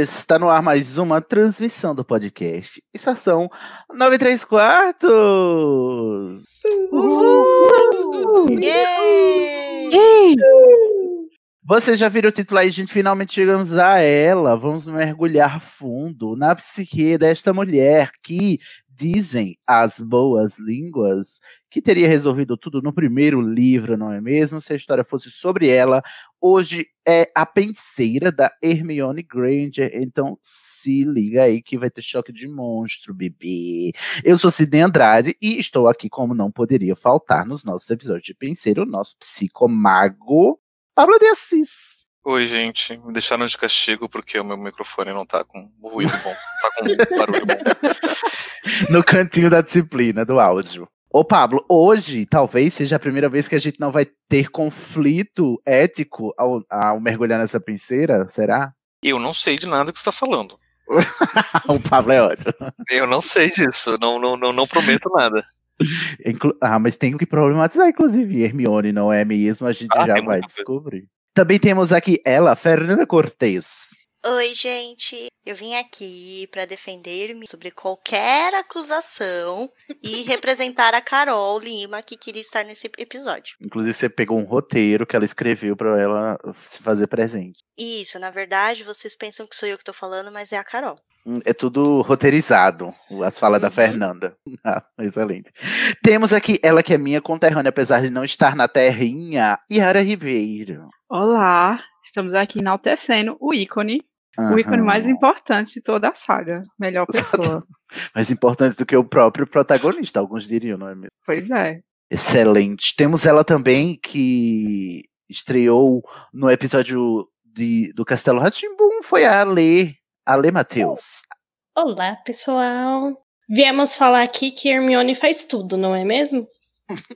Está no ar mais uma transmissão do podcast. Estação 93 quartos. Vocês já viram o título aí, gente? Finalmente chegamos a ela. Vamos mergulhar fundo na psique desta mulher que dizem as boas línguas que teria resolvido tudo no primeiro livro, não é mesmo? Se a história fosse sobre ela, hoje é a penseira da Hermione Granger, então se liga aí que vai ter choque de monstro, bebê. Eu sou Sidney Andrade e estou aqui como não poderia faltar nos nossos episódios de penseiro, o nosso psicomago Pablo de Assis. Oi, gente. Me deixaram de castigo porque o meu microfone não tá com ruído bom. Tá com barulho bom. no cantinho da disciplina do áudio. Ô, Pablo, hoje talvez seja a primeira vez que a gente não vai ter conflito ético ao, ao mergulhar nessa penseira, será? Eu não sei de nada que você tá falando. o Pablo é ótimo. Eu não sei disso, não, não, não, não prometo nada. Inclu ah, mas tem que problematizar, inclusive. Hermione não é mesmo, a gente Ah, já vai descobrir. Também temos aqui ela, Fernanda Cortez. Oi, gente. Eu vim aqui para defender-me sobre qualquer acusação e representar a Carol Lima que queria estar nesse episódio. Inclusive, você pegou um roteiro que ela escreveu pra ela se fazer presente. Isso, na verdade, vocês pensam que sou eu que tô falando, mas é a Carol. Hum, É tudo roteirizado, as falas da Uhum. Fernanda. Ah, excelente. Temos aqui ela que é minha conterrânea, apesar de não estar na terrinha, Yara Ribeiro. Olá, estamos aqui enaltecendo o ícone, o ícone mais importante de toda a saga. Melhor pessoa. Mais importante do que o próprio protagonista, alguns diriam, não é mesmo? pois é. Excelente. Temos ela também que estreou no episódio de, do Castelo Ratimbum, foi a Ale, Ale Matheus. Olá, pessoal. Viemos falar aqui que Hermione faz tudo, não é mesmo?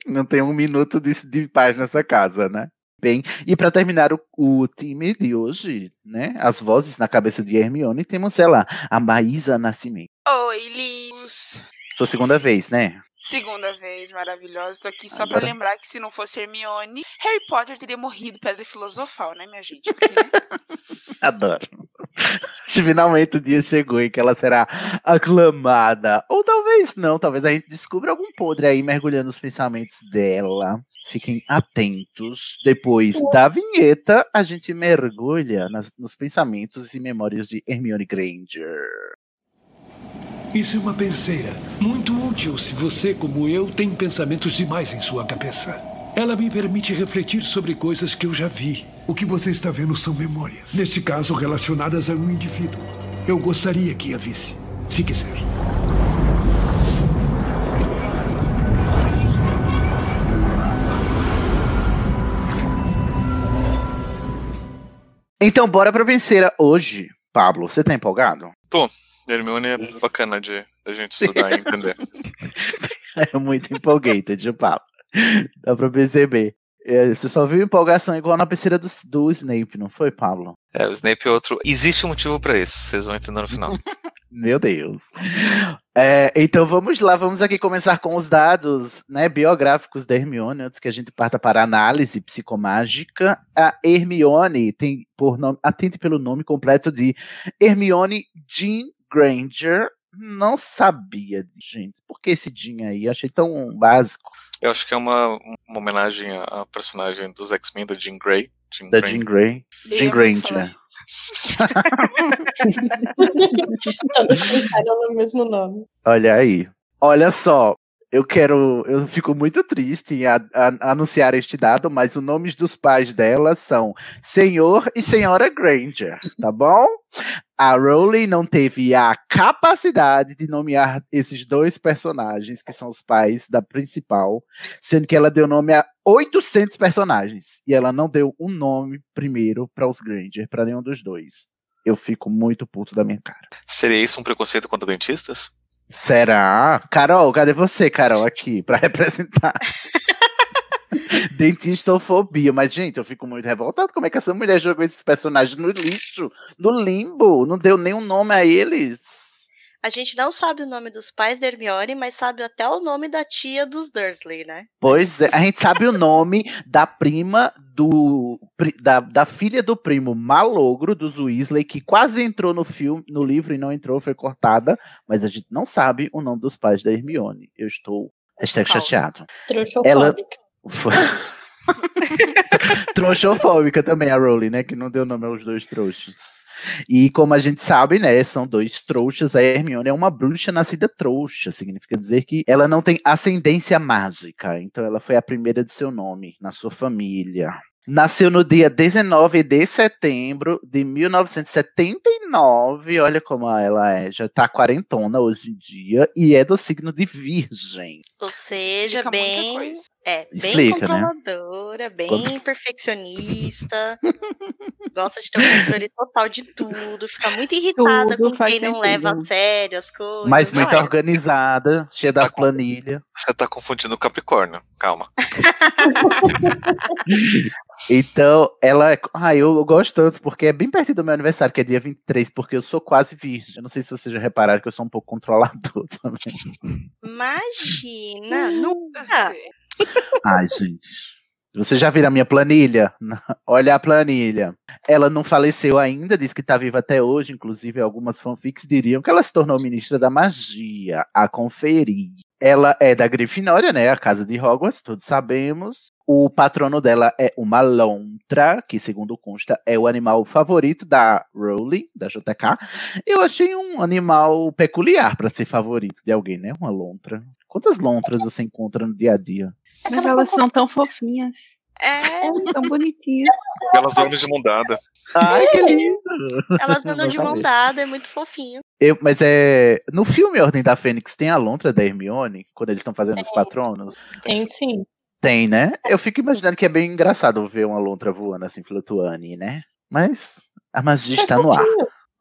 Não tem um minuto de, de paz nessa casa, né? Bem, e para terminar o, o time de hoje, né? As vozes na cabeça de Hermione, temos ela, a Maísa Nascimento. Oi, Lins. Sua segunda vez, né? Segunda vez, maravilhosa. Estou aqui só Agora- pra lembrar que se não fosse Hermione, Harry Potter teria morrido pedra filosofal, né, minha gente? Porque Adoro. Finalmente o dia chegou em que ela será aclamada. Ou talvez não, talvez a gente descubra algum podre aí mergulhando nos pensamentos dela. Fiquem atentos. Depois da vinheta, a gente mergulha nas- nos pensamentos e memórias de Hermione Granger. Isso é uma penseira. Muito útil se você, como eu, tem pensamentos demais em sua cabeça. Ela me permite refletir sobre coisas que eu já vi. O que você está vendo são memórias. Neste caso, relacionadas a um indivíduo. Eu gostaria que a visse, se quiser. Então, bora pra penseira hoje. Pablo, você tá empolgado? Tô. Hermione é bacana de a gente estudar e entender. É muito empolgated, o Pablo. Dá pra perceber. É, Você só viu empolgação igual na penseira do, do Snape, não foi, Pablo? É, o Snape é outro. Existe um motivo pra isso, vocês vão entender no final. Meu Deus. É, então vamos lá, vamos aqui começar com os dados né, biográficos da Hermione, antes que a gente parta para a análise psicomágica. A Hermione tem por nome, atente pelo nome completo de Hermione Jean Granger. Não sabia, gente. Por que esse Jean aí? Achei tão básico. Eu acho que é uma, uma homenagem à personagem dos X-Men da Jean Grey, Jean Da Grey. Jean Grey. Eu Jean Granger. Todos pensaram no mesmo nome. Olha aí. Olha só. Eu quero. Eu fico muito triste em a- a- anunciar este dado, mas os nomes dos pais dela são Senhor e Senhora Granger, tá bom? A Rowling não teve a capacidade de nomear esses dois personagens, que são os pais da principal, sendo que ela deu nome a 800 personagens. E ela não deu um nome primeiro para os Granger, para nenhum dos dois. Eu fico muito puto da minha cara. Seria isso um preconceito contra dentistas? Será? Carol, cadê você, Carol, aqui, pra representar? Dentistofobia. Mas, gente, eu fico muito revoltado. Como é que essa mulher jogou esses personagens no lixo, no limbo? Não deu nenhum nome a eles. A gente não sabe o nome dos pais da Hermione, mas sabe até o nome da tia dos Dursley, né? Pois é, a gente sabe o nome da prima do. Da, da filha do primo malogro dos Weasley, que quase entrou no filme, no livro e não entrou, foi cortada. Mas a gente não sabe o nome dos pais da Hermione. Eu estou. Hashtag chateado. Trouxofóbica. Ela- Foi- Trouxofóbica também, a Rowling, né? Que não deu nome aos dois trouxas. E como a gente sabe, né? São dois trouxas. A Hermione é uma bruxa nascida trouxa. Significa dizer que ela não tem ascendência mágica. Então ela foi a primeira de seu nome na sua família. Nasceu no dia 19 de setembro de 1979. Olha como ela é. Já tá quarentona hoje em dia. E é do signo de Virgem. Ou seja, Explica bem. É, bem Explica, né? controladora, bem Quando- perfeccionista. gosta de ter um controle total de tudo. Fica muito irritada Tudo com quem não sentido. leva a sério as coisas. Mas muito organizada, cheia das Tá planilhas. Você tá confundindo o Capricórnio. Calma. Então, ela é. Ah, eu, eu gosto tanto, porque é bem perto do meu aniversário, que é dia 23, porque eu sou quase virgem. Eu não sei se vocês já repararam que eu sou um pouco controlador também. Imagina, nunca. Você. Ai, gente. Você já viram a minha planilha? Olha a planilha. Ela não faleceu ainda, diz que está viva até hoje. Inclusive, algumas fanfics diriam que ela se tornou ministra da magia. A conferir. Ela é da Grifinória, né? A casa de Hogwarts, todos sabemos. O patrono dela é uma lontra, que, segundo consta, é o animal favorito da Rowling, da JK. Eu achei um animal peculiar para ser favorito de alguém, né? Uma lontra. Quantas lontras você encontra no dia a dia? Mas elas são tão fofinhas. É, Tão bonitinhas. Elas andam de mão dada. Ai, que lindo! elas andam de mão Exatamente. dada, é muito fofinho. Eu, mas é. No filme Ordem da Fênix tem a lontra da Hermione, quando eles estão fazendo os patronos? Tem sim. Tem, né? Eu fico imaginando que é bem engraçado ver uma lontra voando assim, flutuando, né? Mas a magia está no ar.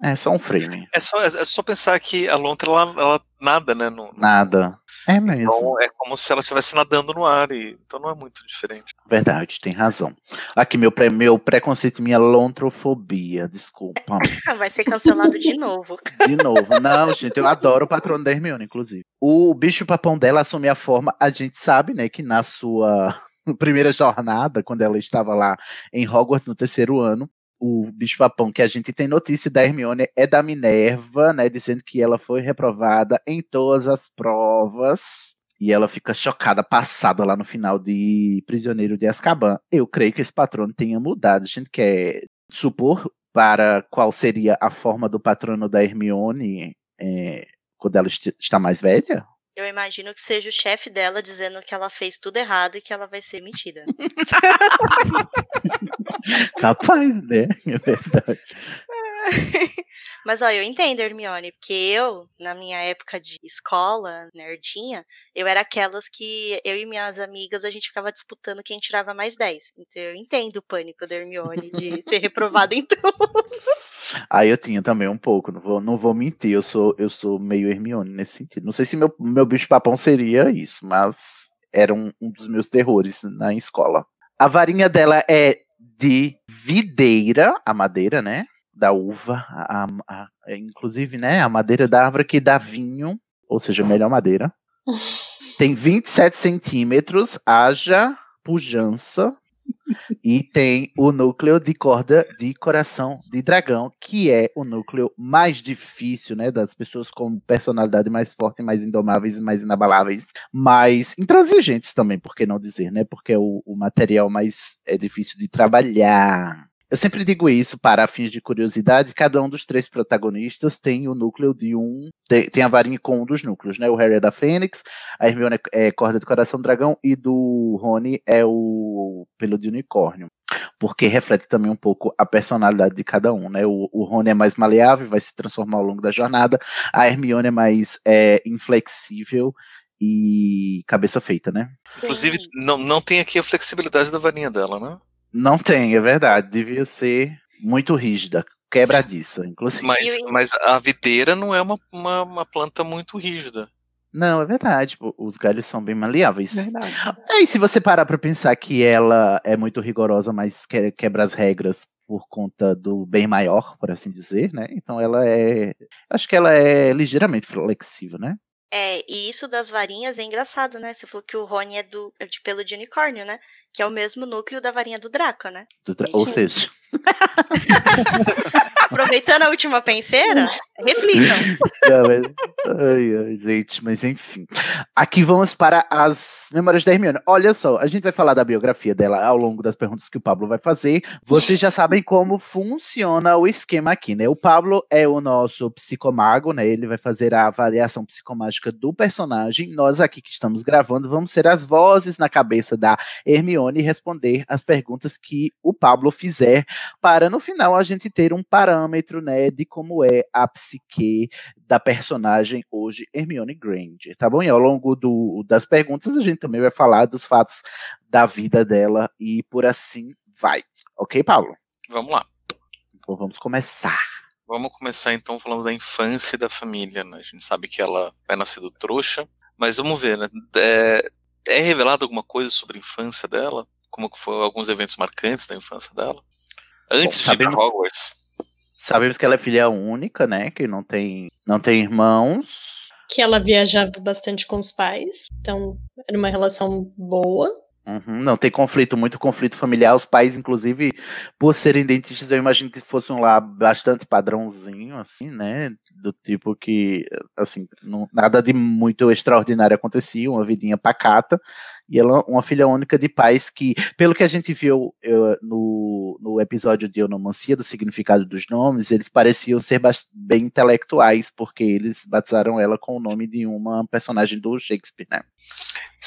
É só um frame. É só, é só pensar que a lontra, ela, ela nada, né? No, Nada. É mesmo. então é como se ela estivesse nadando no ar. E, então não é muito diferente. Verdade, tem razão. Aqui, meu, pré, meu preconceito, minha lontrofobia. Desculpa. Vai ser cancelado de novo. De novo. Não, gente, eu adoro o patrono da Hermione, inclusive. O bicho papão dela assume a forma, a gente sabe, né, que na sua primeira jornada, quando ela estava lá em Hogwarts no terceiro ano, o bicho papão que a gente tem notícia da Hermione é da Minerva, né, dizendo que ela foi reprovada em todas as provas. E ela fica chocada, passada lá no final de Prisioneiro de Azkaban. Eu creio que esse patrono tenha mudado. A gente quer supor para qual seria a forma do patrono da Hermione é, quando ela est- está mais velha? Eu imagino que seja o chefe dela dizendo que ela fez tudo errado e que ela vai ser mentira. Capaz, né? É verdade. Mas ó, eu entendo, Hermione, porque eu, na minha época de escola, nerdinha, eu era aquelas que eu e minhas amigas a gente ficava disputando quem tirava mais 10. Então eu entendo o pânico da Hermione de ser reprovada em tudo. Aí eu tinha também um pouco, não vou, não vou mentir, eu sou, eu sou meio Hermione nesse sentido. Não sei se meu, meu bicho papão seria isso, mas era um, um dos meus terrores na escola. A varinha dela é de videira, a madeira, né? Da uva, a, a- a- é, inclusive, né? A madeira da árvore que dá vinho, ou seja, melhor madeira. Tem 27 centímetros, haja pujança. e tem o núcleo de corda de coração de dragão, que é o núcleo mais difícil, né? Das pessoas com personalidade mais forte, mais indomáveis, mais inabaláveis, mais intransigentes também, por que não dizer, né? Porque é o, o material mais é difícil de trabalhar. Eu sempre digo isso para fins de curiosidade. Cada um dos três protagonistas tem o núcleo de um. Tem, tem a varinha com um dos núcleos, né? O Harry é da Fênix, a Hermione é corda de coração do dragão e do Rony é o pelo de unicórnio. Porque reflete também um pouco a personalidade de cada um, né? O, o Rony é mais maleável, vai se transformar ao longo da jornada. A Hermione é mais é, inflexível e cabeça feita, né? Inclusive, não, não tem aqui a flexibilidade da varinha dela, né? Não tem, é verdade. Devia ser muito rígida, quebradiça, inclusive. Mas, mas a videira não é uma, uma, uma planta muito rígida. Não, é verdade. tipo, Os galhos são bem maleáveis. Verdade. Aí, se você parar pra pensar que ela é muito rigorosa, mas que- quebra as regras por conta do bem maior, por assim dizer, né? Então ela é. Acho que ela é ligeiramente flexível, né? É, e isso das varinhas é engraçado, né? Você falou que o Rony é do, é de pelo de unicórnio, né? Que é o mesmo núcleo da varinha do Draco, né? Do tra- Ou seja, Aproveitando a última penseira, reflitam. Não, mas- ai, ai, gente, mas enfim. Aqui vamos para as memórias da Hermione. Olha só, a gente vai falar da biografia dela ao longo das perguntas que o Pablo vai fazer. Vocês já sabem como funciona o esquema aqui, né? O Pablo é o nosso psicomago, né? Ele vai fazer a avaliação psicomágica do personagem. Nós aqui que estamos gravando vamos ser as vozes na cabeça da Hermione e responder as perguntas que o Pablo fizer para no final a gente ter um parâmetro, né, de como é a psique da personagem hoje Hermione Granger, tá bom? E ao longo do, das perguntas a gente também vai falar dos fatos da vida dela e por assim vai. Ok, Paulo? Vamos lá. Então vamos começar. Vamos começar então falando da infância e da família, né? A gente sabe que ela é nascida trouxa, mas vamos ver, né? É, é revelado alguma coisa sobre a infância dela? Como que foram alguns eventos marcantes da infância dela? Antes Bom, de sabemos- Hogwarts. Sabemos que ela é filha única, né? Que não tem, não tem irmãos. Que ela viajava bastante com os pais. Então, era uma relação boa. Uhum, não tem conflito, muito conflito familiar. Os pais, inclusive, por serem dentistas, eu imagino que fossem lá bastante padrãozinho, assim, né? Do tipo que, assim, não- nada de muito extraordinário acontecia, uma vidinha pacata. E ela, uma filha única de pais que, pelo que a gente viu eh, no, no episódio de Onomancia, do significado dos nomes, eles pareciam ser bem intelectuais, porque eles batizaram ela com o nome de uma personagem do Shakespeare, né?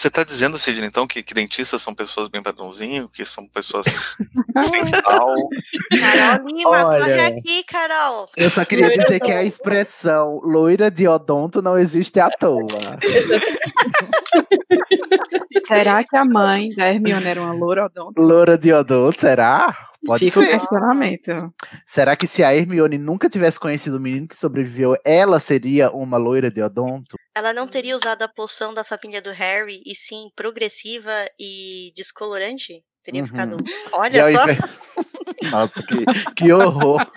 Você tá dizendo, Sidney, então, que, que dentistas são pessoas bem padrãozinho, que são pessoas sem sal? Carol Lima, Olha. corre aqui, Carol. Eu só queria dizer que a expressão loira de odonto não existe à toa. Será que a mãe da Hermione era uma loura odonto? Loura de odonto, será? Pode Fica o ser. questionamento. Será que se a Hermione nunca tivesse conhecido o menino que sobreviveu, ela seria uma loira de odonto? Ela não teria usado a poção da família do Harry, e sim progressiva e descolorante? Teria Uhum. ficado. Olha só. invés- Nossa, que, que horror.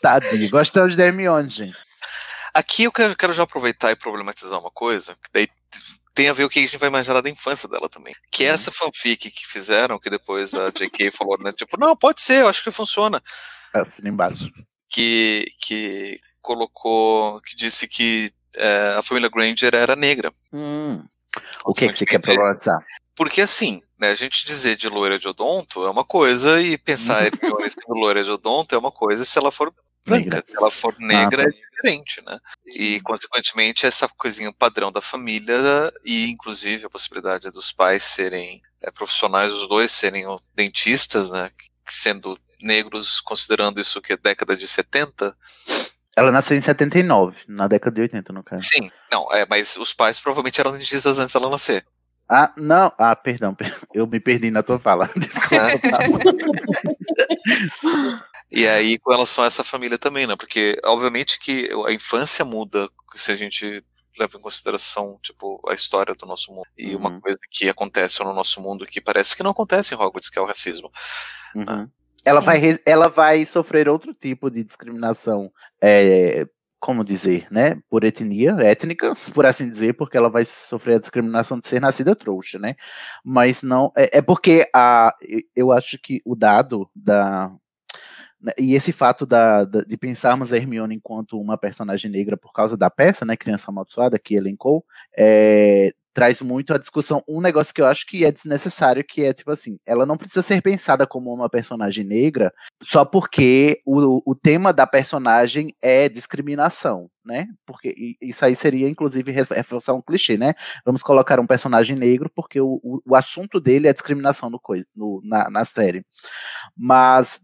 Tadinho. Gostamos da Hermione, gente. Aqui eu quero, quero já aproveitar e problematizar uma coisa, que daí tem a ver o que a gente vai imaginar da infância dela também. Que é essa fanfic que fizeram, que depois a J.K. falou, né? Tipo, não, pode ser, eu acho que funciona. Assina embaixo. Que, que colocou, que disse que é, a família Granger era negra. Hum. O que, que você quer problematizar? Porque assim, né, a gente dizer de loira de odonto é uma coisa, e pensar em Hermione sendo loira de odonto é uma coisa se ela for branca. Se ela for negra Ah, tá. é diferente, né? E, consequentemente, essa coisinha padrão da família e, inclusive, a possibilidade dos pais serem é, profissionais, os dois serem dentistas, né? Sendo negros, considerando isso que é década de 70. Ela nasceu em 79, na década de 80, no caso. Sim, não, é, mas os pais provavelmente eram dentistas antes dela nascer. Ah, não. Ah, perdão. per- Eu me perdi na tua fala. Desculpa. E aí, com relação a essa família também, né? Porque, obviamente, que a infância muda se a gente leva em consideração, tipo, a história do nosso mundo. E uma coisa que acontece no nosso mundo que parece que não acontece em Hogwarts, que é o racismo. Uhum. Ela vai, ela vai sofrer outro tipo de discriminação é, como dizer, né, por etnia, étnica, por assim dizer, porque ela vai sofrer a discriminação de ser nascida trouxa, né? Mas não é, é porque a eu acho que o dado da né, e esse fato da, da, de pensarmos a Hermione enquanto uma personagem negra por causa da peça, né, Criança Amaldiçoada, que elencou, é, traz muito a discussão um negócio que eu acho que é desnecessário, que é tipo assim, ela não precisa ser pensada como uma personagem negra só porque o, o tema da personagem é discriminação, né? Porque isso aí seria, inclusive, reforçar um clichê, né? Vamos colocar um personagem negro porque o, o, o assunto dele é discriminação no, no na, na série. Mas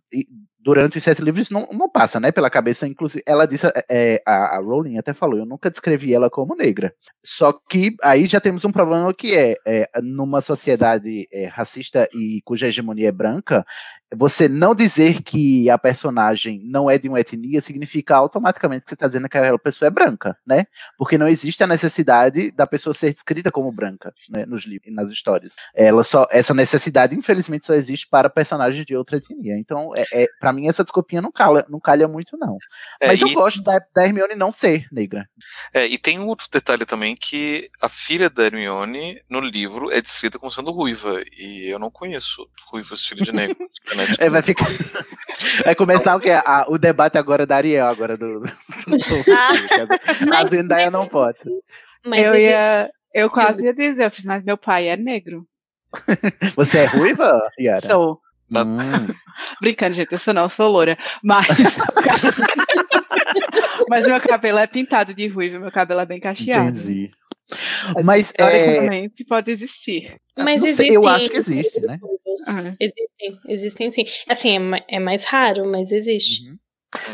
durante os sete livros não, não passa, né, pela cabeça, inclusive, ela disse, é, é, a, a Rowling até falou, eu nunca descrevi ela como negra, só que aí já temos um problema que é, é numa sociedade é, racista e cuja hegemonia é branca, você não dizer que a personagem não é de uma etnia significa automaticamente que você está dizendo que aquela pessoa é branca, né? Porque não existe a necessidade da pessoa ser descrita como branca, né, nos livros, nas histórias. Ela só, essa necessidade, infelizmente, só existe para personagens de outra etnia. Então, é, é para mim essa desculpinha não calha, não calha muito não. É, Mas eu gosto da, da, Hermione não ser negra. É, e tem um outro detalhe também que a filha da Hermione no livro é descrita como sendo ruiva e eu não conheço ruivos filhos de negro. Né? É, vai ficar. Vai começar o que? A, o debate agora da Ariel, agora do. do, do a Zendaya não pode. Mas eu ia. Eu quase ia dizer, eu fiz, mas meu pai é negro. Você é ruiva, Yara? Sou. Hum. Brincando, gente, eu sou não, eu sou loura. Mas. mas meu cabelo é pintado de ruivo, meu cabelo é bem cacheado. Entendi. Mas é... pode existir. Mas sei, eu acho que existe, né? Uhum. Existem, existem sim. Assim, é, é mais raro, mas existe. Uhum.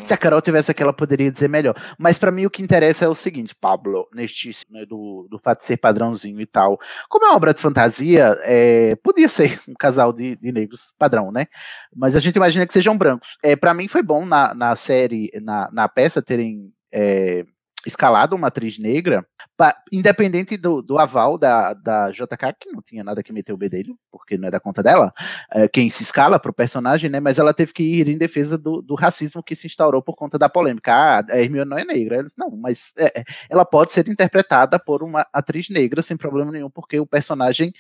Se a Carol tivesse aqui, ela poderia dizer melhor. Mas para mim o que interessa é o seguinte, Pablo, neste né, do, do fato de ser padrãozinho e tal. Como é uma obra de fantasia, é, podia ser um casal de, de, negros padrão, né? Mas a gente imagina que sejam brancos. É, para mim foi bom na, na série, na, na peça, terem é, escalado uma atriz negra, pra, independente do, do, aval da, da JK, que não tinha nada que meter o bedelho, porque não é da conta dela, é, quem se escala para o personagem, né? Mas ela teve que ir em defesa do, do, racismo que se instaurou por conta da polêmica. Ah, a Hermione não é negra. Ela disse, não, mas é, é, ela pode ser interpretada por uma atriz negra sem problema nenhum, porque o personagem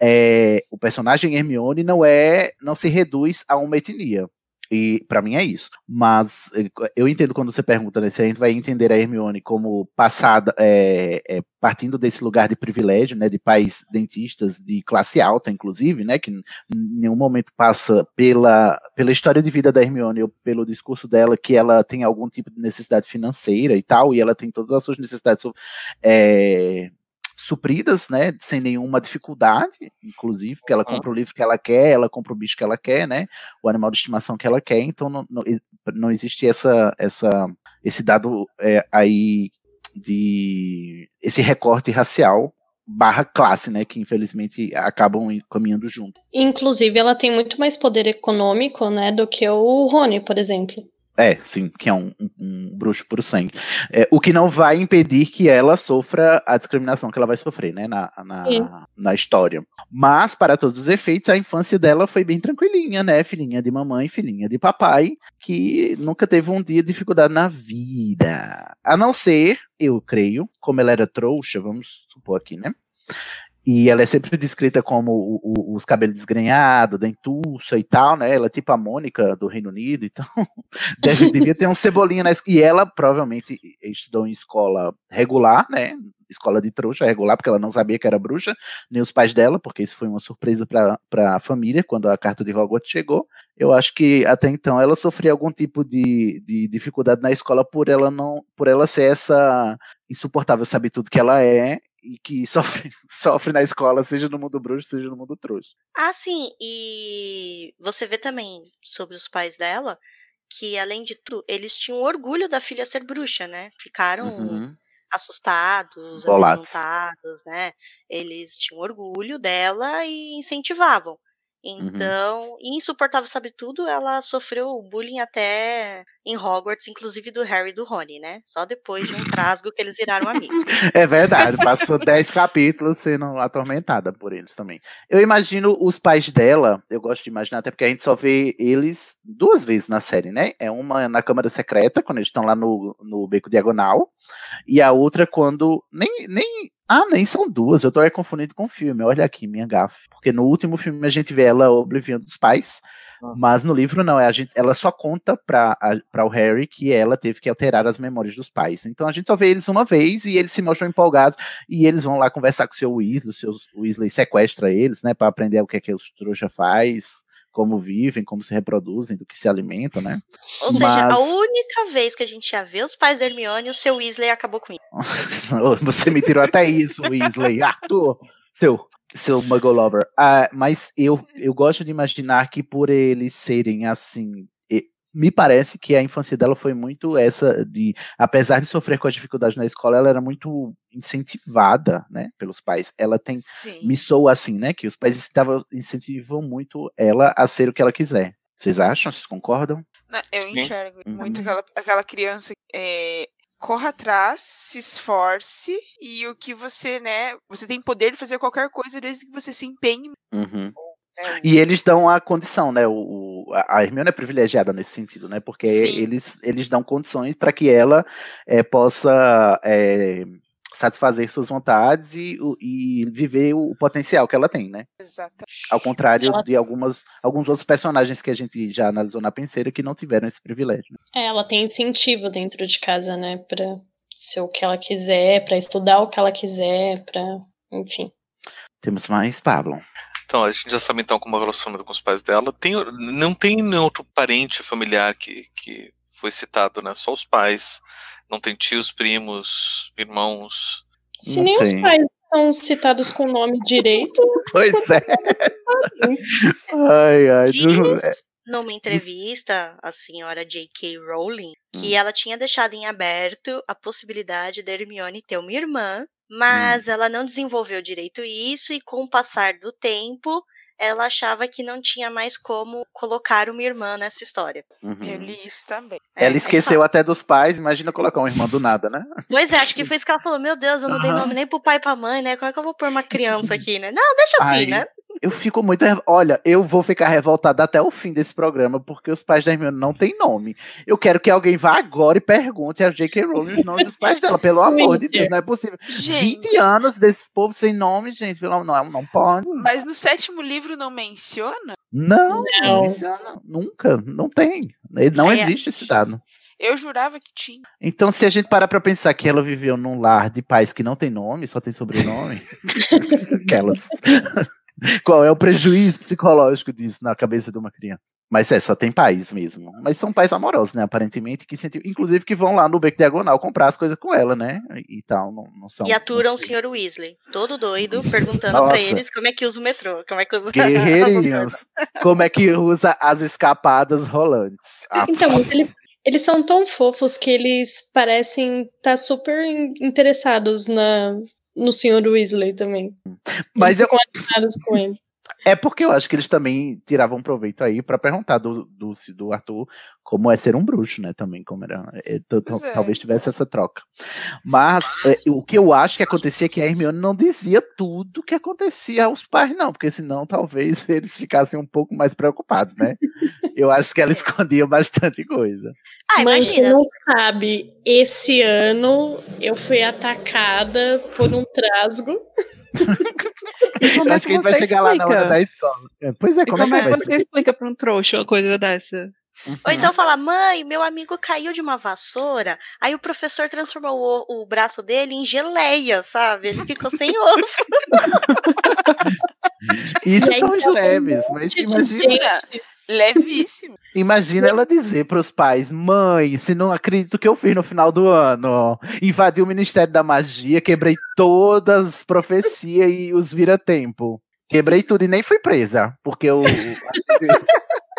é, o personagem Hermione não é, não se reduz a uma etnia. E para mim é isso. Mas eh, eu entendo quando você pergunta, né, se a gente vai entender a Hermione como passada, é, é, partindo desse lugar de privilégio, né, de pais dentistas de classe alta, inclusive, né, que em nenhum momento passa pela, pela história de vida da Hermione ou pelo discurso dela que ela tem algum tipo de necessidade financeira e tal, e ela tem todas as suas necessidades é, supridas, né, sem nenhuma dificuldade, inclusive, porque ela compra o livro que ela quer, ela compra o bicho que ela quer, né, o animal de estimação que ela quer, então não, não, não existe essa, essa, esse dado é, aí de esse recorte racial barra classe, né, que infelizmente acabam caminhando junto. Inclusive, ela tem muito mais poder econômico, né, do que o Rony, por exemplo. É, sim, que é um, um, bruxo puro sangue. É, o que não vai impedir que ela sofra a discriminação que ela vai sofrer, né, na, na, na, história. Mas, para todos os efeitos, a infância dela foi bem tranquilinha, né, filhinha de mamãe, filhinha de papai, que nunca teve um dia de dificuldade na vida. A não ser, eu creio, como ela era trouxa, vamos supor aqui, né, e ela é sempre descrita como o, o, os cabelos desgrenhados, dentuça e tal, né? Ela é tipo a Mônica do Reino Unido, então deve, devia ter um cebolinha na. E ela provavelmente estudou em escola regular, né? Escola de trouxa regular, porque ela não sabia que era bruxa, nem os pais dela, porque isso foi uma surpresa para a família quando a carta de Hogwarts chegou. Eu acho que até então ela sofria algum tipo de, de dificuldade na escola por ela não, por ela ser essa insuportável sabe tudo que ela é e que sofre, sofre na escola, seja no mundo bruxo, seja no mundo trouxa. Ah, sim, e você vê também sobre os pais dela que, além de tudo, eles tinham orgulho da filha ser bruxa, né? Ficaram uhum. assustados, amedrontados, né? Eles tinham orgulho dela e incentivavam. Então, e insuportável sabe tudo, ela sofreu bullying até em Hogwarts, inclusive do Harry e do Rony, né? Só depois de um trasgo que eles viraram amigos. É verdade, passou 10 capítulos sendo atormentada por eles também. Eu imagino os pais dela, eu gosto de imaginar, até porque a gente só vê eles duas vezes na série, né? É uma na Câmara Secreta, quando eles estão lá no, no Beco Diagonal, e a outra quando. Nem, nem ah, nem são duas, eu tô aí confundindo com o filme. Olha aqui, minha gafe. Porque no último filme a gente vê ela obliviando dos pais, mas no livro não, é a gente, ela só conta pra, para o Harry que ela teve que alterar as memórias dos pais. Então a gente só vê eles uma vez e eles se mostram empolgados e eles vão lá conversar com o seu Weasley, o seu Weasley sequestra eles, né, para aprender o que é que os trouxa faz como vivem, como se reproduzem, do que se alimentam, né? Ou seja, a única vez que a gente ia ver os pais da Hermione, o seu Weasley acabou com isso. Você me tirou até isso, Weasley. Arthur, seu, seu Muggle Lover. Ah, mas eu, eu gosto de imaginar que por eles serem assim me parece que a infância dela foi muito essa de, apesar de sofrer com as dificuldades na escola, ela era muito incentivada, né, pelos pais. Ela tem, Sim. me soa assim, né, que os pais estavam, incentivam muito ela a ser o que ela quiser. Vocês acham? Vocês concordam? eu enxergo Sim. muito uhum. aquela, aquela criança é, corra atrás, se esforce e o que você, né, você tem poder de fazer qualquer coisa desde que você se empenhe. Uhum. É. E eles dão a condição, né? O, a Hermione é privilegiada nesse sentido, né? Porque eles, eles dão condições para que ela é, possa é, satisfazer suas vontades e, e viver o, potencial que ela tem, né? Exatamente. Ao contrário ela... de algumas, alguns outros personagens que a gente já analisou na penseira que não tiveram esse privilégio. Né? É, ela tem incentivo dentro de casa, né? Para ser o que ela quiser, para estudar o que ela quiser, para, enfim. Temos mais, Pablo. Então, a gente já sabe então como é o relacionamento com os pais dela. Tem, não tem nenhum outro parente familiar que, que foi citado, né? Só os pais. Não tem tios, primos, irmãos. Se nem tem. os pais são citados com o nome direito. Pois é. ai, ai. Diz numa entrevista, a senhora J.K. Rowling, que hum. ela tinha deixado em aberto a possibilidade da Hermione ter uma irmã mas hum. ela não desenvolveu direito isso e com o passar do tempo ela achava que não tinha mais como colocar uma irmã nessa história. Uhum. Eu li isso também. É, ela esqueceu até dos pais, imagina colocar uma irmã do nada, né? Pois é, acho que foi isso que ela falou. Meu Deus, eu não uhum. dei nome nem pro pai e pra mãe, né? Como é que eu vou pôr uma criança aqui, né? Não, deixa assim, Ai, né? Eu fico muito. Olha, eu vou ficar revoltada até o fim desse programa, porque os pais da Hermione não têm nome. Eu quero que alguém vá agora e pergunte a J.K. Rowling os nomes dos pais dela. Pelo amor de Deus, não é possível. Gente. 20 anos desse povo sem nome, gente. Pelo não, não pode. Mas no sétimo livro não menciona? Não, não, não menciona. Nunca. Não tem. Não é, existe esse dado. Eu jurava que tinha. Então, se a gente parar pra pensar que ela viveu num lar de pais que não tem nome, só tem sobrenome. aquelas. Qual é o prejuízo psicológico disso na cabeça de uma criança? Mas é, só tem pais mesmo. Mas são pais amorosos, né? Aparentemente, que sentem, inclusive que vão lá no Beco Diagonal comprar as coisas com ela, né? E tal, não, não são. E aturam o senhor Weasley, todo doido, perguntando Nossa. pra eles como é que usa o metrô, como é que usa Guerreirinhos, como é que usa as escapadas rolantes. Então, eles, eles são tão fofos que eles parecem estar tá super interessados na, no Sr. Weasley também. Mas eu. com ele. É porque eu acho que eles também tiravam proveito aí para perguntar do, do, do, Arthur como é ser um bruxo, né? Também, como era. É, é. Talvez tivesse essa troca. Mas é, o que eu acho que acontecia é que a Hermione não dizia tudo que acontecia aos pais, não, porque senão talvez eles ficassem um pouco mais preocupados, né? eu acho que ela escondia bastante coisa. Ah, Mas não sabe, esse ano eu fui atacada por um trasgo. É acho que a gente vai chegar explica? lá na hora da escola. É, pois é, como, como é que, é que você explica para um trouxa uma coisa dessa? Uhum. Ou então fala, mãe, meu amigo caiu de uma vassoura, aí o professor transformou o, o braço dele em geleia, sabe? Ele ficou sem osso. Isso são os leves, mas imagina. Levíssimo. Imagina ela dizer para os pais: mãe, se não acredito que eu fiz no final do ano, invadi o Ministério da Magia, quebrei todas as profecias e os vira-tempo. Quebrei tudo e nem fui presa, porque eu.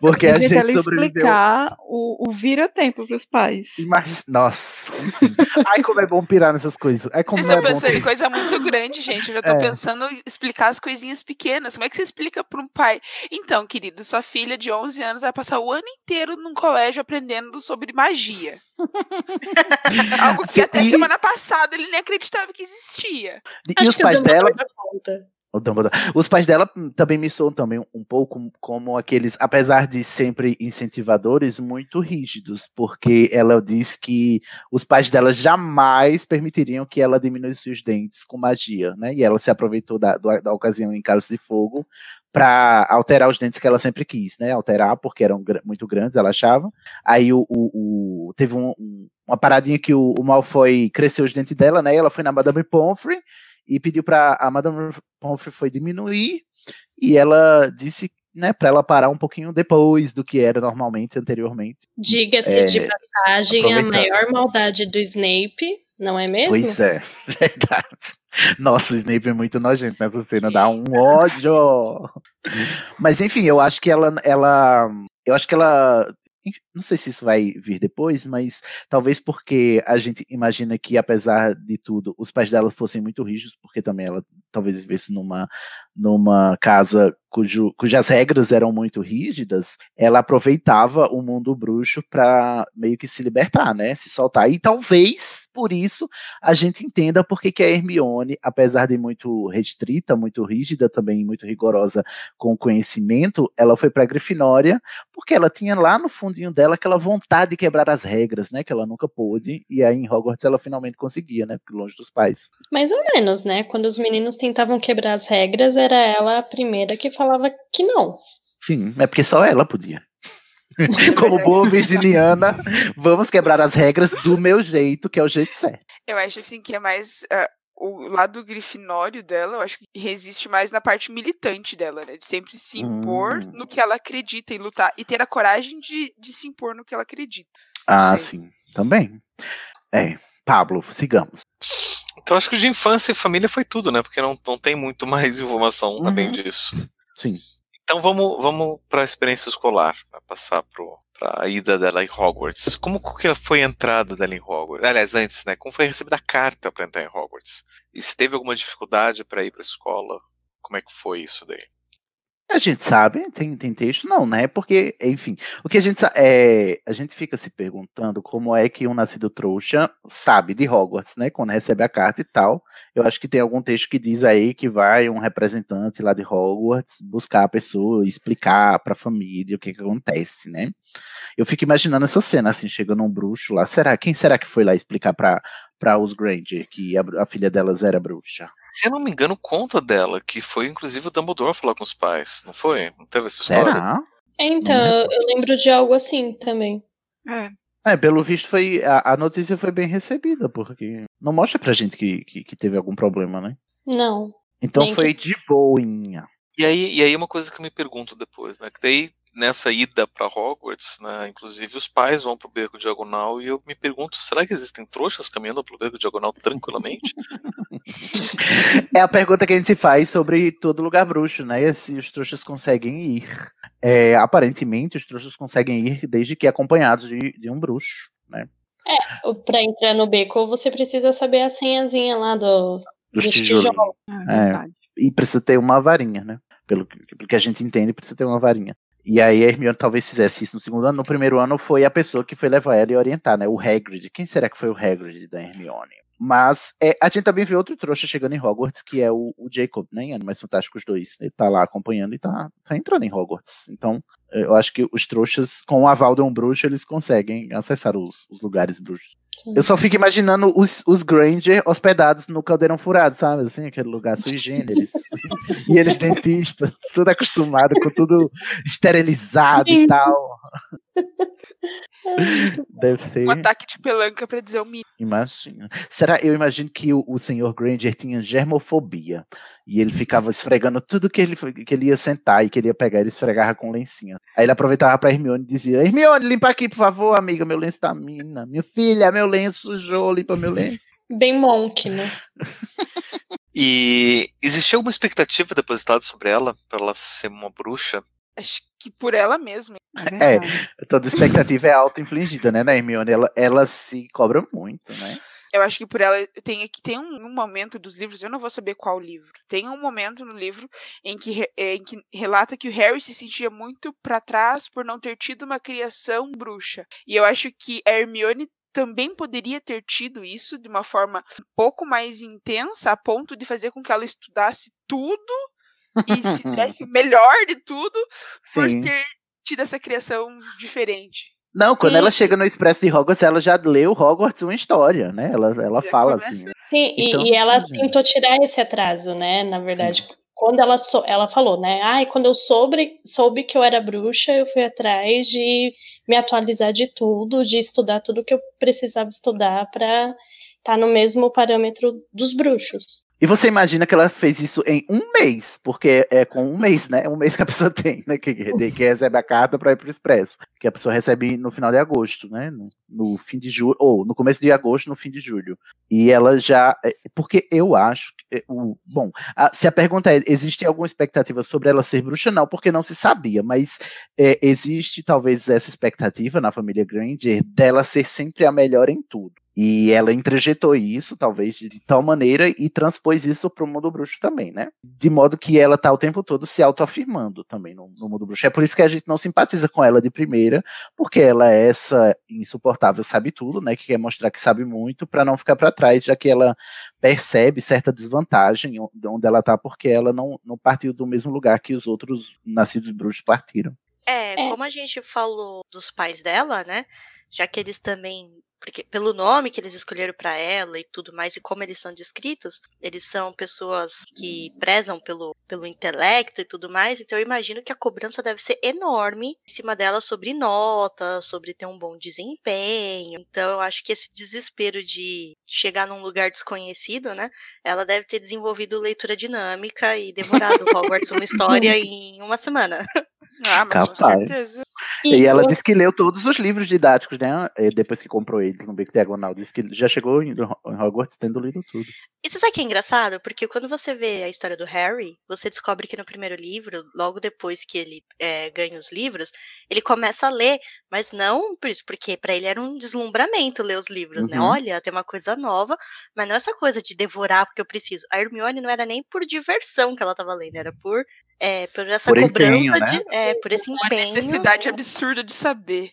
Porque a Gente, gente sobreviveu. explicar o, o vira-tempo pros pais. Mas, nossa, enfim. Ai, como é bom pirar nessas coisas. Ai, como Vocês é estão bom pensando em coisa muito grande, gente. Eu já tô É. pensando em explicar as coisinhas pequenas. Como é que você explica para um pai? Então, querido, sua filha de 11 anos vai passar o ano inteiro num colégio aprendendo sobre magia. Algo que até e- semana passada ele nem acreditava que existia. E Acho os pais dela. O Dumbledore. Os pais dela também me soam também um pouco como aqueles, apesar de sempre incentivadores, muito rígidos, porque ela diz que os pais dela jamais permitiriam que ela diminuísse os dentes com magia, né? E ela se aproveitou da, do- da ocasião em Cálice de Fogo para alterar os dentes que ela sempre quis, né? Alterar porque eram gra- muito grandes, ela achava. Aí o, o- o- teve um- um- uma paradinha que o, o Malfoy cresceu os dentes dela, né? E ela foi na Madame Pomfrey e pediu para a Madame Pomfrey foi diminuir e ela disse, né, para ela parar um pouquinho depois do que era normalmente anteriormente. Diga-se É, de passagem, a maior maldade do Snape, não é mesmo? Pois é, verdade. Nossa, o Snape é muito nojento nessa cena, dá um ódio. Mas enfim, eu acho que ela, ela, eu acho que ela, não sei se isso vai vir depois, mas talvez porque a gente imagina que apesar de tudo, os pais dela fossem muito rígidos, porque também ela talvez vivesse numa numa casa cujo, cujas regras eram muito rígidas, ela aproveitava o mundo bruxo para meio que se libertar, né? Se soltar. E talvez por isso a gente entenda por que a Hermione, apesar de muito restrita, muito rígida, também muito rigorosa com o conhecimento, ela foi para Grifinória, porque ela tinha lá no fundinho dela aquela vontade de quebrar as regras, né? Que ela nunca pôde, e aí em Hogwarts ela finalmente conseguia, né? Porque longe dos pais. Mais ou menos, né? Quando os meninos tentavam quebrar as regras, era ela a primeira que falava que não. Sim, é porque só ela podia. Como boa virginiana, vamos quebrar as regras do meu jeito, que é o jeito certo. Eu acho assim que é mais. ah, o lado grifinório dela, eu acho que resiste mais na parte militante dela, né? De sempre se impor Hum. no que ela acredita e lutar. E ter a coragem de, de se impor no que ela acredita. Ah, sim, também. É, Pablo, sigamos. Então acho que de infância e família foi tudo, né? Porque não, não tem muito mais informação Uhum. além disso. Sim. Então vamos, vamos para a experiência escolar, para passar para a ida dela em Hogwarts. Como que foi a entrada dela em Hogwarts? Aliás, antes, né? Como foi recebida a carta para entrar em Hogwarts? E se teve alguma dificuldade para ir para a escola? Como é que foi isso daí? A gente sabe, tem, tem texto, não, né? Porque, enfim, o que a gente é, a gente fica se perguntando como é que um nascido trouxa sabe de Hogwarts, né? Quando recebe a carta e tal. Eu acho que tem algum texto que diz aí que vai um representante lá de Hogwarts buscar a pessoa, explicar pra família o que, que acontece, né? Eu fico imaginando essa cena, assim, chegando um bruxo lá. Será? Quem será que foi lá explicar pra, pra os Granger que a, a filha delas era bruxa? Se eu não me engano, conta dela, que foi inclusive o Dumbledore falar com os pais, não foi? Não teve essa história? Será? Então, eu lembro de algo assim também. É. É, pelo visto foi. A, a notícia foi bem recebida, porque não mostra pra gente que, que, que teve algum problema, né? Não. Então Nem foi que- de boinha. E aí, e aí uma coisa que eu me pergunto depois, né? Que daí, nessa ida para Hogwarts, né? Inclusive os pais vão pro beco diagonal e eu me pergunto, será que existem trouxas caminhando pelo beco diagonal tranquilamente? É a pergunta que a gente se faz sobre todo lugar bruxo, né? Se os trouxas conseguem ir. É, aparentemente, os trouxas conseguem ir desde que acompanhados de, de um bruxo, né? É, pra entrar no beco, você precisa saber a senhazinha lá do, Dos dos tijolos. tijolos. É, e precisa ter uma varinha, né? Pelo que, pelo que a gente entende, precisa ter uma varinha. E aí a Hermione talvez fizesse isso no segundo ano. No primeiro ano foi a pessoa que foi levar ela e orientar, né? O Hagrid. Quem será que foi o Hagrid da Hermione? Mas é, a gente também vê outro trouxa chegando em Hogwarts, que é o, o Jacob, né? Em Animais Fantásticos 2. Ele tá lá acompanhando e tá, tá entrando em Hogwarts. Então, eu acho que os trouxas, com o aval de um bruxo, eles conseguem acessar os, os lugares bruxos. Eu só fico imaginando os, os Granger hospedados no Caldeirão Furado, sabe? Assim, aquele lugar sui generis. e eles dentistas, tudo acostumado com tudo esterilizado e tal. Deve ser. Um ataque de pelanca pra dizer o mínimo. Imagina. Será? Eu imagino que o, o senhor Granger tinha germofobia. E ele ficava esfregando tudo que ele, que ele ia sentar e queria pegar, ele esfregava com lencinha. Aí ele aproveitava pra Hermione e dizia: Hermione, limpa aqui, por favor, amiga, meu lenço tá mina. Minha filha, meu lenço sujou, limpa meu lenço. Bem monk, né? E existia alguma expectativa depositada sobre ela, para ela ser uma bruxa? Acho que por ela mesma. É, toda expectativa é auto-infligida, né, na Hermione? Ela, ela se cobra muito, né? Eu acho que por ela tem aqui tem um, um, momento dos livros, eu não vou saber qual livro. Tem um momento no livro em que, em que relata que o Harry se sentia muito para trás por não ter tido uma criação bruxa. E eu acho que a Hermione também poderia ter tido isso de uma forma um pouco mais intensa, a ponto de fazer com que ela estudasse tudo e se desse o melhor de tudo Sim. por ter tido essa criação diferente. Não, quando Sim. ela chega no Expresso de Hogwarts, ela já leu Hogwarts uma história, né? Ela, ela fala assim. Sim, então, e, e, ela gente... tentou tirar esse atraso, né? Na verdade, Sim. quando ela, so, ela falou, né? Ai, quando eu soube, soube que eu era bruxa, eu fui atrás de me atualizar de tudo, de estudar tudo que eu precisava estudar para estar tá no mesmo parâmetro dos bruxos. E você imagina que ela fez isso em um mês, porque é com um mês, né? Um mês que a pessoa tem, né? Que, que recebe a carta para ir para o Expresso. Que a pessoa recebe no final de agosto, né? No, no fim de julho, ou no começo de agosto, no fim de julho. E ela já. É, porque eu acho. Que, é, o, bom, a, se a pergunta é: existe alguma expectativa sobre ela ser bruxa? Não, porque não se sabia, mas é, existe talvez essa expectativa na família Granger dela ser sempre a melhor em tudo. E ela introjetou isso, talvez, de tal maneira e transpôs isso para o mundo bruxo também, né? De modo que ela tá o tempo todo se autoafirmando também no, no, mundo bruxo. É por isso que a gente não simpatiza com ela de primeira, porque ela é essa insuportável sabe tudo, né? Que quer mostrar que sabe muito para não ficar para trás, já que ela percebe certa desvantagem onde ela tá, porque ela não, não partiu do mesmo lugar que os outros nascidos bruxos partiram. É, é, como a gente falou dos pais dela, né? Já que eles também porque pelo nome que eles escolheram para ela e tudo mais e como eles são descritos, eles são pessoas que prezam pelo, pelo intelecto e tudo mais, então eu imagino que a cobrança deve ser enorme em cima dela sobre nota, sobre ter um bom desempenho. Então eu acho que esse desespero de chegar num lugar desconhecido, né? Ela deve ter desenvolvido leitura dinâmica e demorado Hogwarts uma história em uma semana. Ah, mas Capaz. com certeza. E, e ela eu... disse que leu todos os livros didáticos, né? Depois que comprou eles no Beco Diagonal. Disse que já chegou em Hogwarts tendo lido tudo. E você sabe que é engraçado? Porque quando você vê a história do Harry, você descobre que no primeiro livro, logo depois que ele é, ganha os livros, ele começa a ler, mas não por isso, porque para ele era um deslumbramento ler os livros, né? uhum. né? Olha, tem uma coisa nova, mas não essa coisa de devorar porque eu preciso. A Hermione não era nem por diversão que ela tava lendo, era por é, por essa por cobrança empenho, né? de. É, por esse empenho. Uma necessidade absurda de saber.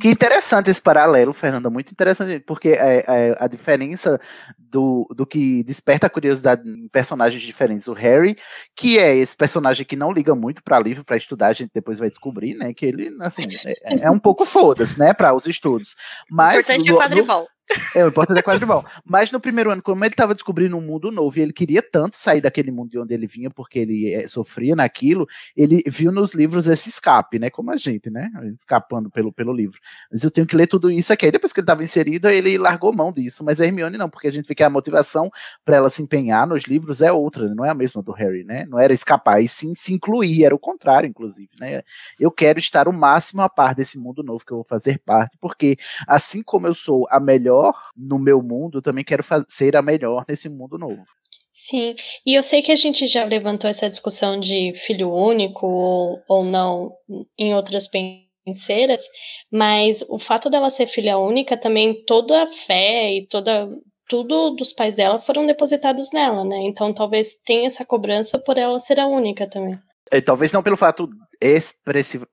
Que interessante esse paralelo, Fernanda, muito interessante, porque é, é, a diferença do, do que desperta a curiosidade em personagens diferentes. O Harry, que é esse personagem que não liga muito para livro, para estudar, a gente depois vai descobrir, né? Que ele, assim, é, é um pouco foda-se, né, para os estudos. Mas. O importante é o quadribol. É, o importante é quadribol. Mas no primeiro ano, como ele estava descobrindo um mundo novo e ele queria tanto sair daquele mundo de onde ele vinha, porque ele é, sofria naquilo, ele viu nos livros esse escape, né? Como a gente, né? Escapando pelo, pelo livro. Mas eu tenho que ler tudo isso aqui. Aí depois que ele estava inserido, ele largou mão disso. Mas a Hermione não, porque a gente vê que a motivação para ela se empenhar nos livros é outra, né? não é a mesma do Harry, né? Não era escapar, e sim se incluir, era o contrário, inclusive, né? Eu quero estar o máximo a par desse mundo novo que eu vou fazer parte, porque assim como eu sou a melhor melhor no meu mundo, também quero ser a melhor nesse mundo novo. Sim, e eu sei que a gente já levantou essa discussão de filho único ou, ou não em outras penseiras, mas o fato dela ser filha única também toda a fé e toda tudo dos pais dela foram depositados nela, né? Então talvez tenha essa cobrança por ela ser a única também. É, talvez não pelo fato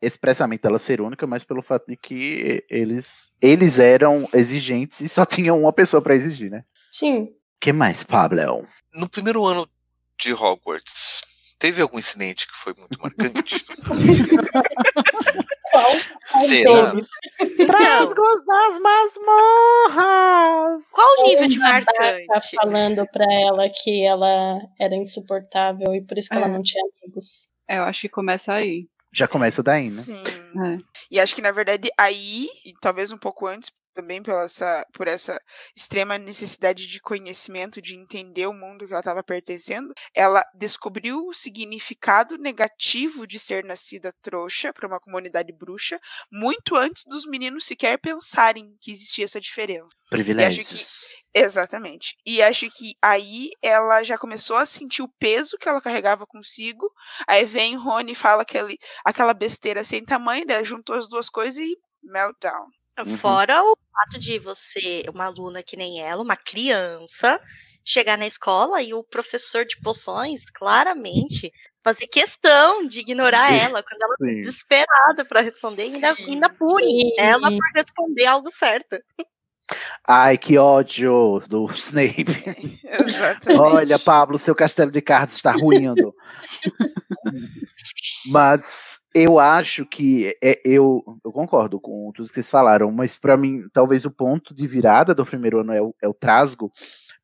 expressamente dela ser única, mas pelo fato de que eles, eles eram exigentes e só tinham uma pessoa para exigir, né? Sim. que mais, Pablo? No primeiro ano de Hogwarts, teve algum incidente que foi muito marcante? Qual? Será? Trasgos das masmorras! Qual o nível de marcante? Tá falando pra ela que ela era insuportável e por isso que é. ela não tinha amigos. É, eu acho que começa aí. Já começa daí, né? Sim. É. E acho que, na verdade, aí, e talvez um pouco antes, também pela essa, por essa extrema necessidade de conhecimento, de entender o mundo que ela estava pertencendo, ela descobriu o significado negativo de ser nascida trouxa para uma comunidade bruxa muito antes dos meninos sequer pensarem que existia essa diferença. Privilégios. E acho que Exatamente. E acho que aí ela já começou a sentir o peso que ela carregava consigo. Aí vem Rony e fala aquele, aquela besteira sem tamanho, né? juntou as duas coisas e meltdown. Uhum. Fora o fato de você, uma aluna que nem ela, uma criança, chegar na escola e o professor de poções, claramente, fazer questão de ignorar Sim. ela quando ela tá desesperada para responder e ainda, ainda pune ela por responder algo certo. Ai, que ódio do Snape. Olha, Pablo, seu castelo de cartas está ruindo. mas eu acho que é, eu, eu concordo com tudo que vocês falaram, mas para mim, talvez o ponto de virada do primeiro ano é o, é o Trasgo,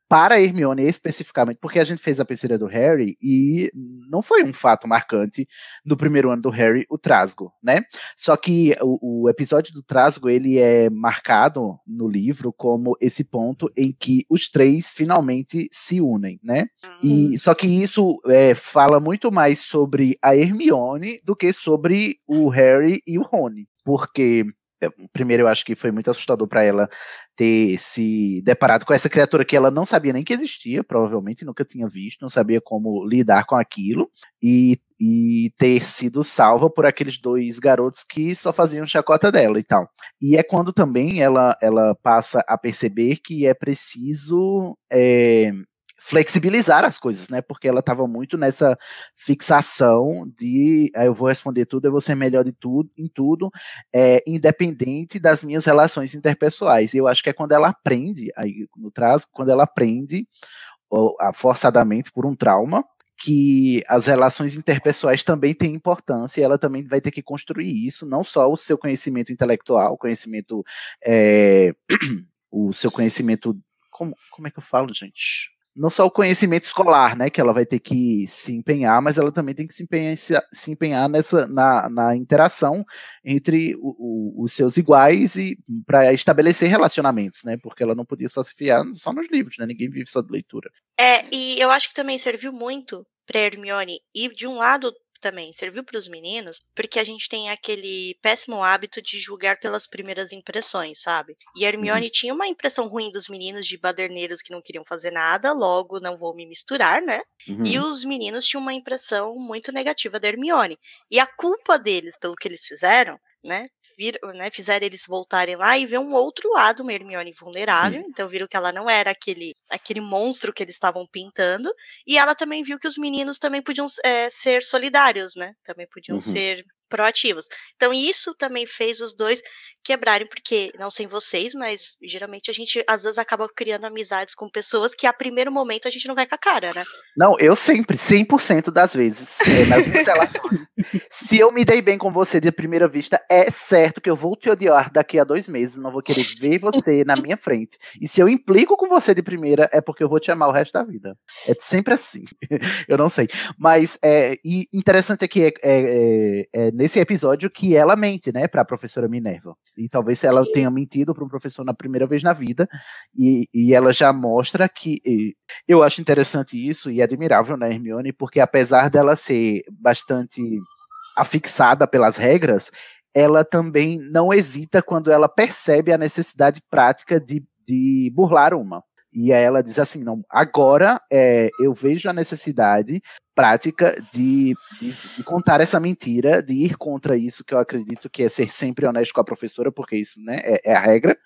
para a Hermione especificamente, porque a gente fez a terceira do Harry e não foi um fato marcante no primeiro ano do Harry o Trasgo, né? Só que o, o, episódio do Trasgo ele é marcado no livro como esse ponto em que os três finalmente se unem, né? E uhum. só que isso é, fala muito mais sobre a Hermione do que sobre o Harry e o Rony, porque primeiro eu acho que foi muito assustador para ela ter se deparado com essa criatura que ela não sabia nem que existia, provavelmente nunca tinha visto, não sabia como lidar com aquilo, e, e ter sido salva por aqueles dois garotos que só faziam chacota dela e tal. E é quando também ela, ela passa a perceber que é preciso é, flexibilizar as coisas, né? Porque ela estava muito nessa fixação de ah, eu vou responder tudo, eu vou ser melhor de tudo, em tudo, é, independente das minhas relações interpessoais. E eu acho que é quando ela aprende, aí no traço, quando ela aprende ou, forçadamente por um trauma, que as relações interpessoais também têm importância e ela também vai ter que construir isso, não só o seu conhecimento intelectual, conhecimento, é, o seu conhecimento, como, como é que eu falo, gente? Não só o conhecimento escolar, né, que ela vai ter que se empenhar, mas ela também tem que se empenhar, se, empenhar nessa na, na interação entre o, o, os seus iguais e para estabelecer relacionamentos, né, porque ela não podia só se fiar só nos livros, né, ninguém vive só de leitura. É, e eu acho que também serviu muito para Hermione ir de um lado também serviu para os meninos, porque a gente tem aquele péssimo hábito de julgar pelas primeiras impressões, sabe? E a Hermione uhum. tinha uma impressão ruim dos meninos de baderneiros que não queriam fazer nada, logo não vou me misturar, né? Uhum. E os meninos tinham uma impressão muito negativa da Hermione. E a culpa deles pelo que eles fizeram, né? Vir, né, fizeram eles voltarem lá e ver um outro lado, uma Hermione vulnerável. Sim. Então viram que ela não era aquele, aquele monstro que eles estavam pintando. E ela também viu que os meninos também podiam é, ser solidários, né? Também podiam uhum. ser proativos. Então isso também fez os dois quebrarem, porque não sei vocês, mas geralmente a gente às vezes acaba criando amizades com pessoas que a primeiro momento a gente não vai com a cara, né? Não, eu sempre, 100% das vezes, é, nas minhas relações. se eu me dei bem com você de primeira vista, é certo que eu vou te odiar daqui a dois meses, não vou querer ver você na minha frente. E se eu implico com você de primeira, é porque eu vou te amar o resto da vida. É sempre assim. eu não sei. Mas é, e interessante é que é, é, é nesse episódio que ela mente, né, para a professora Minerva. E talvez ela Sim. tenha mentido para um professor na primeira vez na vida, e, e ela já mostra que. eu acho interessante isso e admirável na Hermione, porque apesar dela ser bastante afixada pelas regras, ela também não hesita quando ela percebe a necessidade prática de, de burlar uma. E aí ela diz assim: não, agora é, eu vejo a necessidade prática de, de, de, contar essa mentira, de ir contra isso que eu acredito que é ser sempre honesto com a professora, porque isso né, é, é a regra,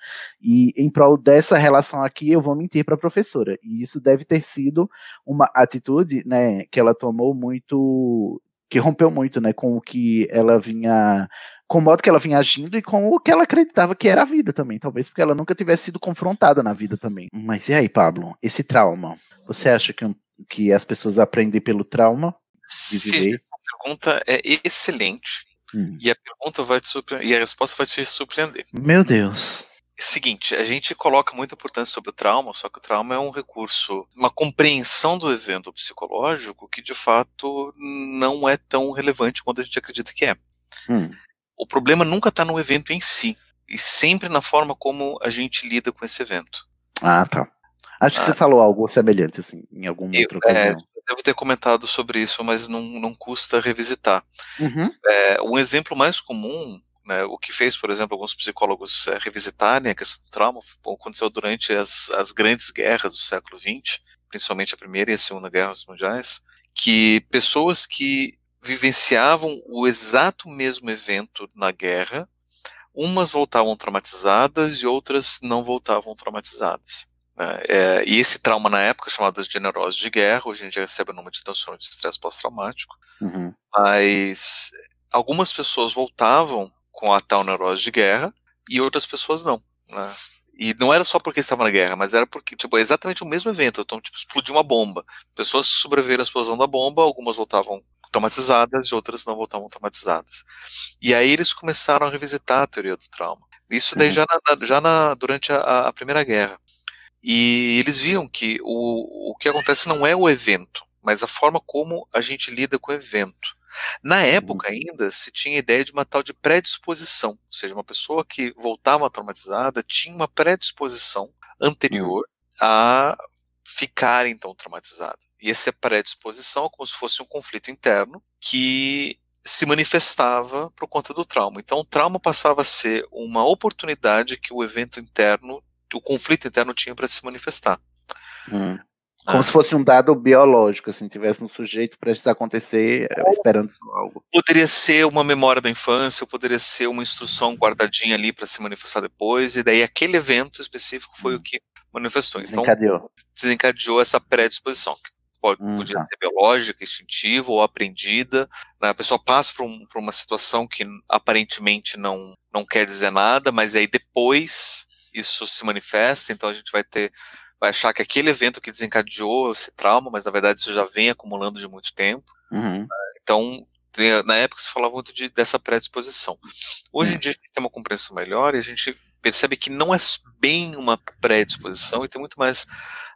e em prol dessa relação aqui eu vou mentir para a professora. E isso deve ter sido uma atitude né, que ela tomou muito. que rompeu muito né, com o que ela vinha com o modo que ela vinha agindo e com o que ela acreditava que era a vida também. Talvez porque ela nunca tivesse sido confrontada na vida também. Mas e aí, Pablo? Esse trauma, você acha que, que as pessoas aprendem pelo trauma? Sim, a pergunta é excelente. Hum. E a pergunta vai te surpreender, e a resposta vai te surpreender. Meu Deus. Seguinte, a gente coloca muita importância sobre o trauma, só que o trauma é um recurso, uma compreensão do evento psicológico que de fato não é tão relevante quanto a gente acredita que é. Hum. O problema nunca está no evento em si, e sempre na forma como a gente lida com esse evento. Ah, tá. Acho que ah. você falou algo semelhante, assim, em outra ocasião. É, devo ter comentado sobre isso, mas não, não custa revisitar. Uhum. É, um exemplo mais comum Né? O que fez, por exemplo, alguns psicólogos é, revisitarem a questão do trauma aconteceu durante as, as grandes guerras do século XX, principalmente a Primeira e a Segunda Guerras Mundiais, que pessoas que vivenciavam o exato mesmo evento na guerra, umas voltavam traumatizadas e outras não voltavam traumatizadas. Né? É, e esse trauma na época, chamado de generose de guerra, hoje em dia recebe o nome de transtorno de estresse pós-traumático, uhum. mas algumas pessoas voltavam com a tal neurose de guerra e outras pessoas não. Né? E não era só porque estava na guerra, mas era porque, tipo, é exatamente o mesmo evento. Então, tipo, explodiu uma bomba. Pessoas sobreviveram à explosão da bomba, algumas voltavam traumatizadas e outras não voltavam traumatizadas. E aí eles começaram a revisitar a teoria do trauma. Isso daí uhum. já, na, já na, durante a, a, Primeira Guerra. E eles viram que o, o que acontece não é o evento, mas a forma como a gente lida com o evento. Na uhum. época ainda se tinha a ideia de uma tal de predisposição, ou seja, uma pessoa que voltava traumatizada tinha uma predisposição anterior a ficar então traumatizada. E essa predisposição é como se fosse um conflito interno que se manifestava por conta do trauma. Então o trauma passava a ser uma oportunidade que o evento interno, o conflito interno tinha para se manifestar. Hum. Como ah. se fosse um dado biológico, assim, tivesse um sujeito para isso acontecer eh, esperando algo. Poderia ser uma memória da infância, poderia ser uma instrução guardadinha ali para se manifestar depois, e daí aquele evento específico foi hum. o que manifestou. Então, desencadeou. desencadeou essa predisposição, que pode, hum, podia tá. ser biológica, instintiva ou aprendida. Né? A pessoa passa por, um, por uma situação que aparentemente não, não quer dizer nada, mas aí depois isso se manifesta, então a gente vai ter vai achar que aquele evento que desencadeou esse trauma, mas na verdade isso já vem acumulando de muito tempo. Uhum. Então, na época se falava muito de, dessa predisposição. Hoje em dia a gente tem uma compreensão melhor e a gente percebe que não é bem uma predisposição e tem muito mais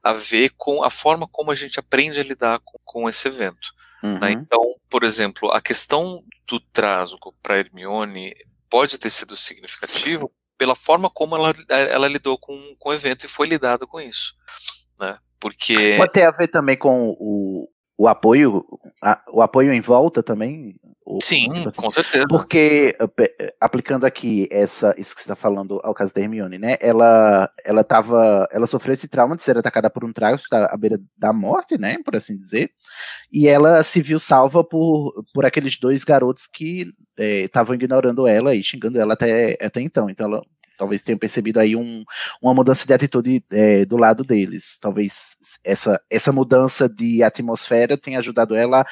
a ver com a forma como a gente aprende a lidar com, com esse evento. Né? Uhum. Né? Então, por exemplo, a questão do trásico para Hermione pode ter sido significativo pela forma como ela, ela lidou com, com o evento e foi lidado com isso. Né? Porque. Pode ter a ver também com o, o apoio, a, o apoio em volta também. O, Sim, tipo assim, com certeza. Porque aplicando aqui essa, isso que você está falando ao caso da Hermione, né? Ela, ela tava, ela sofreu esse trauma de ser atacada por um trago à beira da morte, né? Por assim dizer. E ela se viu salva por, por aqueles dois garotos que estavam é, ignorando ela e xingando ela até, até então. Então ela talvez tenham percebido aí um, uma mudança de atitude é, do lado deles. Talvez essa, essa mudança de atmosfera tenha ajudado ela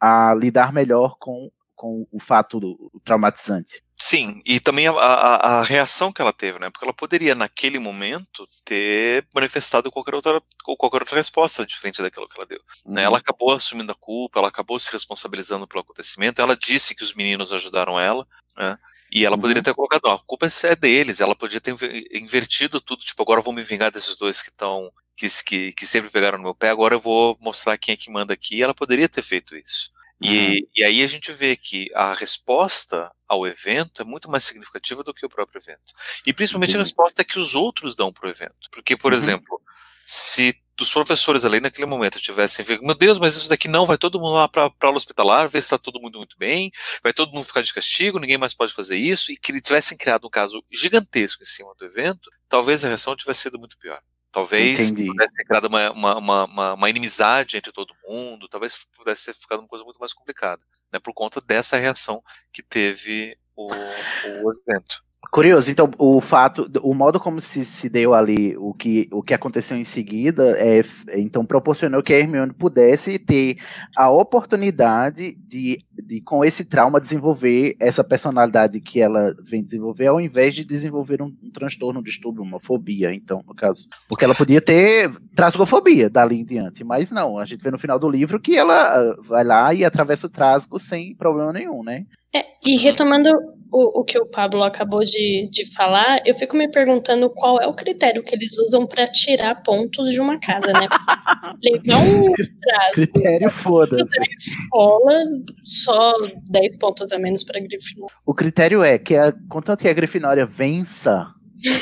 a lidar melhor com, com o fato do, traumatizante. Sim, e também a, a, a, reação que ela teve, né? Porque ela poderia, naquele momento, ter manifestado qualquer outra, qualquer outra resposta diferente daquilo que ela deu. Uhum. Né? Ela acabou assumindo a culpa, ela acabou se responsabilizando pelo acontecimento, ela disse que os meninos ajudaram ela, né? E ela poderia uhum. ter colocado, ó, a culpa é deles, ela podia ter invertido tudo, tipo, agora eu vou me vingar desses dois que estão, que, que, que, sempre pegaram no meu pé, agora eu vou mostrar quem é que manda aqui, ela poderia ter feito isso. Uhum. E, e aí a gente vê que a resposta ao evento é muito mais significativa do que o próprio evento. E principalmente a resposta que os outros dão para o evento. Porque, por uhum. exemplo, se dos professores ali naquele momento tivessem feito, meu Deus, mas isso daqui não, vai todo mundo lá para a aula hospitalar, ver se está todo mundo muito bem, vai todo mundo ficar de castigo, ninguém mais pode fazer isso, e que tivessem criado um caso gigantesco em cima do evento, talvez a reação tivesse sido muito pior. Talvez Entendi. pudesse ter criado uma, uma, uma, uma, inimizade entre todo mundo, talvez pudesse ter ficado uma coisa muito mais complicada, né, por conta dessa reação que teve o, o evento. Curioso, então o fato, o modo como se, se deu ali, o que, o que aconteceu em seguida, é, então proporcionou que a Hermione pudesse ter a oportunidade de, de, com esse trauma, desenvolver essa personalidade que ela vem desenvolver, ao invés de desenvolver um, um transtorno, um distúrbio, uma fobia, então, no caso. Porque ela podia ter trasgofobia dali em diante, mas não, a gente vê no final do livro que ela ah, vai lá e atravessa o trasgo sem problema nenhum, né? É, e retomando o, o que o Pablo acabou de, de falar, eu fico me perguntando qual é o critério que eles usam para tirar pontos de uma casa, né? Levar um prazo. Critério foda-se. escola, só 10 pontos a menos para Grifinória. O critério é que, a, contanto que a Grifinória vença,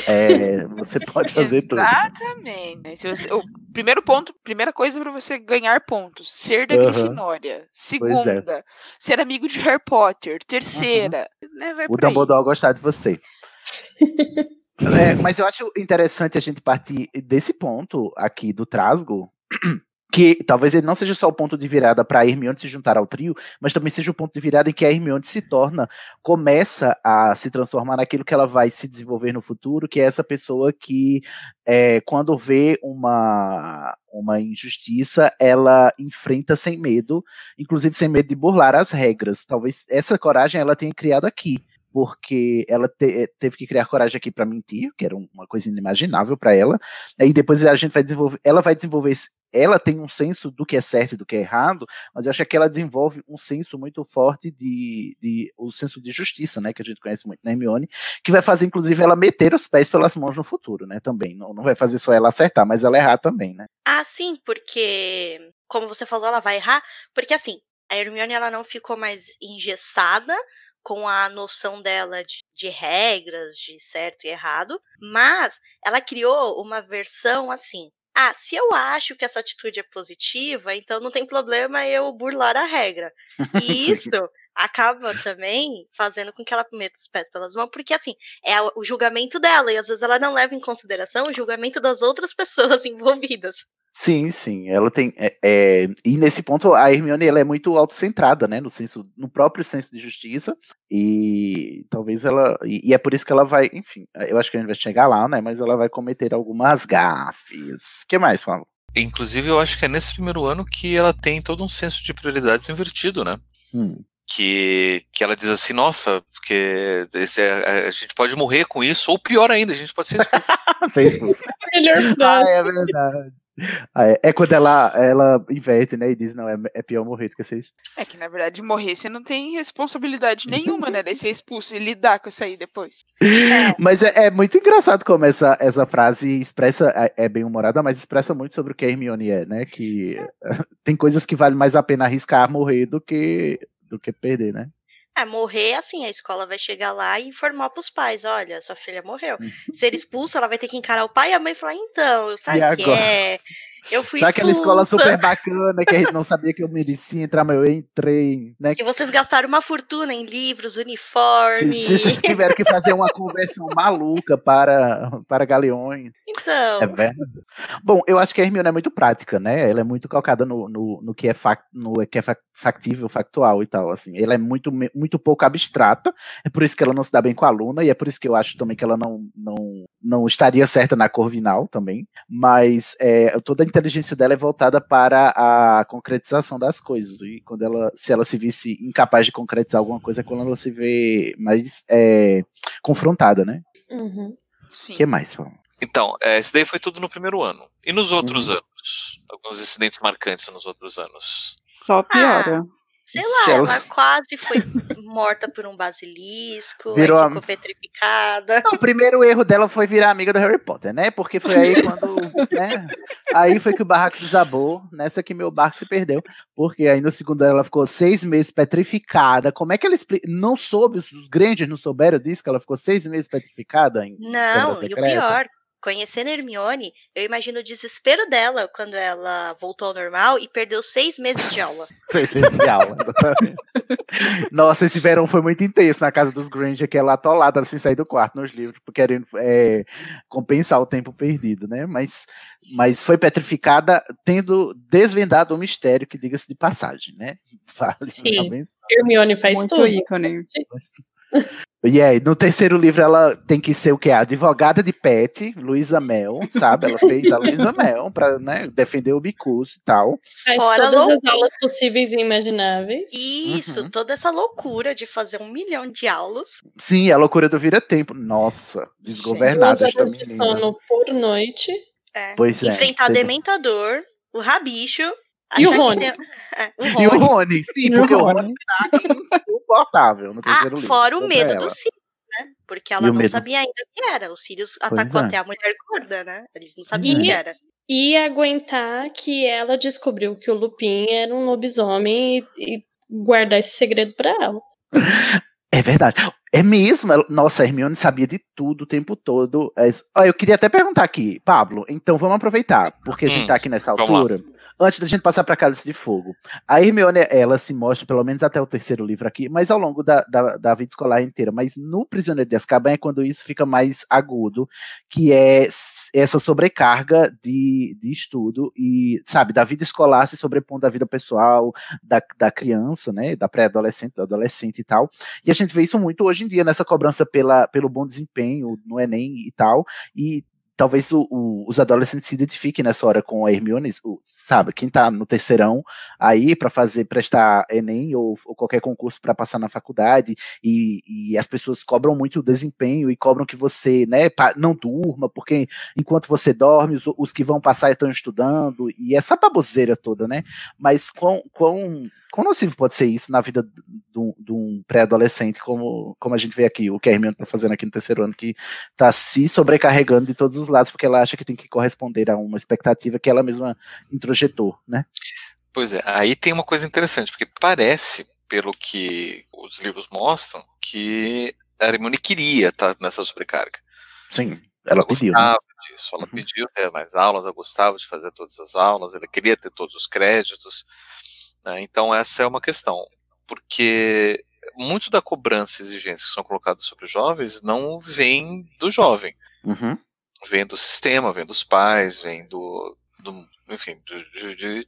é, você pode fazer tudo. Exatamente. Você, primeiro ponto, primeira coisa para você ganhar pontos, ser da Aham. Grifinória. É. Segunda, ser amigo de Harry Potter. Terceira, né, vai O por aí. Dumbledore gostar de você. É, mas eu acho interessante a gente partir desse ponto aqui do Trasgo, que talvez ele não seja só o ponto de virada para Hermione se juntar ao trio, mas também seja o ponto de virada em que a Hermione se torna, começa a se transformar naquilo que ela vai se desenvolver no futuro, que é essa pessoa que, é, quando vê uma, uma injustiça, ela enfrenta sem medo, inclusive sem medo de burlar as regras. Talvez essa coragem ela tenha criado aqui porque ela te- teve que criar coragem aqui para mentir, que era um- uma coisa inimaginável para ela. Aí depois a gente vai desenvolver, ela vai desenvolver, ela tem um senso do que é certo e do que é errado, mas eu acho que ela desenvolve um senso muito forte de, de o senso de justiça, né, que a gente conhece muito na Hermione, que vai fazer inclusive ela meter os pés pelas mãos no futuro, né, também. Não, não vai fazer só ela acertar, mas ela errar também, né? Ah, sim, porque, como você falou, ela vai errar. Porque, assim, a Hermione ela não ficou mais engessada com a noção dela de, de regras, de certo e errado, mas ela criou uma versão assim. Ah, se eu acho que essa atitude é positiva, então não tem problema eu burlar a regra. E isso acaba também fazendo com que ela meta os pés pelas mãos, porque assim, é o julgamento dela, e às vezes ela não leva em consideração o julgamento das outras pessoas envolvidas. Sim, sim, ela tem. é, é, e nesse ponto a Hermione ela é muito autocentrada, né? No senso, no próprio senso de justiça. E talvez ela. E, e é por isso que ela vai, enfim, eu acho que a gente vai chegar lá, né? Mas ela vai cometer algumas gafes. O que mais, Paulo? Inclusive, eu acho que é nesse primeiro ano que ela tem todo um senso de prioridades invertido, né? Hum. Que, que ela diz assim, nossa, porque esse é- a gente pode morrer com isso, ou pior ainda, a gente pode ser expulso. Ser expulso. Melhor ah, é verdade. Ah, é, é quando ela, ela inverte, né? E diz, não, é, é pior morrer do que ser expulso. É que, na verdade, morrer você não tem responsabilidade nenhuma, né? Daí ser expulso e lidar com isso aí depois. Mas é, é muito engraçado como essa, essa frase expressa, é, é bem humorada, mas expressa muito sobre o que a Hermione é, né? Que tem coisas que vale mais a pena arriscar morrer do que, do que perder, né? É, morrer, assim, a escola vai chegar lá e informar pros pais, olha, sua filha morreu. Uhum. Ser expulsa, ela vai ter que encarar o pai e a mãe e falar, então, sabe E o que é? Eu fui Sabe aquela escola super bacana que a gente não sabia que eu merecia entrar, mas eu entrei, né? Que vocês gastaram uma fortuna em livros, uniforme. Vocês tiveram que fazer uma conversão maluca para, para galeões. Então, É verdade. Bom, eu acho que a Hermione é muito prática, né? Ela é muito calcada no, no, no que é fac, no que é fac- factível, factual e tal, assim. Ela é muito, muito pouco abstrata, é por isso que ela não se dá bem com a aluna, e é por isso que eu acho também que ela não, não, não estaria certa na Corvinal também, mas é, toda inteligência dela é voltada para a concretização das coisas, e quando ela, se ela se visse incapaz de concretizar alguma coisa, é quando ela se vê mais é, confrontada, né? Uhum. Sim. O que mais, Paulo? Então, é, esse daí foi tudo no primeiro ano. E nos outros Uhum. anos? Alguns incidentes marcantes nos outros anos. Só piora. Sei lá, Shella. ela quase foi morta por um basilisco, Virou aí a- ficou petrificada. Não, o primeiro erro dela foi virar amiga do Harry Potter, né? Porque foi aí quando. né? Aí foi que o barraco desabou, nessa que meu barco se perdeu. Porque aí no segundo ano ela ficou seis meses petrificada. Como é que ela explica? Não soube, os Grangers não souberam disso, que ela ficou seis meses petrificada em Não, e o pior, conhecendo a Hermione, eu imagino o desespero dela quando ela voltou ao normal e perdeu seis meses de aula. Seis meses de aula. Nossa, esse verão foi muito intenso na casa dos Granger, que ela atolada sem sair do quarto nos livros, querendo é, compensar o tempo perdido, né? Mas, mas foi petrificada tendo desvendado um mistério que diga-se de passagem, né? Vale Sim. Hermione faz Muito tudo. ícone. E aí, no terceiro livro, ela tem que ser o quê? A advogada de Pet, Luísa Mel, sabe? Ela fez a Luísa Mel para né, defender o Bicus e tal. Faz Fora todas louco. as aulas possíveis e imagináveis. Isso, Uhum. toda essa loucura de fazer um milhão de aulas. Sim, a loucura do vira-tempo. Nossa, desgovernada Duas esta menina. sono por noite. É. Pois é, Enfrentar teve- Dementador, o Rabicho. E o Rony. É, o E o Rony. Rony, sim, E porque o Rony. Rony tá insuportável no terceiro Ah, livro. fora o medo ela. do Sirius, né? Porque E ela o não medo? sabia ainda o que era. O Sirius atacou é. até a mulher gorda, né? Eles não sabiam o é. que era. E aguentar que ela descobriu que o Lupin era um lobisomem e, e guardar esse segredo pra ela. É verdade. É mesmo? Nossa, a Hermione sabia de tudo o tempo todo. Ó, eu queria até perguntar aqui, Pablo, então vamos aproveitar, porque a gente Hum, tá aqui nessa altura. Antes da gente passar pra Cálice de Fogo. A Hermione, ela se mostra, pelo menos até o terceiro livro aqui, mas ao longo da, da, da vida escolar inteira. Mas no Prisioneiro de Azkaban é quando isso fica mais agudo, que é essa sobrecarga de, de estudo e, sabe, da vida escolar se sobrepondo à vida pessoal, da, da criança, né, da pré-adolescente, do adolescente e tal. E a gente vê isso muito hoje em dia nessa cobrança pela, pelo bom desempenho no Enem e tal. E talvez o- o- os adolescentes se identifiquem nessa hora com a Hermione, o- sabe? Quem tá no terceirão aí para fazer, prestar Enem ou, ou qualquer concurso para passar na faculdade e, e as pessoas cobram muito o desempenho e cobram que você, né, não durma, porque enquanto você dorme, os, os que vão passar estão estudando e essa baboseira toda, né? Mas quão, quão, quão nocivo pode ser isso na vida de um- pré-adolescente, como, como a gente vê aqui, o que a Hermione tá fazendo aqui no terceiro ano, que tá se sobrecarregando de todos os lados, porque ela acha que tem que corresponder a uma expectativa que ela mesma introjetou, né? Pois é, aí tem uma coisa interessante, porque parece, pelo que os livros mostram, que a Hermione queria estar nessa sobrecarga. Sim, ela pediu, né? gostava disso, ela pediu ter mais aulas, ela gostava de fazer todas as aulas, ela queria ter todos os créditos. Né? Então essa é uma questão, porque muito da cobrança e exigência que são colocadas sobre os jovens não vem do jovem, Uhum. vem do sistema, vem dos pais, vem do, do enfim, do- de, de-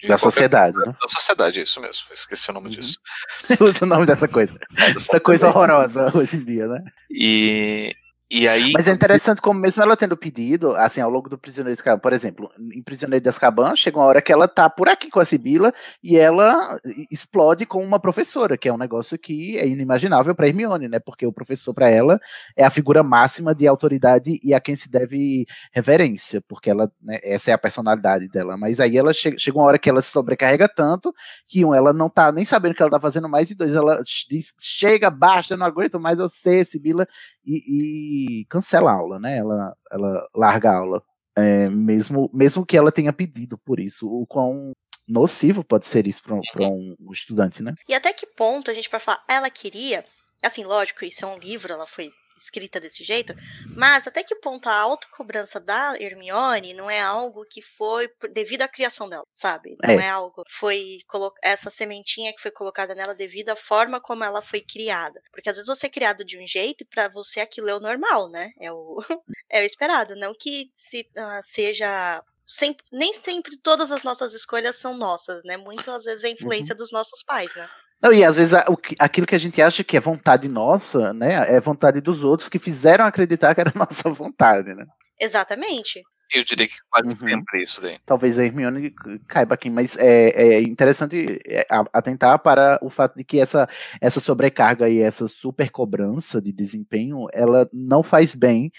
de Da sociedade, né? Da sociedade, isso mesmo, esqueci o nome disso. o nome dessa coisa. Essa coisa horrorosa hoje em dia, né? E, e aí. Mas é interessante como mesmo ela tendo pedido, assim, ao longo do Prisioneiro de Azkaban, por exemplo, em Prisioneiro de Azkaban, chega uma hora que ela tá por aqui com a Sibila e ela explode com uma professora, que é um negócio que é inimaginável para Hermione, né? Porque o professor para ela é a figura máxima de autoridade e a quem se deve reverência, porque ela, né, essa é a personalidade dela. Mas aí ela chega, chega uma hora que ela se sobrecarrega tanto que um, ela não tá nem sabendo o que ela tá fazendo mais e dois, ela diz, chega, basta, eu não aguento mais você, Sibila, e, e cancela a aula, né? Ela, ela larga a aula. É, mesmo, mesmo que ela tenha pedido por isso. O quão nocivo pode ser isso para um, um estudante, né? E até que ponto a gente pode falar, "Ah, ela queria, assim, lógico, isso é um livro, ela foi escrita desse jeito, mas até que ponto a autocobrança da Hermione não é algo que foi devido à criação dela, sabe? Não É. é, algo foi essa sementinha que foi colocada nela devido à forma como ela foi criada. Porque às vezes você é criado de um jeito e pra você aquilo é o normal, né? É o, é o esperado, não que se, ah, seja sempre, nem sempre todas as nossas escolhas são nossas, né? Muito às vezes é Uhum. influência dos nossos pais, né? Não, e às vezes a- o que- aquilo que a gente acha que é vontade nossa, né? É vontade dos outros que fizeram acreditar que era nossa vontade, né? Exatamente. Eu diria que quase Uhum. sempre isso daí. Talvez a Hermione caiba aqui, mas é, é interessante é, atentar para o fato de que essa, essa sobrecarga e essa super cobrança de desempenho, ela não faz bem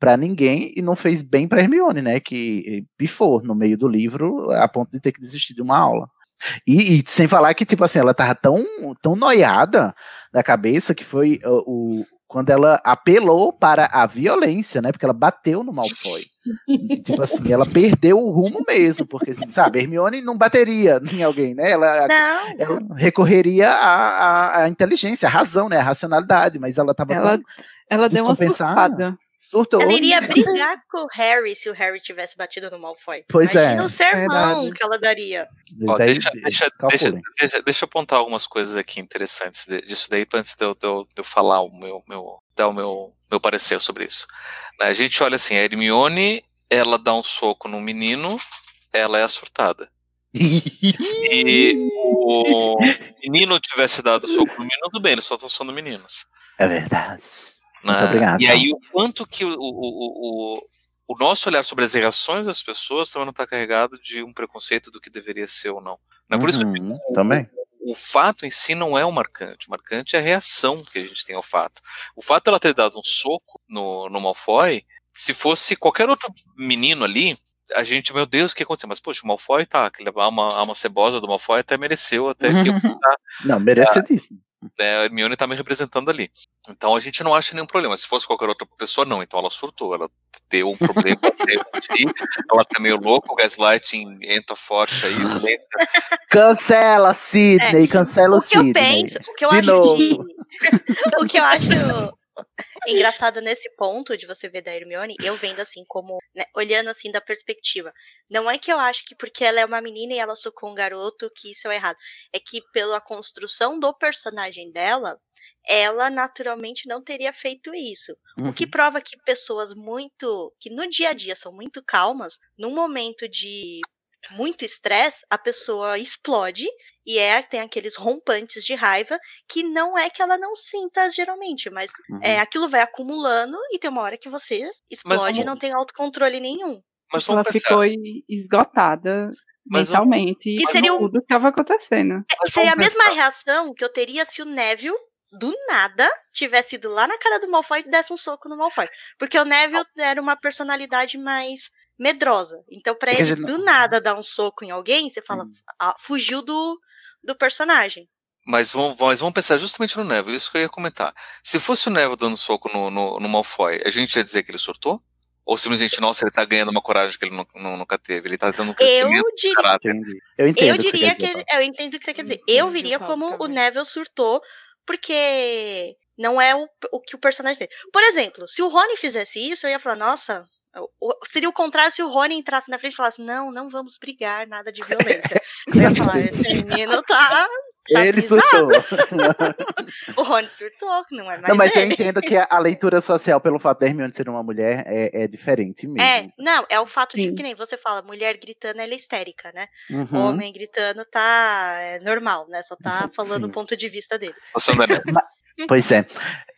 para ninguém e não fez bem para Hermione, né? Que pifou no meio do livro a ponto de ter que desistir de uma aula. E, e sem falar que, tipo assim, ela tava tão, tão noiada da cabeça que foi uh, o, quando ela apelou para a violência, né? Porque ela bateu no Malfoy. tipo assim, ela perdeu o rumo mesmo, porque, assim, sabe, Hermione não bateria em alguém, né? Ela, ela recorreria à, à, à inteligência, à razão, né? À racionalidade, mas ela tava Ela, ela deu uma surtada. Surtou. Ela iria brigar com o Harry se o Harry tivesse batido no Malfoy. Pois Imagina é. o sermão Verdade. que ela daria. Ó, deixa, deixa, calculem. deixa, deixa, deixa eu apontar algumas coisas aqui interessantes de- disso daí, antes de eu, de eu- de eu falar o meu, meu, dar o meu, meu parecer sobre isso. Né, A gente olha assim, a Hermione, ela dá um soco no menino, ela é a surtada. Se o menino tivesse dado soco no menino, tudo bem, eles só estão sendo meninos. É verdade. Muito obrigado. E aí o quanto que o, o, o, o- o nosso olhar sobre as reações das pessoas também não está carregado de um preconceito do que deveria ser ou não. Né? Por isso que digo, Uhum, também. o fato em si não é o marcante. O marcante é a reação que a gente tem ao fato. O fato dela ter dado um soco no, no Malfoy, se fosse qualquer outro menino ali, a gente, meu Deus, o que aconteceu? Mas, poxa, o Malfoy tá, aquele, a alma, a alma cebosa do Malfoy até mereceu, até que tá, Não, merecidíssimo. Né, a Hermione tá me representando ali. Então a gente não acha nenhum problema. Se fosse qualquer outra pessoa, não. Então ela surtou, ela deu um problema si, ela tá meio louca, o gaslighting entra forte aí, entra Cancela, Sidney, cancela o, O que eu Sidney. penso, o que eu De acho novo. que o que eu acho engraçado nesse ponto de você ver da Hermione, eu vendo assim como, né, olhando assim da perspectiva. Não é que eu acho que porque ela é uma menina e ela socou um garoto que isso é errado. É que pela construção do personagem dela, ela naturalmente não teria feito isso. Uhum. O que prova que pessoas muito que no dia a dia são muito calmas, num momento de muito estresse, a pessoa explode e é tem aqueles rompantes de raiva que não é que ela não sinta geralmente, mas uhum. é aquilo vai acumulando e tem uma hora que você explode e não tem autocontrole nenhum. Mas ela pensar. ficou esgotada mas mentalmente e seria tudo que estava acontecendo. É, seria a mesma reação que eu teria se o Neville do nada tivesse ido lá na cara do Malfoy e desse um soco no Malfoy. Porque o Neville era uma personalidade mais medrosa. Então, para ele, do nada, dar um soco em alguém, você fala, ah, fugiu do, do personagem. Mas vamos, mas vamos pensar justamente no Neville, isso que eu ia comentar. Se fosse o Neville dando soco no, no, no Malfoy, a gente ia dizer que ele surtou? Ou simplesmente, nossa, ele tá ganhando uma coragem que ele nunca teve. Ele tá tendo um crescimento eu diria, Eu, entendo eu diria que, que eu entendo o que você quer dizer. Eu viria como o Neville surtou, porque não é o, o que o personagem tem. Por exemplo, se o Rony fizesse isso, eu ia falar, nossa, Seria o contrário se o Rony entrasse na frente e falasse: Não, não vamos brigar, nada de violência. Eu ia falar: Esse menino tá. tá ele surtou. o Rony surtou, não é mais. Não, mas dele. eu entendo que a, leitura social, pelo fato da Hermione ser uma mulher, é, é diferente mesmo. É, não, é o fato de que nem você fala: mulher gritando, ela é histérica, né? Uhum. Homem gritando tá é normal, né? Só tá falando o ponto de vista dele. Não é Pois é.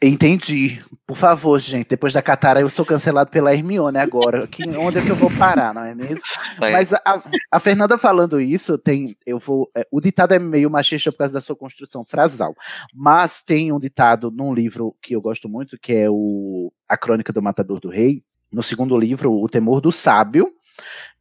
Entendi. Por favor, gente, depois da Catara eu sou cancelado pela Hermione agora. Que, onde é que eu vou parar, não é mesmo? É. Mas a, a, Fernanda falando isso, tem. Eu vou. É, o ditado é meio machista por causa da sua construção frasal. Mas tem um ditado num livro que eu gosto muito, que é o A Crônica do Matador do Rei. No segundo livro, O Temor do Sábio.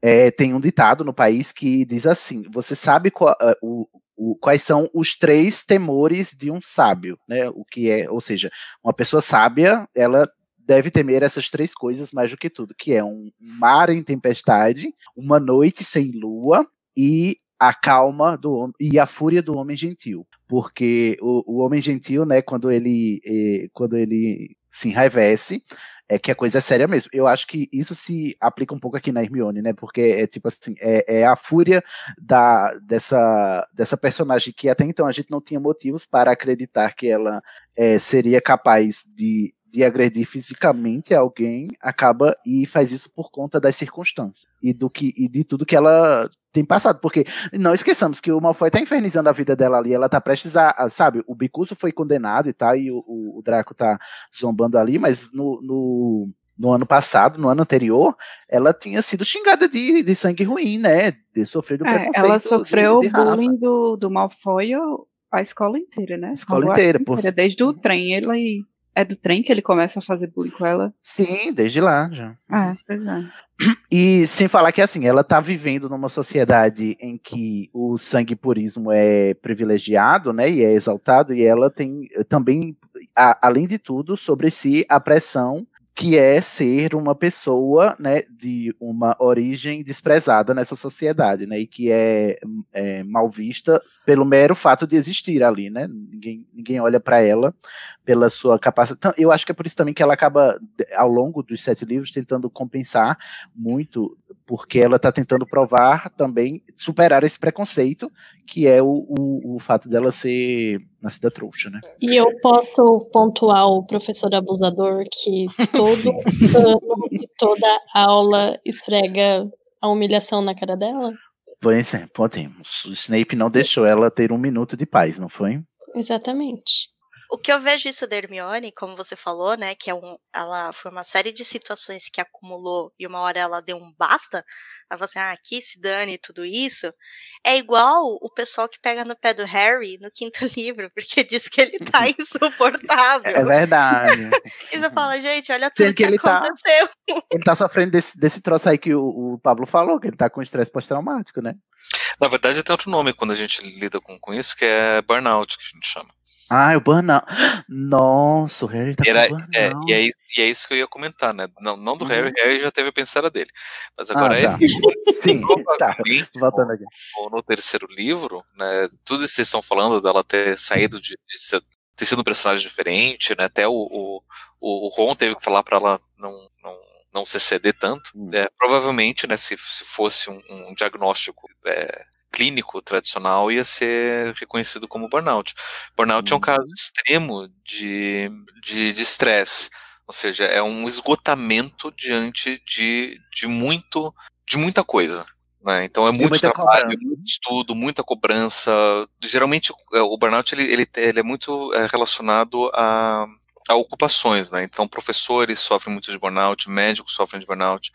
É, tem um ditado no país que diz assim: você sabe qual, uh, o, o, quais são os três temores de um sábio, né? O que é, ou seja, uma pessoa sábia, ela deve temer essas três coisas mais do que tudo, que é um mar em tempestade, uma noite sem lua e a calma do e a fúria do homem gentil, porque o, o homem gentil, né, quando ele eh, quando ele se enraivece, é que a coisa é séria mesmo. Eu acho que isso se aplica um pouco aqui na Hermione, né? Porque é tipo assim, é, é, a fúria da, dessa, dessa personagem que até então a gente não tinha motivos para acreditar que ela é, seria capaz de, de agredir fisicamente alguém, acaba e faz isso por conta das circunstâncias e do que e de tudo que ela tem passado, porque não esqueçamos que o Malfoy tá infernizando a vida dela ali, ela tá prestes a, a sabe, o Bicuso foi condenado e tal, e o, o, Draco tá zombando ali, mas no, no, no, ano passado, no ano anterior, ela tinha sido xingada de, de sangue ruim, né, de sofrer do é, preconceito. Ela sofreu o bullying do, do Malfoy a escola inteira, né? A escola inteira, por... desde o trem, ele é do trem que ele começa a fazer bullying com ela? Sim, desde lá já. Ah, pois é. E sem falar que assim, ela tá vivendo numa sociedade em que o sangue purismo é privilegiado, né, e é exaltado, e ela tem também, a, além de tudo, sobre si a pressão que é ser uma pessoa, né, de uma origem desprezada nessa sociedade, né, e que é, é mal vista pelo mero fato de existir ali, né, ninguém, ninguém olha para ela pela sua capacidade, então, eu acho que é por isso também que ela acaba, ao longo dos sete livros, tentando compensar muito, porque ela está tentando provar também, superar esse preconceito, que é o, o, o fato dela ser nascida trouxa, né. E eu posso pontuar o professor abusador que todo ano e toda aula esfrega a humilhação na cara dela? Pois é, podemos. O Snape não deixou ela ter um minuto de paz, não foi? Exatamente. O que eu vejo isso da Hermione, como você falou, né, que é um, ela foi uma série de situações que acumulou e uma hora ela deu um basta, ela falou assim, ah, aqui se dane tudo isso, é igual o pessoal que pega no pé do Harry no quinto livro, porque diz que ele tá insuportável. É verdade. e você fala, gente, olha tudo que, que ele tá aconteceu. Tá, ele tá sofrendo desse, desse troço aí que o, o Pablo falou, que ele tá com estresse pós-traumático, né? Na verdade, tem outro nome quando a gente lida com, com isso, que é burnout, que a gente chama. Ah, o burnout. Nossa, o Harry tá Era, com é, e, é isso, e é isso que eu ia comentar, né? Não, não do Harry, Harry já teve a pensada dele. Mas agora Ah, é tá. Sim, tá. Voltando aqui. no, no terceiro livro, né? Tudo isso que vocês estão falando dela ter saído de, de ser ter sido um personagem diferente, né? Até o, o, o Ron teve que falar para ela não, não, não se ceder tanto. Hum. É, provavelmente, né, se, se fosse um, um diagnóstico é, clínico tradicional, ia ser reconhecido como burnout. Burnout hum. é um caso extremo de estresse. De, de ou seja, é um esgotamento diante de, de muito de muita coisa. Né? Então é Tem muito trabalho, cobrança. muito estudo, muita cobrança. Geralmente é, o burnout ele, ele, ele é muito é, relacionado a, a ocupações, né? Então professores sofrem muito de burnout, médicos sofrem de burnout.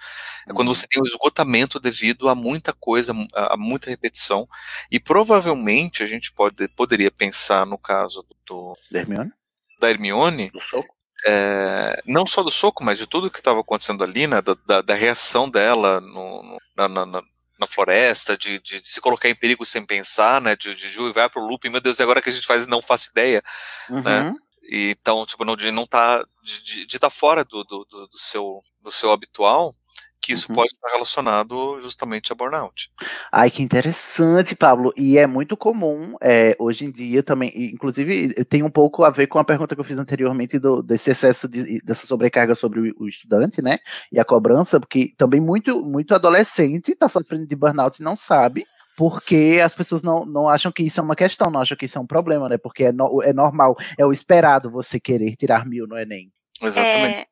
É quando você uhum. tem o esgotamento devido a muita coisa, a, a muita repetição. E provavelmente a gente pode, poderia pensar no caso do, da Hermione, da Hermione do soco é, não só do soco, mas de tudo que estava acontecendo ali, né, da, da, da reação dela no, no, na, na, na, floresta, de, de, de, se colocar em perigo sem pensar, né, de, de, de vai pro looping, meu Deus, e agora que a gente faz não faço ideia, né, uhum. né, e, então, tipo, não, de não tá, de estar tá fora do, do, do, seu, do seu habitual, que isso uhum. pode estar relacionado justamente a burnout. Ai, que interessante, Pablo. E é muito comum é, hoje em dia também, inclusive tem um pouco a ver com a pergunta que eu fiz anteriormente do, desse excesso de, dessa sobrecarga sobre o, o, estudante, né? E a cobrança, porque também muito, muito adolescente está sofrendo de burnout e não sabe porque as pessoas não, não acham que isso é uma questão, não acham que isso é um problema, né? Porque é, no, é normal, é o esperado você querer tirar mil no Enem. Exatamente. É,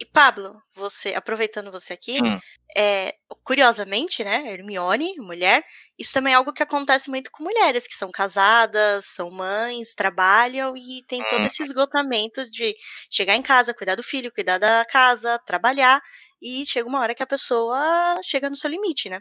e Pablo, você, aproveitando você aqui, hum. é, curiosamente, né, Hermione, mulher, isso também é algo que acontece muito com mulheres que são casadas, são mães, trabalham e tem todo hum. esse esgotamento de chegar em casa, cuidar do filho, cuidar da casa, trabalhar, e chega uma hora que a pessoa chega no seu limite, né?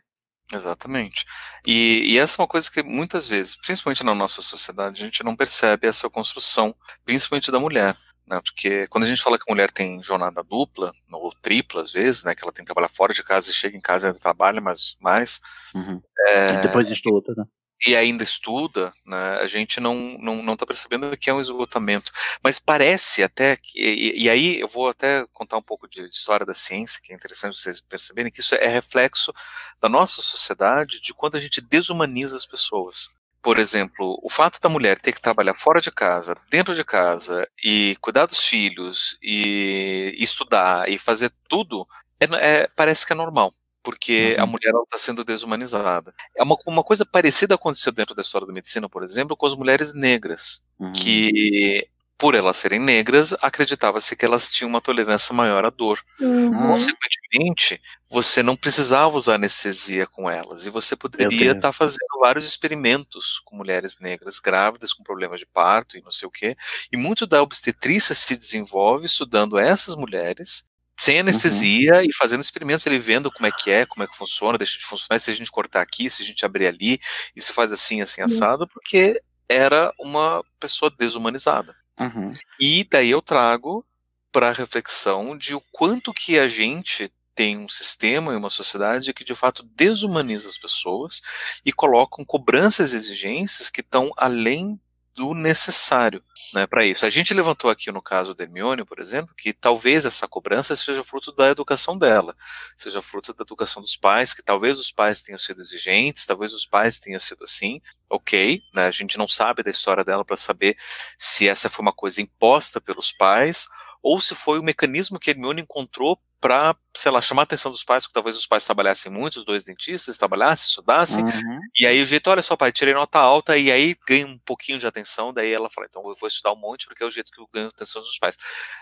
Exatamente. E, e, essa é uma coisa que muitas vezes, principalmente na nossa sociedade, a gente não percebe essa construção, principalmente da mulher né? Porque quando a gente fala que a mulher tem jornada dupla, ou tripla às vezes, né? Que ela tem que trabalhar fora de casa e chega em casa e ainda trabalha mais. mais uhum. é, e depois estuda, né? E ainda estuda, né? A gente não, não, não tá percebendo que é um esgotamento. Mas parece até que. E, e aí eu vou até contar um pouco de, história da ciência, que é interessante vocês perceberem que isso é reflexo da nossa sociedade, de quando a gente desumaniza as pessoas por exemplo, o fato da mulher ter que trabalhar fora de casa, dentro de casa, e cuidar dos filhos, e estudar, e fazer tudo, é, é, parece que é normal. Porque uhum. a mulher está sendo desumanizada. É uma, uma coisa parecida aconteceu dentro da história da medicina, por exemplo, com as mulheres negras, uhum. que por elas serem negras, acreditava-se que elas tinham uma tolerância maior à dor. Uhum. Consequentemente, você não precisava usar anestesia com elas, e você poderia estar tá fazendo vários experimentos com mulheres negras grávidas com problemas de parto e não sei o quê. E muito da obstetrícia se desenvolve estudando essas mulheres sem uhum. anestesia uhum. e fazendo experimentos, ele vendo como é que é, como é que funciona, deixa de funcionar, se a gente cortar aqui, se a gente abrir ali, e se faz assim, assim, assado, porque era uma pessoa desumanizada. Uhum. E daí eu trago para a reflexão de o quanto que a gente tem um sistema e uma sociedade que de fato desumaniza as pessoas e colocam cobranças e exigências que estão além do necessário né, para isso. A gente levantou aqui no caso da Hermione, por exemplo, que talvez essa cobrança seja fruto da educação dela, seja fruto da educação dos pais, que talvez os pais tenham sido exigentes, talvez os pais tenham sido assim, ok, né, a gente não sabe da história dela para saber se essa foi uma coisa imposta pelos pais ou se foi o mecanismo que a Hermione encontrou para, sei lá, chamar a atenção dos pais, porque talvez os pais trabalhassem muito, os dois dentistas trabalhassem, estudassem, uhum. e aí o jeito, olha só, pai, tirei nota alta, e aí ganha um pouquinho de atenção, daí ela fala, então eu vou estudar um monte, porque é o jeito que eu ganho atenção dos pais.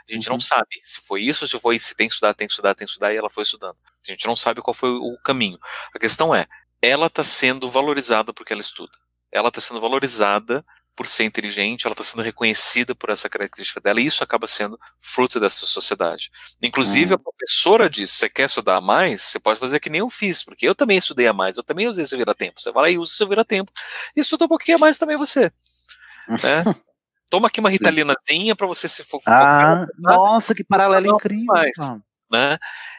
A gente uhum. não sabe se foi isso, se foi, se tem que estudar, tem que estudar, tem que estudar, e ela foi estudando. A gente não sabe qual foi o caminho. A questão é, ela está sendo valorizada porque ela estuda. Ela está sendo valorizada por ser inteligente, ela está sendo reconhecida por essa característica dela, e isso acaba sendo fruto dessa sociedade. Inclusive, uhum. a professora diz: você quer estudar mais? Você pode fazer que nem eu fiz, porque eu também estudei a mais, eu também usei seu vira-tempo. Você vai lá e usa seu vira-tempo, e estuda um pouquinho a mais também você. Né? Toma aqui uma ritalinazinha para você se focar. Ah, nossa, que paralelo incrível. Mais, né?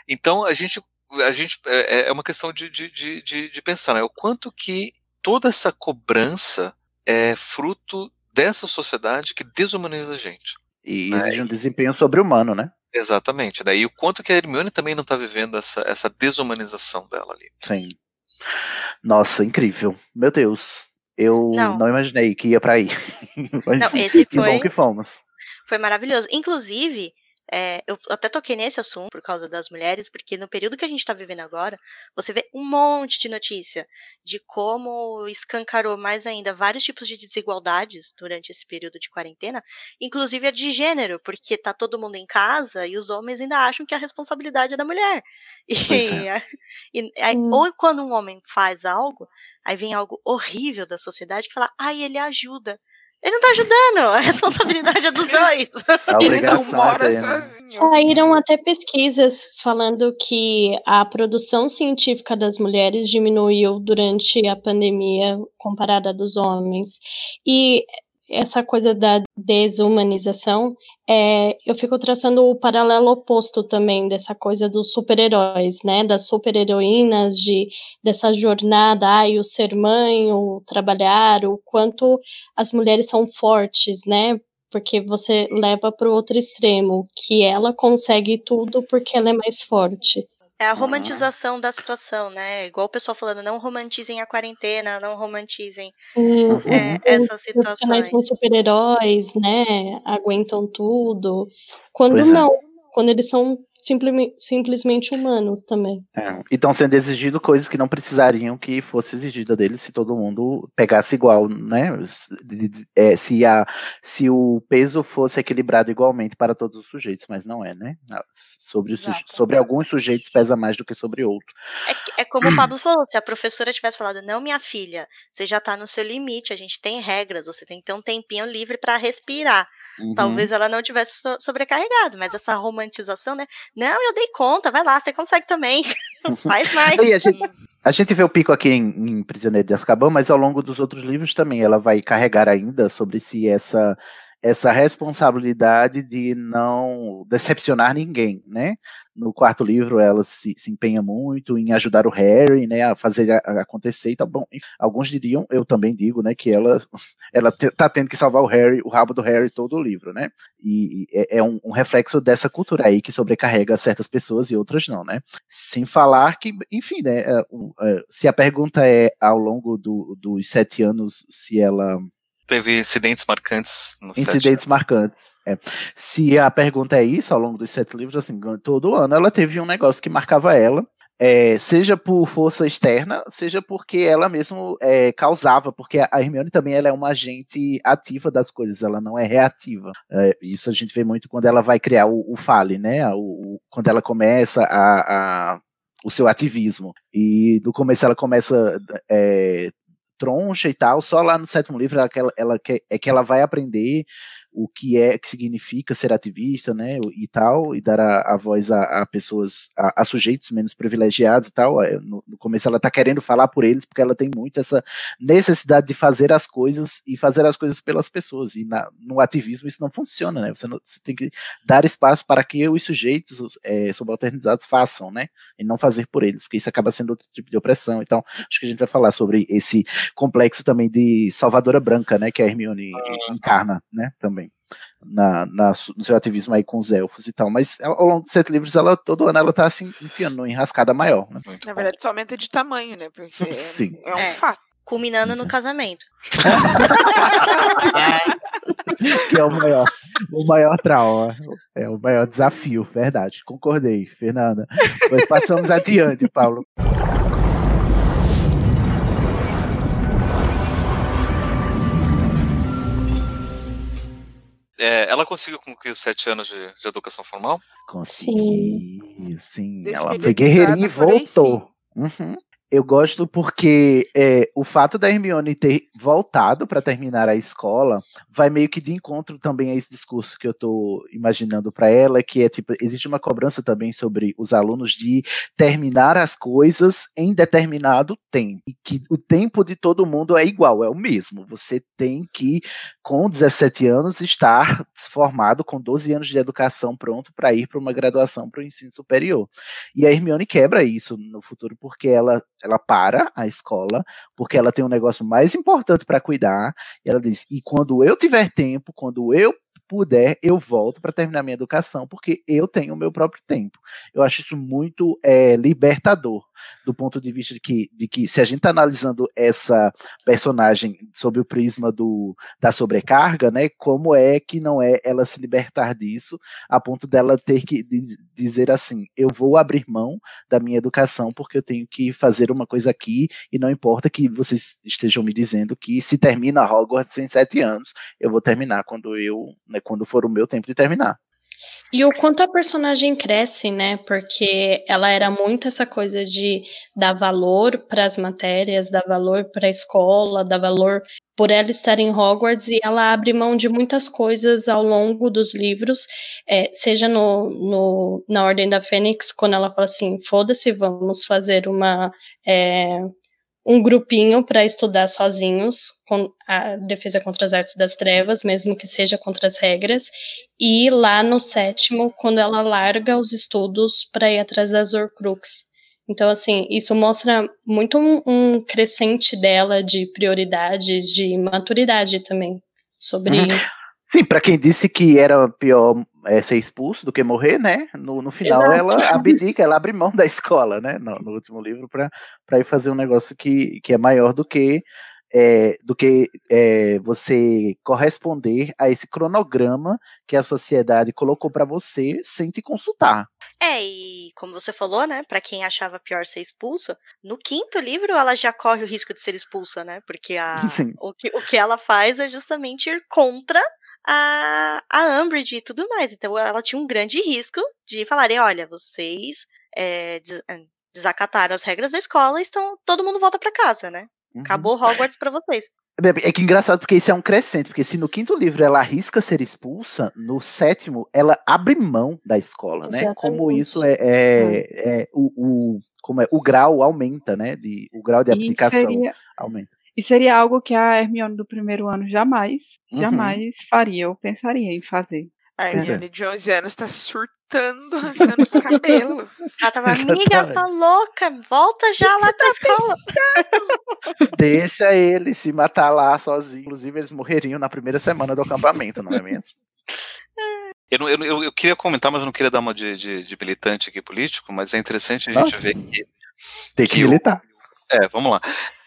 Então, a gente a gente é, é uma questão de, de, de, de pensar né? o quanto que toda essa cobrança é fruto dessa sociedade que desumaniza a gente. E né? exige um desempenho sobre-humano, né? Exatamente. Daí o quanto que a Hermione também não está vivendo essa, essa desumanização dela ali. Sim. Nossa, incrível. Meu Deus. Eu não, não imaginei que ia para aí. Mas não, esse que foi, bom que fomos. Foi maravilhoso. Inclusive, é, eu até toquei nesse assunto por causa das mulheres, porque no período que a gente está vivendo agora, você vê um monte de notícia de como escancarou mais ainda vários tipos de desigualdades durante esse período de quarentena, inclusive a de gênero, porque tá todo mundo em casa e os homens ainda acham que a responsabilidade é da mulher. E, é. e aí, hum. ou quando um homem faz algo, aí vem algo horrível da sociedade que fala, ai, ele ajuda. Ele não tá ajudando, a responsabilidade é dos dois. A Ele não mora é sozinho. Saíram até pesquisas falando que a produção científica das mulheres diminuiu durante a pandemia comparada dos homens. E essa coisa da desumanização, é, eu fico traçando o paralelo oposto também dessa coisa dos super-heróis, né? Das super-heroínas, de, dessa jornada, ai, o ser mãe, o trabalhar, o quanto as mulheres são fortes, né? Porque você leva para o outro extremo, que ela consegue tudo porque ela é mais forte. É a romantização da situação, né? Igual o pessoal falando, não romantizem a quarentena, não romantizem Sim, é, essas situações. são super-heróis, né? Aguentam tudo. Quando pois é. não, é. quando eles são simplesmente, simplesmente humanos também. É, e estão sendo exigidas coisas que não precisariam que fosse exigida deles se todo mundo pegasse igual, né? É, se, a, se o peso fosse equilibrado igualmente para todos os sujeitos, mas não é, né? Sobre, suje sobre alguns sujeitos pesa mais do que sobre outros. É, é como o Pablo falou, se a professora tivesse falado, não, minha filha, você já está no seu limite, a gente tem regras, você tem que ter um tempinho livre para respirar. Uhum. Talvez ela não tivesse sobrecarregado, mas essa romantização, né? Não, eu dei conta, vai lá, você consegue também. Faz mais. a, gente, a, gente, vê o pico aqui em, em Prisioneiro de Azkaban, mas ao longo dos outros livros também ela vai carregar ainda sobre si essa essa responsabilidade de não decepcionar ninguém, né? No quarto livro ela se, se empenha muito em ajudar o Harry, né, a fazer a, acontecer e tá bom. Alguns diriam, eu também digo, né, que ela ela tá tendo que salvar o Harry, o rabo do Harry todo o livro, né? E, e é, é um, um, reflexo dessa cultura aí que sobrecarrega certas pessoas e outras não, né? Sem falar que, enfim, né, é, é, se a pergunta é ao longo do, dos sete anos se ela teve incidentes marcantes no Incidentes set, marcantes. É. Se a pergunta é isso, ao longo dos sete livros, assim, todo ano ela teve um negócio que marcava ela. É, seja por força externa, seja porque ela mesmo é, causava, porque a Hermione também ela é uma agente ativa das coisas, ela não é reativa. É, isso a gente vê muito quando ela vai criar o, o Fale, né? O, o, quando ela começa a, a o seu ativismo. E no começo ela começa é, troncha e tal, só lá no sétimo livro ela, ela, é que ela vai aprender o que é que significa ser ativista, né, e tal, e dar a, a voz a, a pessoas, a, a, sujeitos menos privilegiados e tal. É, no, no começo ela está querendo falar por eles porque ela tem muito essa necessidade de fazer as coisas e fazer as coisas pelas pessoas. E na, no ativismo isso não funciona, né? Você, não, você tem que dar espaço para que os sujeitos é, subalternizados façam, né, e não fazer por eles, porque isso acaba sendo outro tipo de opressão. Então acho que a gente vai falar sobre esse complexo também de salvadora branca, né, que a Hermione ah. encarna, né, também na, na, no seu ativismo aí com os elfos e tal. Mas ao longo dos sete livros, ela, todo ano ela tá assim, enfiando numa enrascada maior. Né? Na verdade, só aumenta de tamanho, né? Porque Sim. é, um é. fato. Culminando no casamento. que é o maior, o maior trauma. É o maior desafio, verdade. Concordei, Fernanda. Pois passamos adiante, Paulo. É, ela conseguiu concluir os sete anos de, de educação formal? Conseguiu, sim. sim. Ela foi guerreirinha e voltou. Uhum eu gosto porque é, o fato da Hermione ter voltado para terminar a escola vai meio que de encontro também a esse discurso que eu estou imaginando para ela, que é tipo, existe uma cobrança também sobre os alunos de terminar as coisas em determinado tempo. E que o tempo de todo mundo é igual, é o mesmo. Você tem que, com 17 anos, estar formado com 12 anos de educação pronto para ir para uma graduação para o ensino superior. E a Hermione quebra isso no futuro porque ela ela para a escola porque ela tem um negócio mais importante para cuidar. E ela diz: e quando eu tiver tempo, quando eu puder, eu volto para terminar minha educação, porque eu tenho o meu próprio tempo. Eu acho isso muito é, libertador, do ponto de vista de que, de que se a gente está analisando essa personagem sob o prisma do, da sobrecarga, né, como é que não é ela se libertar disso, a ponto dela ter que dizer assim: eu vou abrir mão da minha educação porque eu tenho que fazer uma coisa aqui e não importa que vocês estejam me dizendo que se termina Hogwarts em sete anos, eu vou terminar quando eu, né, quando for o meu tempo de terminar. E o quanto a personagem cresce, né? Porque ela era muito essa coisa de dar valor para as matérias, dar valor para a escola, dar valor por ela estar em Hogwarts e ela abre mão de muitas coisas ao longo dos livros, é, seja no, no, na Ordem da Fênix, quando ela fala assim: foda-se, vamos fazer uma. É, um grupinho para estudar sozinhos com a defesa contra as artes das trevas, mesmo que seja contra as regras, e lá no sétimo, quando ela larga os estudos para ir atrás das Horcrux. Então, assim, isso mostra muito um, um crescente dela de prioridades, de maturidade também, sobre... Uhum. Sim, para quem disse que era pior é, ser expulso do que morrer, né? No, no final Exato. ela abdica, ela abre mão da escola, né? No, no último livro para ir fazer um negócio que, que é maior do que é, do que é, você corresponder a esse cronograma que a sociedade colocou para você sem te consultar. É, e como você falou, né, para quem achava pior ser expulso, no quinto livro ela já corre o risco de ser expulsa, né? Porque a, o, que, o que ela faz é justamente ir contra a, a Umbridge e tudo mais. Então ela tinha um grande risco de falarem, olha, vocês é, desacataram as regras da escola, então todo mundo volta para casa, né? Uhum. Acabou Hogwarts para vocês. É que engraçado, porque isso é um crescente, porque se no quinto livro ela arrisca ser expulsa, no sétimo ela abre mão da escola, né? Exatamente. Como isso é, é, é o, o, como é, o grau aumenta, né? De, o grau de aplicação seria, aumenta. E seria algo que a Hermione do primeiro ano jamais, uhum. jamais faria ou pensaria em fazer. A é. Hermione de 11 anos tá surtando, arrancando os cabelos. Ela tava, amiga, tá louca, volta já lá da escola. Deixa ele se matar lá sozinho. Inclusive, eles morreriam na primeira semana do acampamento, não é mesmo? Eu, eu, eu, eu queria comentar, mas eu não queria dar uma de, de, de militante aqui político, mas é interessante a gente ah, ver que. Tem que, que militar. é, vamos lá.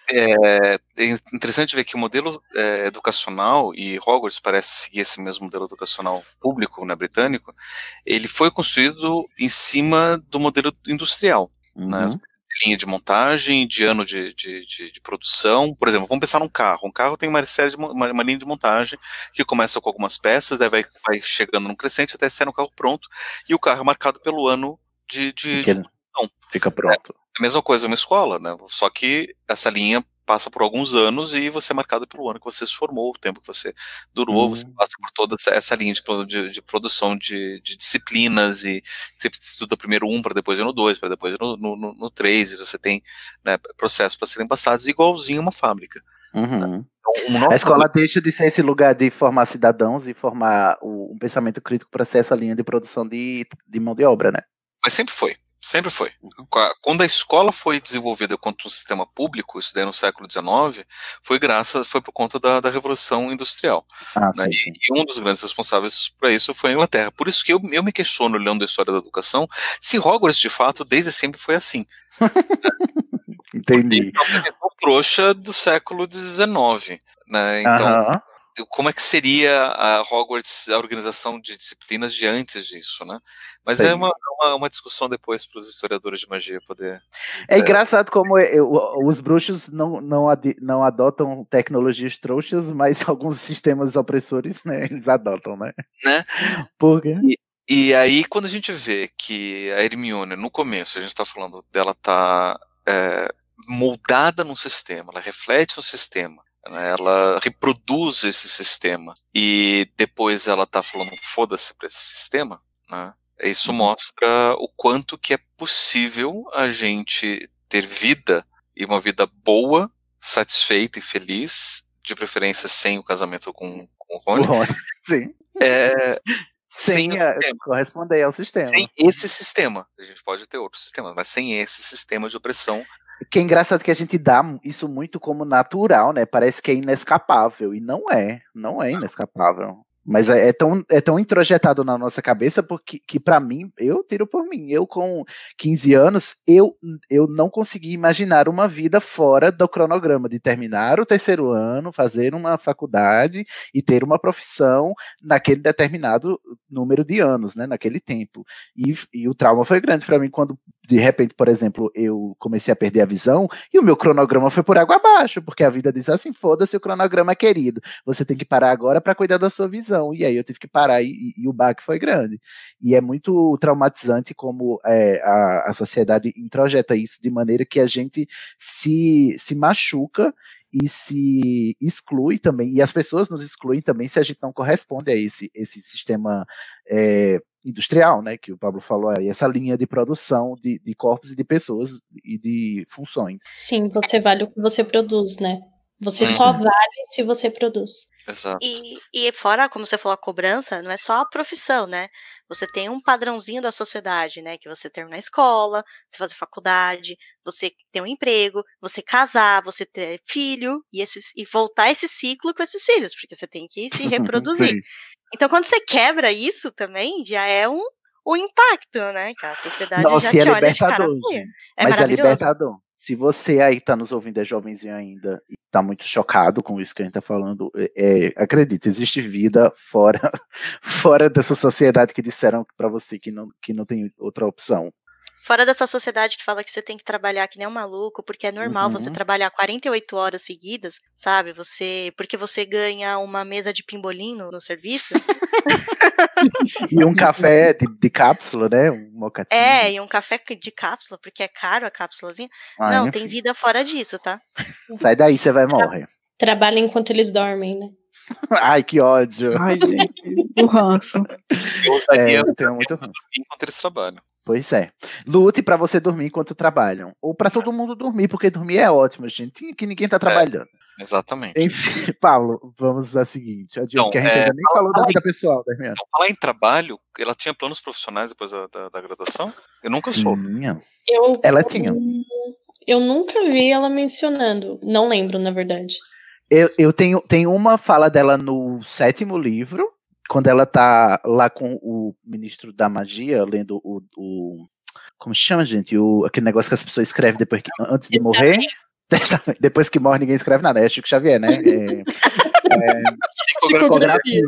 É, é interessante ver que o modelo é, educacional, e Hogwarts parece seguir esse mesmo modelo educacional público né, britânico, ele foi construído em cima do modelo industrial. Né, uhum. Né, linha de montagem, de ano de, de, de, de, produção. Por exemplo, vamos pensar num carro. Um carro tem uma série de uma, uma linha de montagem que começa com algumas peças, daí vai, vai chegando num crescente até ser um carro pronto, e o carro é marcado pelo ano de, de, de Fica pronto. A mesma coisa uma escola, né? Só que essa linha passa por alguns anos e você é marcado pelo ano que você se formou, o tempo que você durou, você hum. passa por toda essa, essa linha de, de, de produção de, de, disciplinas e você estuda primeiro um para depois ir no dois, para depois ir no, no, no, no três, e você tem né, processos para serem passados igualzinho uma fábrica. Uhum. Então, a escola deixa de ser esse lugar de formar cidadãos e formar o, um pensamento crítico para ser essa linha de produção de, de mão de obra, né? Mas sempre foi. Sempre foi. Quando a escola foi desenvolvida quanto um sistema público, isso daí no século XIX, foi graças, foi por conta da, da Revolução Industrial. Ah, né? sim, sim. E, um dos grandes responsáveis para isso foi a Inglaterra. Por isso que eu, eu me questiono, olhando a história da educação, se Hogwarts, de fato, desde sempre foi assim. Entendi. Porque é trouxa do século XIX. Né? Então, uh -huh como é que seria a Hogwarts, a organização de disciplinas de antes disso, né? Mas é Sim. é uma, uma, uma, discussão depois para os historiadores de magia poder. É, é engraçado como os bruxos não, não, ad, não adotam tecnologias trouxas, mas alguns sistemas opressores, né, eles adotam, né? Né? Por quê? E, e aí, quando a gente vê que a Hermione, no começo, a gente está falando dela tá é, moldada num sistema, ela reflete um sistema? Ela reproduz esse sistema e depois ela tá falando foda-se para esse sistema, né? Isso uhum. mostra o quanto que é possível a gente ter vida e uma vida boa, satisfeita e feliz, de preferência sem o casamento com, com o Rony. Rony sim. É, sem, sem a, corresponder ao sistema. Sem esse sistema. A gente pode ter outro sistema, mas sem esse sistema de opressão que é engraçado que a gente dá isso muito como natural, né? Parece que é inescapável. E não é. Não é inescapável. Mas é, é tão, é tão introjetado na nossa cabeça porque que para mim, eu tiro por mim. Eu com 15 anos, eu, eu não consegui imaginar uma vida fora do cronograma de terminar o terceiro ano, fazer uma faculdade e ter uma profissão naquele determinado número de anos, né, naquele tempo. E, e o trauma foi grande para mim quando de repente, por exemplo, eu comecei a perder a visão e o meu cronograma foi por água abaixo, porque a vida diz assim: foda-se o cronograma querido, você tem que parar agora para cuidar da sua visão. E aí eu tive que parar e, e, e, o baque foi grande. E é muito traumatizante como é, a, a sociedade introjeta isso de maneira que a gente se, se machuca e se exclui também, e as pessoas nos excluem também se a gente não corresponde a esse, esse sistema é, industrial, né, que o Pablo falou aí, essa linha de produção de, de corpos e de pessoas e de funções. Sim, você vale o que você produz, né? Você só uhum. vale se você produz. Exato. E, e fora, como você falou, a cobrança, não é só a profissão, né? Você tem um padrãozinho da sociedade, né? Que você terminar a escola, você fazer faculdade, você ter um emprego, você casar, você ter filho e, esses, e voltar esse ciclo com esses filhos, porque você tem que se reproduzir. então, quando você quebra isso também, já é um, um impacto, né? Que a sociedade Nossa, já é te olha libertador. de cara É Mas é libertador. Se você aí tá nos ouvindo, é jovenzinho ainda, e tá muito chocado com isso que a gente tá falando, é, é, acredite, existe vida fora, fora dessa sociedade que disseram para você que não, que não tem outra opção. Fora dessa sociedade que fala que você tem que trabalhar que nem um maluco, porque é normal uhum. você trabalhar 48 horas seguidas, sabe? Você, porque você ganha uma mesa de pimbolim no, serviço. e um café de, de cápsula, né? Um mocatinho. É, e um café de cápsula, porque é caro a cápsulazinha. Ai, Não, tem vida fora disso, tá? Sai daí, você vai morrer. Trabalha enquanto eles dormem, né? Ai, que ódio. Ai, gente, o ranço. Eu, é, eu tenho muito ranço. Enquanto eles trabalham. Pois é. Lute para você dormir enquanto trabalham. Ou para todo mundo dormir, porque dormir é ótimo, gente. Que ninguém tá trabalhando. É, exatamente. Enfim, Paulo, vamos a seguinte. Adiante, então, que a gente é, ainda nem falou da vida pessoal da Hermione. Falar em trabalho, ela tinha planos profissionais depois da, da, da graduação? Eu nunca soube. Tinha. Eu, ela tinha. Eu nunca vi ela mencionando. Não lembro, na verdade. Eu, eu tenho, tenho uma fala dela no sétimo livro, quando ela tá lá com o ministro da magia, lendo o. o como chama, gente? O, aquele negócio que as pessoas escrevem depois que, antes de morrer. Depois que morre, ninguém escreve nada. É Chico Xavier, né? É, psicografia.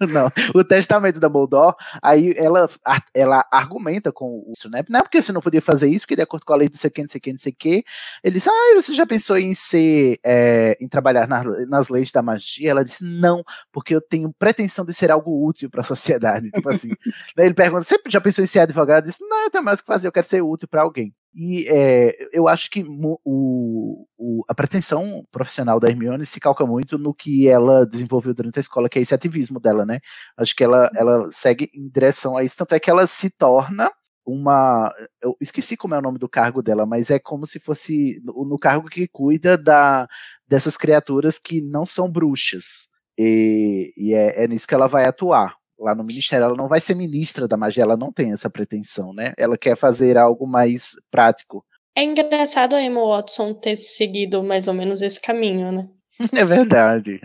Não, o testamento da Moldor, aí ela, ela argumenta com isso, né? Não é porque você não podia fazer isso, porque de acordo com a lei não sei o que, não sei o que, não sei o que. Ele disse, ah, você já pensou em ser, é, em trabalhar nas, nas leis da magia? Ela disse, não, porque eu tenho pretensão de ser algo útil para a sociedade. Tipo assim. Daí ele pergunta, você já pensou em ser advogado? Ela disse, não, eu tenho mais o que fazer, eu quero ser útil para alguém. E é, eu acho que o, o, a pretensão profissional da Hermione se calca muito no que ela desenvolveu durante a escola, que é esse ativismo dela, né? Acho que ela, ela segue em direção a isso, tanto é que ela se torna uma. Eu esqueci como é o nome do cargo dela, mas é como se fosse no, no cargo que cuida da, dessas criaturas que não são bruxas. E, e é, é nisso que ela vai atuar lá no ministério, ela não vai ser ministra da magia, ela não tem essa pretensão, né? Ela quer fazer algo mais prático. É engraçado a Emma Watson ter seguido mais ou menos esse caminho, né? É verdade.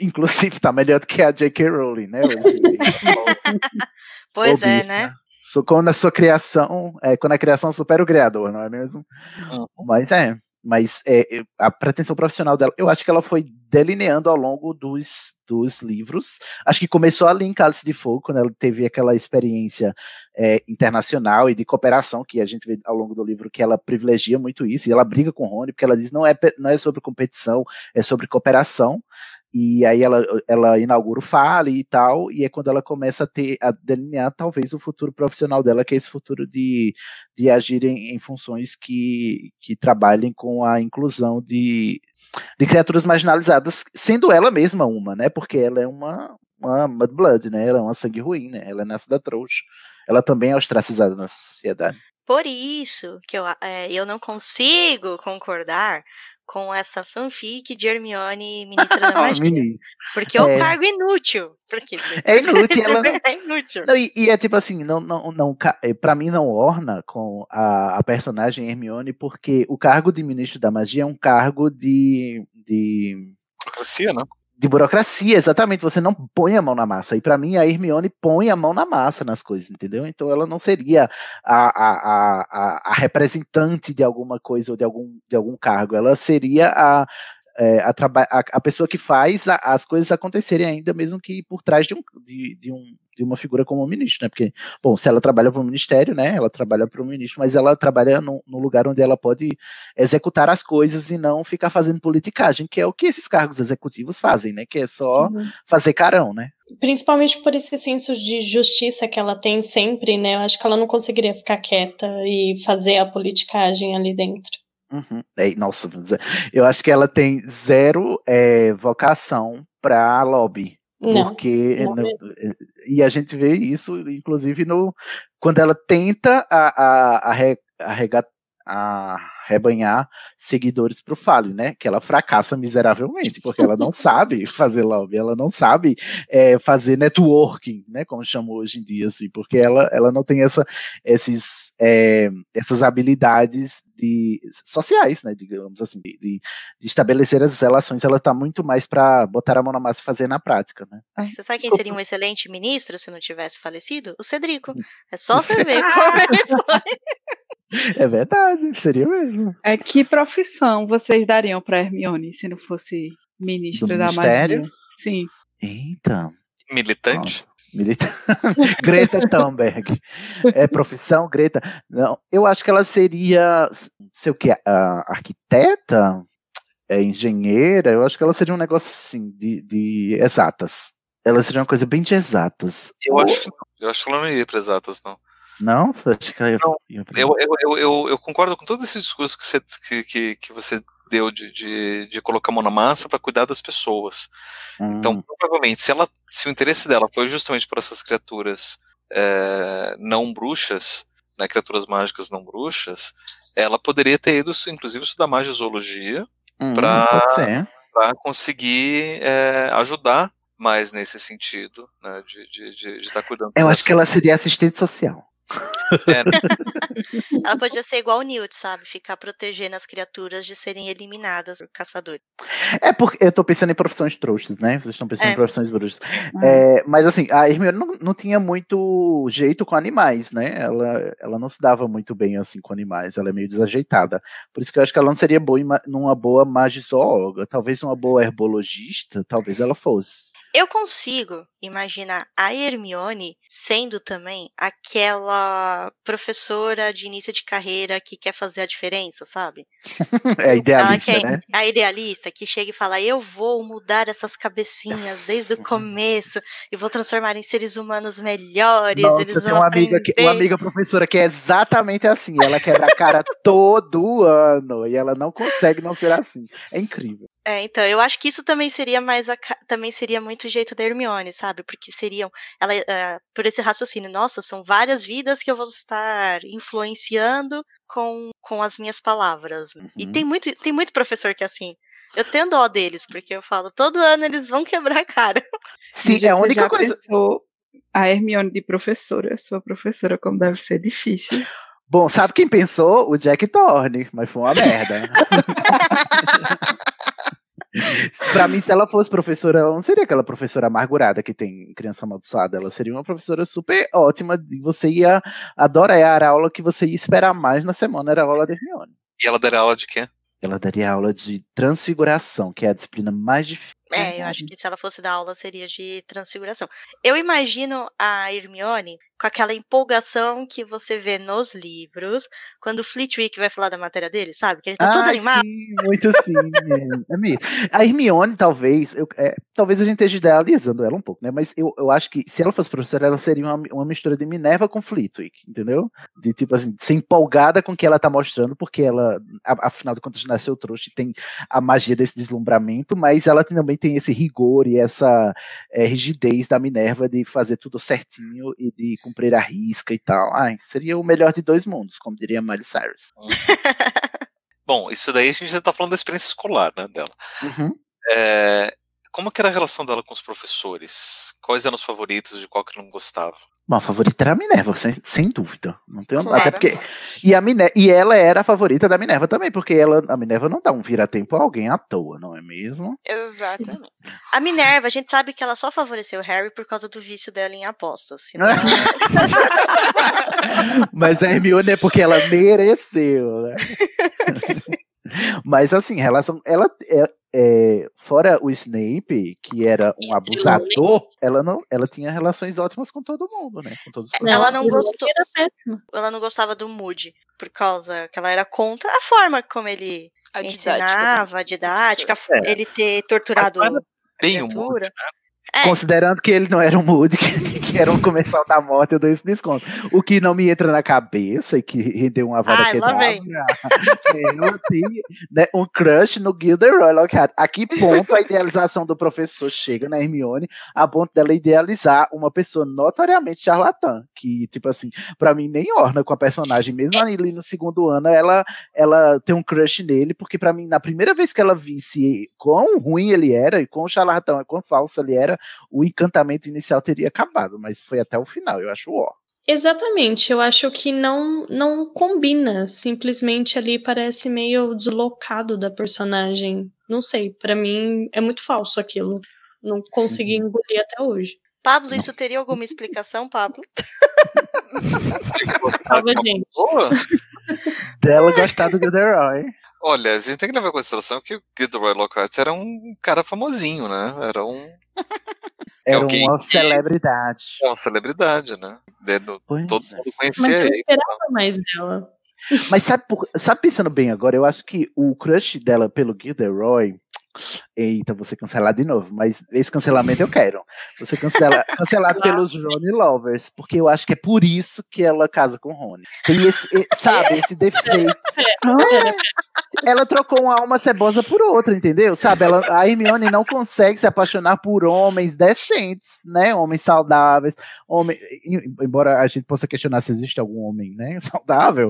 Inclusive, tá melhor do que a J.K. Rowling, né? pois é, né? Quando a sua criação, é, quando a criação supera o criador, não é mesmo? Uhum. Mas é, mas é, a pretensão profissional dela, eu acho que ela foi delineando ao longo dos, dos livros. Acho que começou ali em Cálice de Fogo, quando ela teve aquela experiência é, internacional e de cooperação, que a gente vê ao longo do livro que ela privilegia muito isso, e ela briga com o Rony, porque ela diz não é, não é sobre competição, é sobre cooperação. E aí ela, ela inaugura o Fale e tal, e é quando ela começa a ter a delinear talvez o futuro profissional dela, que é esse futuro de, de agir em, em funções que, que trabalhem com a inclusão de, de criaturas marginalizadas, sendo ela mesma uma, né? Porque ela é uma, uma Mudblood, né? Ela é uma sangue ruim, né? Ela é nessa da trouxa. Ela também é ostracizada na sociedade. Por isso que eu, é, eu não consigo concordar com essa fanfic de Hermione, ministra da magia. porque é um cargo inútil. Porque... É inútil, ela... é inútil. Não, e, e, é tipo assim, não, não, não, é, para mim não orna com a, a, personagem Hermione, porque o cargo de ministro da magia é um cargo de. de... Burocracia, né? De burocracia, exatamente. Você não põe a mão na massa. E para mim, a Hermione põe a mão na massa nas coisas, entendeu? Então ela não seria a, a, a, a representante de alguma coisa ou de algum, de algum cargo. Ela seria a, é, a, a, a, pessoa que faz a, as coisas acontecerem ainda, mesmo que por trás de, um, de, de, um, de uma figura como o ministro, né? Porque, bom, se ela trabalha para o ministério, né? Ela trabalha para o ministro, mas ela trabalha no, no, lugar onde ela pode executar as coisas e não ficar fazendo politicagem, que é o que esses cargos executivos fazem, né? Que é só Sim. fazer carão, né? Principalmente por esse senso de justiça que ela tem sempre, né? Eu acho que ela não conseguiria ficar quieta e fazer a politicagem ali dentro. Uhum. É, nossa, eu acho que ela tem zero é, vocação para lobby. Não, porque não no, e a gente vê isso, inclusive, no quando ela tenta a, a, a, a rebanhar seguidores para o Fale, né? Que ela fracassa miseravelmente, porque ela não sabe fazer lobby, ela não sabe é, fazer networking, né? Como chamam hoje em dia, assim, porque ela, ela não tem essa, esses, é, essas habilidades de, sociais, né? Digamos assim, de, de estabelecer as relações, ela está muito mais para botar a mão na massa e fazer na prática, né? Você sabe quem seria um excelente ministro se não tivesse falecido? O Cedrico. Hum. É só você ver como ele foi. É verdade, seria mesmo. É que profissão vocês dariam para Hermione se não fosse ministra Do da ministério? magia? Sim. Eita. Militante? Milita... Greta Thunberg. É profissão, Greta. Não, eu acho que ela seria, sei o que, arquiteta, é engenheira. Eu acho que ela seria um negócio assim de, de exatas. Ela seria uma coisa bem de exatas. Eu acho, eu acho que ela não ia para exatas, não. Não? Que eu, eu, eu, eu, eu, concordo com todo esse discurso que você, que, que, que você deu de, de, de, colocar a mão na massa para cuidar das pessoas. Então, hum. Então, provavelmente, se, ela, se o interesse dela foi justamente por essas criaturas é, não bruxas, né, criaturas mágicas não bruxas, ela poderia ter ido, inclusive, estudar magia zoologia hum, para conseguir é, ajudar mais nesse sentido, né, de estar de, tá cuidando. Eu acho que ela seria assistente social. Né? Ela podia ser igual o Newt, sabe? Ficar protegendo as criaturas de serem eliminadas por caçadores. É porque eu tô pensando em profissões trouxas, né? Vocês estão pensando é. em profissões bruxas. É, mas assim, a Hermione não, não tinha muito jeito com animais, né? Ela, ela não se dava muito bem assim com animais, ela é meio desajeitada. Por isso que eu acho que ela não seria boa em, numa boa magisóloga, talvez uma boa herbologista, talvez ela fosse. Eu consigo imaginar a Hermione sendo também aquela professora de início de carreira que quer fazer a diferença, sabe? é idealista, quer, né? A idealista que chega e fala: Eu vou mudar essas cabecinhas desde o começo e vou transformar em seres humanos melhores. Nossa, eles tem uma amiga, que, uma amiga professora que é exatamente assim. Ela quebra a cara todo ano e ela não consegue não ser assim. É incrível. É, então, eu acho que isso também seria mais a, também seria muito o jeito da Hermione, sabe? Porque seriam ela uh, por esse raciocínio, nossa, são várias vidas que eu vou estar influenciando com, com as minhas palavras. Uhum. E tem muito tem muito professor que é assim. Eu tenho dó deles, porque eu falo, todo ano eles vão quebrar a cara. Sim, é a única coisa. A Hermione de professora, sua professora, como deve ser difícil. Bom, sabe quem pensou? O Jack Thorne, mas foi uma merda. pra mim, se ela fosse professora, ela não seria aquela professora amargurada que tem criança amaldiçoada. Ela seria uma professora super ótima. E você ia adorar a aula que você ia esperar mais na semana, era a aula de Hermione. E ela daria aula de quê? Ela daria aula de transfiguração, que é a disciplina mais difícil. É, eu acho que se ela fosse dar aula seria de transfiguração. Eu imagino a Hermione com aquela empolgação que você vê nos livros, quando o Flitwick vai falar da matéria dele, sabe? Que ele tá ah, todo animado. Sim, muito sim. é, é a Hermione, talvez, eu, é, talvez a gente esteja idealizando ela um pouco, né? Mas eu, eu acho que se ela fosse professora, ela seria uma, uma mistura de Minerva com Flitwick, entendeu? De tipo assim, ser empolgada com o que ela tá mostrando, porque ela, afinal de contas, nasceu trouxa e tem a magia desse deslumbramento, mas ela também tem esse rigor e essa é, rigidez da Minerva de fazer tudo certinho e de cumprir a risca e tal. Ai, seria o melhor de dois mundos, como diria Miley Cyrus. Bom, isso daí a gente já tá falando da experiência escolar, né, dela. Uhum. É, como que era a relação dela com os professores? Quais eram os favoritos, de qual que não gostava? Bom, a favorita era a Minerva, sem, sem dúvida. Não tenho, Claro. Até porque. E, a Mine- e ela era a favorita da Minerva também, porque ela, a Minerva não dá um vira-tempo a alguém à toa, não é mesmo? Exatamente. A Minerva, a gente sabe que ela só favoreceu o Harry por causa do vício dela em apostas. senão- Mas a Hermione é porque ela mereceu, né? Mas assim, relação. Ela é, fora o Snape, que era um abusador, ela não, ela tinha relações ótimas com todo mundo, né? Com todos os Ela não gostou. Ela não gostava do Moody, por causa que ela era contra a forma como ele A didática ensinava, a didática, É. ele ter torturado Tem um criatura. É, Considerando que ele não era um Moody, que, que era um comensal da morte, eu dou esse desconto. O que não me entra na cabeça e que rendeu uma vara Ai, que vem. eu tenho né, um crush no Gilderoy Lockhart. A que ponto a idealização do professor chega na Hermione a ponto dela idealizar uma pessoa notoriamente charlatã, que, tipo assim, pra mim nem orna com a personagem, mesmo ali no segundo ano, ela, ela tem um crush nele, porque pra mim, na primeira vez que ela visse quão ruim ele era e quão charlatão e quão falso ele era, o encantamento inicial teria acabado, mas foi até o final, eu acho ó. Exatamente, eu acho que não não combina. Simplesmente ali parece meio deslocado da personagem. Não sei, pra mim é muito falso aquilo. Não consegui Uhum. engolir até hoje. Pablo, isso teria alguma explicação, Pablo? Salva, gente. Boa. Dela gostar do Gilderoy. Olha, a gente tem que levar em consideração que o Gilderoy Lockhart era um cara famosinho, né? Era um Era alguém uma que- celebridade. é uma celebridade, né? De- do- Pois todo é. mundo Mas conhecia eu ele. esperava mais dela. Mas sabe, por- sabe pensando bem agora, eu acho que o crush dela pelo Gilderoy. Eita, vou ser cancelado de novo, mas esse cancelamento eu quero. Você cancela, cancelado pelos Rony Lovers, porque eu acho que é por isso que ela casa com o Rony. Tem esse, sabe, esse defeito. Ela trocou uma alma cebosa por outra, entendeu? Sabe, ela, a Hermione não consegue se apaixonar por homens decentes, né? Homens saudáveis, homem, em- embora a gente possa questionar se existe algum homem, né, saudável,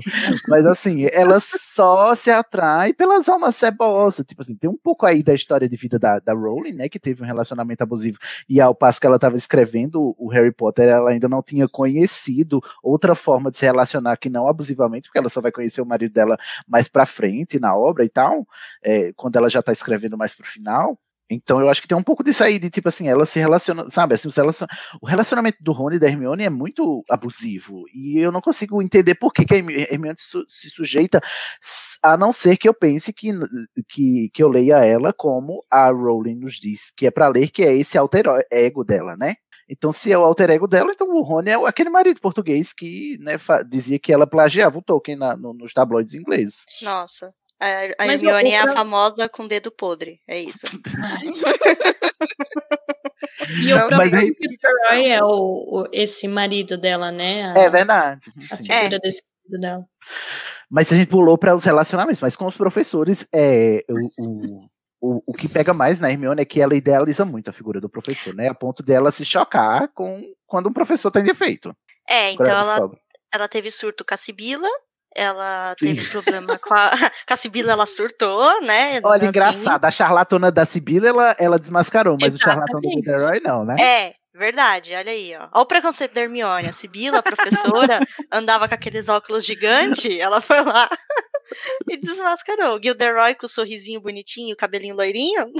mas assim, ela só se atrai pelas almas cebosas, tipo assim, tem um pouco aí da história de vida da, da Rowling, né, que teve um relacionamento abusivo e ao passo que ela estava escrevendo o Harry Potter, ela ainda não tinha conhecido outra forma de se relacionar que não abusivamente, porque ela só vai conhecer o marido dela mais pra frente na obra e tal, é, quando ela já tá escrevendo mais pro final. Então eu acho que tem um pouco disso aí, de tipo assim, ela se relaciona, sabe, assim, o relacionamento do Rony e da Hermione é muito abusivo, e eu não consigo entender por que, que a Hermi- Hermione se, su- se sujeita, a não ser que eu pense que, que, que eu leia ela como a Rowling nos diz, que é pra ler que é esse alter ego dela, né? Então, se é o alter ego dela, então o Rony é aquele marido português que né, dizia que ela plagiava o Tolkien na- no- nos tabloides ingleses. Nossa. A, Hermione é a famosa com dedo podre. É isso. E o Não, próprio mas é isso. Gilderoy é o, o- esse marido dela, né? A, É verdade. a figura desse marido dela. Mas a gente pulou para os relacionamentos, mas com os professores, é, o, o, o, que pega mais na Hermione é que ela idealiza muito a figura do professor, né? A ponto dela se chocar com quando um professor tem defeito. É, então ela ela, ela teve surto com a Sibila. Ela teve problema com a. Com a Sibila, ela surtou, né? Olha, assim. engraçado, a charlatona da Sibila, ela, ela desmascarou, mas o charlatão do Exatamente. Gilderoy não, né? É, verdade, olha aí, ó. Olha o preconceito da Hermione. A Sibila, a professora, andava com aqueles óculos gigantes, ela foi lá e desmascarou. Gilderoy com o sorrisinho bonitinho, o cabelinho loirinho.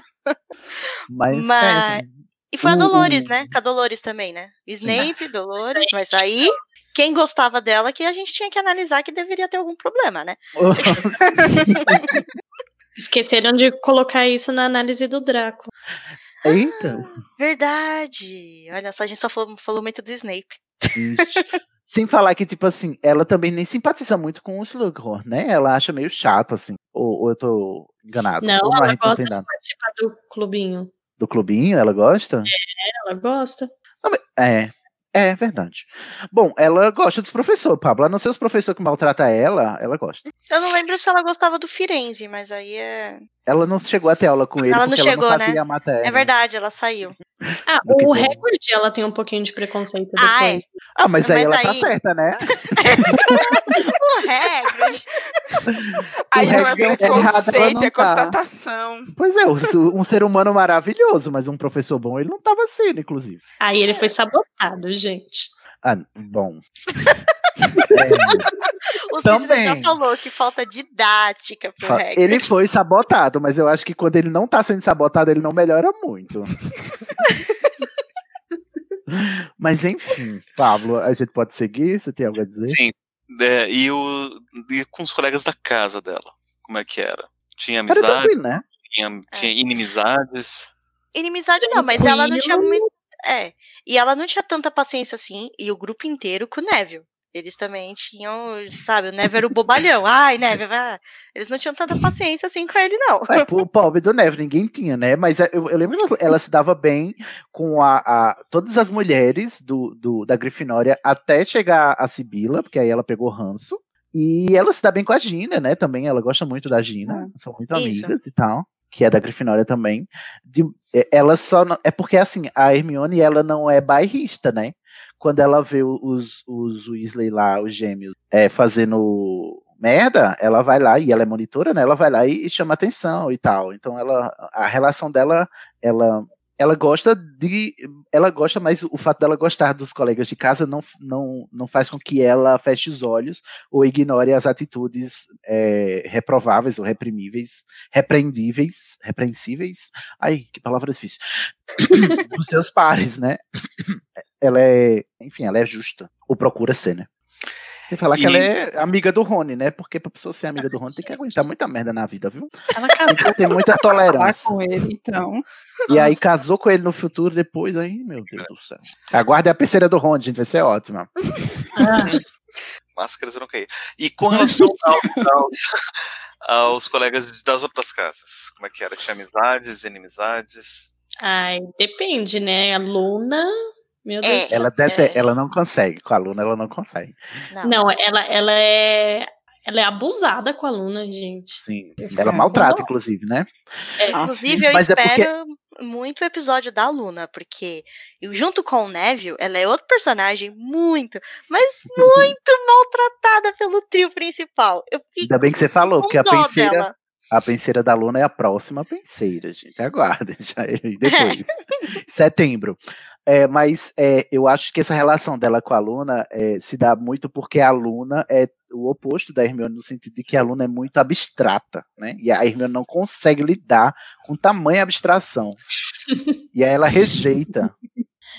Mas, Mas- é, assim, E foi a O- Dolores, o- né? Com a Dolores também, né? Snape, Dolores, mas aí, quem gostava dela que a gente tinha que analisar que deveria ter algum problema, né? Esqueceram de colocar isso na análise do Draco. Eita! Verdade. Olha só, a gente só falou, falou muito do Snape. Ixi. Sem falar que, tipo assim, ela também nem simpatiza muito com o Slughorn, né? Ela acha meio chato, assim. Ou, ou eu tô enganado? Não, Ou a ela gosta tem de nada. participar do clubinho. Do clubinho, ela gosta? Ela gosta. É, é verdade. Bom, ela gosta dos professores, Pablo. A não ser os professores que maltratam ela, ela gosta. Eu não lembro se ela gostava do Firenze, mas aí é. Ela não chegou a ter aula com ele Ela não porque chegou, ela não né? fazia a matéria. É verdade, ela saiu. Ah, o recorde ela tem um pouquinho de preconceito Ah, depois. é. Ah, mas aí Mas ela tá aí- certa, né? O Hagrid. Aí não é é ela preconceito, é tá. constatação. Pois é, um ser humano maravilhoso, mas um professor bom ele não tava sendo, inclusive. Aí ele foi sabotado, gente. Ah, bom. O Cícero já Também. falou que falta didática pro Fa- Hagrid. Ele foi sabotado, mas eu acho que quando ele não tá sendo sabotado, ele não melhora muito. mas enfim, Pablo, a gente pode seguir? Você tem algo a dizer? Sim. É, e, o, e com os colegas da casa dela, como é que era? Tinha Era amizade, né? tinha, tinha inimizades. Inimizade não, mas ela não tinha muito. É. E ela não tinha tanta paciência assim, e o grupo inteiro com o Neville. Eles também tinham, sabe, o Neville era o bobalhão. Ai, Neville, vai. Eles não tinham tanta paciência assim com ele, não. É, pro pobre do Neve, ninguém tinha, né? Mas é, eu, eu lembro que ela se dava bem com a, a- todas as mulheres do, do- da Grifinória até chegar a Sibila, porque aí ela pegou ranço. E ela se dá bem com a Gina, né? Também ela gosta muito da Gina, são muito Isso. amigas e tal. Que é da Grifinória também. De- é- ela só não, é porque assim, a Hermione ela não é bairrista, né? Quando ela vê os, os Weasley lá, os gêmeos, é, fazendo merda, ela vai lá, e ela é monitora, né? Ela vai lá e, e chama atenção e tal. Então ela, a relação dela, ela, ela gosta de, ela gosta, mas o fato dela gostar dos colegas de casa não, não, não faz com que ela feche os olhos ou ignore as atitudes é, reprováveis ou reprimíveis, repreendíveis, repreensíveis. Ai, que palavra difícil. dos seus pares, né? Ela é, enfim, ela é justa, ou procura ser, né? Sem falar que E- ela é amiga do Rony, né? Porque pra pessoa ser amiga do Rony tem que aguentar muita merda na vida, viu? Ela Tem que ter muita tolerância. com ele, então. E aí casou com ele no futuro depois, aí, meu Deus do céu. Aguarde a terceira do Rony, gente, vai ser ótima. Máscaras eram cair. E com relação aos, aos, aos colegas das outras casas, como é que era? Tinha amizades, inimizades? Ai, depende, né? A Luna. Meu Deus. Ela, é, dete- ela não consegue, com a aluna ela não consegue. Não, ela, ela é. Ela é abusada com a Luna, gente. Sim. Ela maltrata, inclusive, né? É, inclusive, eu Mas é espero porque- muito o episódio da Luna, porque eu, junto com o Neville, ela é outro personagem muito, mas muito maltratada pelo trio principal. Eu fiquei Ainda bem que você falou, porque a penseira, dela. a penseira da Luna é a próxima penseira, gente. Aguardem, já é depois. Setembro. É, mas é, eu acho que essa relação dela com a Luna é, se dá muito porque a Luna é o oposto da Hermione, no sentido de que a Luna é muito abstrata, né? E a Hermione não consegue lidar com tamanha abstração. e aí ela rejeita.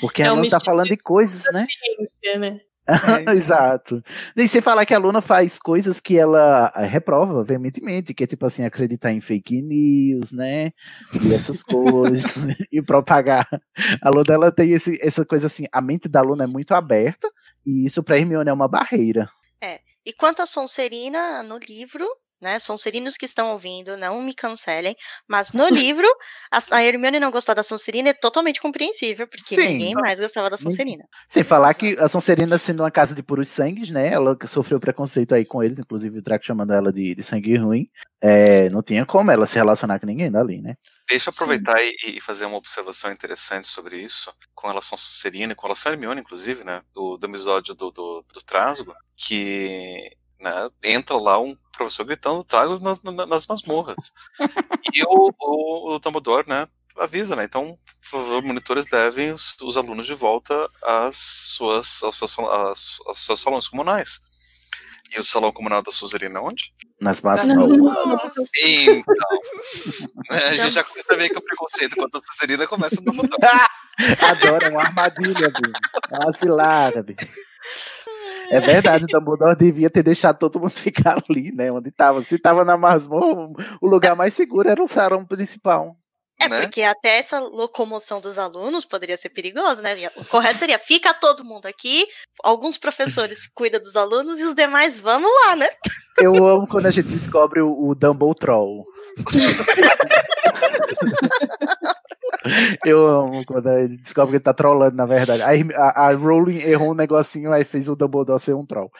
Porque É a um Luna tá misticismo falando de coisas, né? ciência, né? Exato. E sem falar que a Luna faz coisas que ela eh, reprova veementemente, que é tipo assim, acreditar em fake news, né? E essas coisas, e propagar. A Luna ela tem esse, essa coisa assim, a mente da Luna é muito aberta, e isso pra Hermione é uma barreira. É. E quanto a Sonserina, no livro, né? Sonserinos que estão ouvindo, não me cancelem, mas no livro, a, a Hermione não gostar da Sonserina é totalmente compreensível, porque Sim. ninguém mais gostava da Sonserina. Sem falar que a Sonserina sendo uma casa de puros sangues, né? Ela que sofreu preconceito aí com eles, inclusive o Draco chamando ela de, de sangue ruim. É, não tinha como ela se relacionar com ninguém dali, né? Deixa eu aproveitar e, e fazer uma observação interessante sobre isso, com relação a Sonserina e com relação a Hermione, inclusive, né, do, do episódio do, do, do Trasgo, que né, entra lá um professor gritando Trasgos nas, na- nas masmorras. e o, o, o Dumbledore, né, avisa, né, então, por favor, monitores levem os, os alunos de volta às suas, aos, seus, aos seus salões comunais. E o salão comunal da Sonserina é onde? Nas masmorras. Então, né, a gente já começa a ver que o preconceito contra a Sonserina começa no botão. Adora uma armadilha. É uma cilada. É verdade, o Dumbledore devia ter deixado todo mundo ficar ali, né? Onde tava. Se tava na masmorra, o lugar mais seguro era o salão principal. É, Né? porque até essa locomoção dos alunos poderia ser perigosa, né? O correto seria, fica todo mundo aqui, alguns professores cuidam dos alunos e os demais, vamos lá, né? Eu amo quando a gente descobre o, o Dumble Troll. Eu amo quando gente descobre que ele tá trollando, na verdade. A, a Rowling errou um negocinho, aí fez o Dumbledore ser um troll.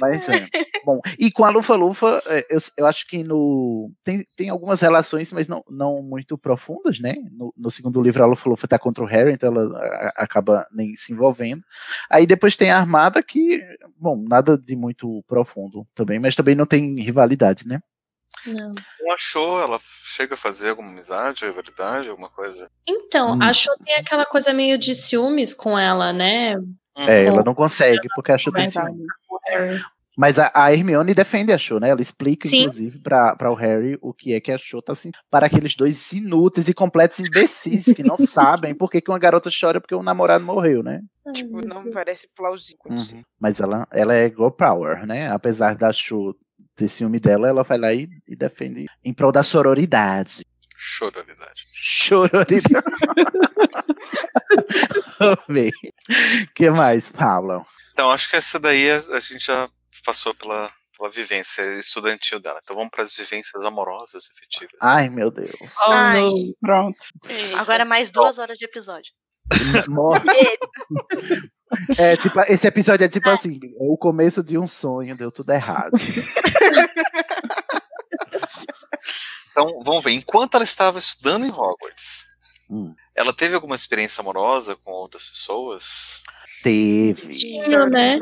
Mas é. Bom, e com a Lufa Lufa, é, eu, eu acho que no. Tem, tem algumas relações, mas não, não muito profundas, né? No, no segundo livro, a Lufa Lufa tá contra o Harry, então ela a- acaba nem se envolvendo. Aí depois tem a Armada, que, bom, nada de muito profundo também, mas também não tem rivalidade, né? Não. Não achou? Ela chega a fazer alguma amizade, rivalidade, alguma coisa? Então, Hum. acho que tem aquela coisa meio de ciúmes com ela, né? É, ela não consegue, porque a Cho tem Verdade. ciúme. O Harry. Mas a, a Hermione defende a Cho, né? Ela explica, Sim. inclusive, pra, pra o Harry o que é que a Cho tá assim. Para aqueles dois inúteis e completos imbecis que não sabem por que, que uma garota chora porque o namorado morreu, né? Tipo, não parece plausível. Uhum. Mas ela, ela é girl power, né? Apesar da Cho ter ciúme dela, ela vai lá e, e defende em prol da sororidade. Chororidade. Chororidade. Amei. que mais, Paula? Então, acho que essa daí a, a gente já passou pela, pela vivência estudantil dela. Então vamos para as vivências amorosas efetivas. Ai, meu Deus. Oh, Ai. Pronto. Agora mais duas horas de episódio. Morre. É, tipo, esse episódio é tipo assim, o começo de um sonho, deu tudo errado. Então, vamos ver. Enquanto ela estava estudando em Hogwarts, Hum. ela teve alguma experiência amorosa com outras pessoas? Teve. Tinha, né?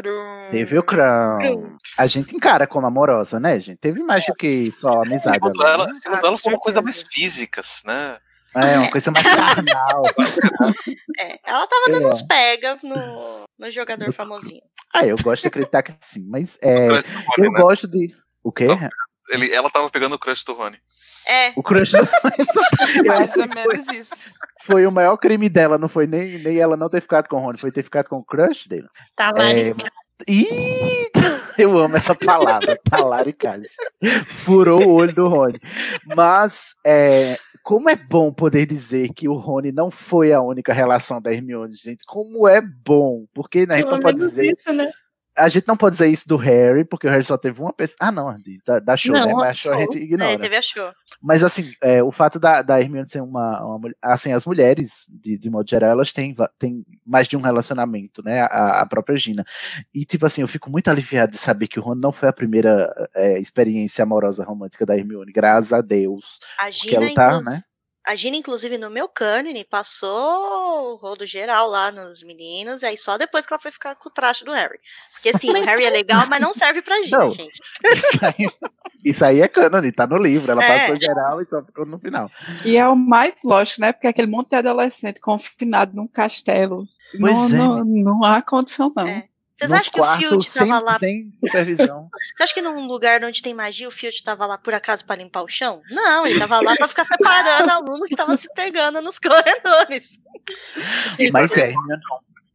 Teve o Crown. A gente encara como amorosa, né, gente? Teve mais do que só amizade. Segundo ali, ela, né? segundo ela foi uma coisa mais físicas, né? É, uma coisa mais carnal. É, ela tava dando É. uns pega no, no jogador famosinho. Ah, eu gosto de acreditar que sim, mas é, do Rony, eu né? gosto de. O quê? Ele, ela tava pegando o crush do Rony. É, O crush. Mais acho ou que foi, menos isso. foi o maior crime dela, não foi nem, nem ela não ter ficado com o Rony, foi ter ficado com o crush dele. Talarica. Ih, eu amo essa palavra, talaricagem. Furou o olho do Rony. Mas, é, como é bom poder dizer que o Rony não foi a única relação da Hermione, gente. Como é bom. Porque né, a gente não pode dizer. isso, né? A gente não pode dizer isso do Harry, porque o Harry só teve uma pessoa. Ah, não, da, da show, Não, né? Mas a show a gente ignora. é, teve a show. Mas assim, é, o fato da, da Hermione ser uma, uma mulher. Assim, as mulheres, de, de modo geral, elas têm, têm mais de um relacionamento, né? A, a própria Gina. E, tipo assim, eu fico muito aliviado de saber que o Ron não foi a primeira é, experiência amorosa romântica da Hermione, graças a Deus. A Porque Gina, ela tá, né? A Gina, inclusive, no meu cânone, passou o rodo geral lá nos meninos, e aí só depois que ela foi ficar com o traje do Harry. Porque assim, o Harry é legal, mas não serve pra Gina, Não. gente. Isso aí, isso aí é cânone, tá no livro. Ela É. passou geral e só ficou no final. Que é o mais lógico, né? Porque aquele monte de adolescente confinado num castelo. Pois não, é. não, não há condição, não. É. Vocês acham que o Field sem, tava lá. sem supervisão. Você acha que num lugar onde tem magia o Field tava lá por acaso pra limpar o chão? Não, ele tava lá pra ficar separando aluno que tava se pegando nos corredores. Mas é, Hermione,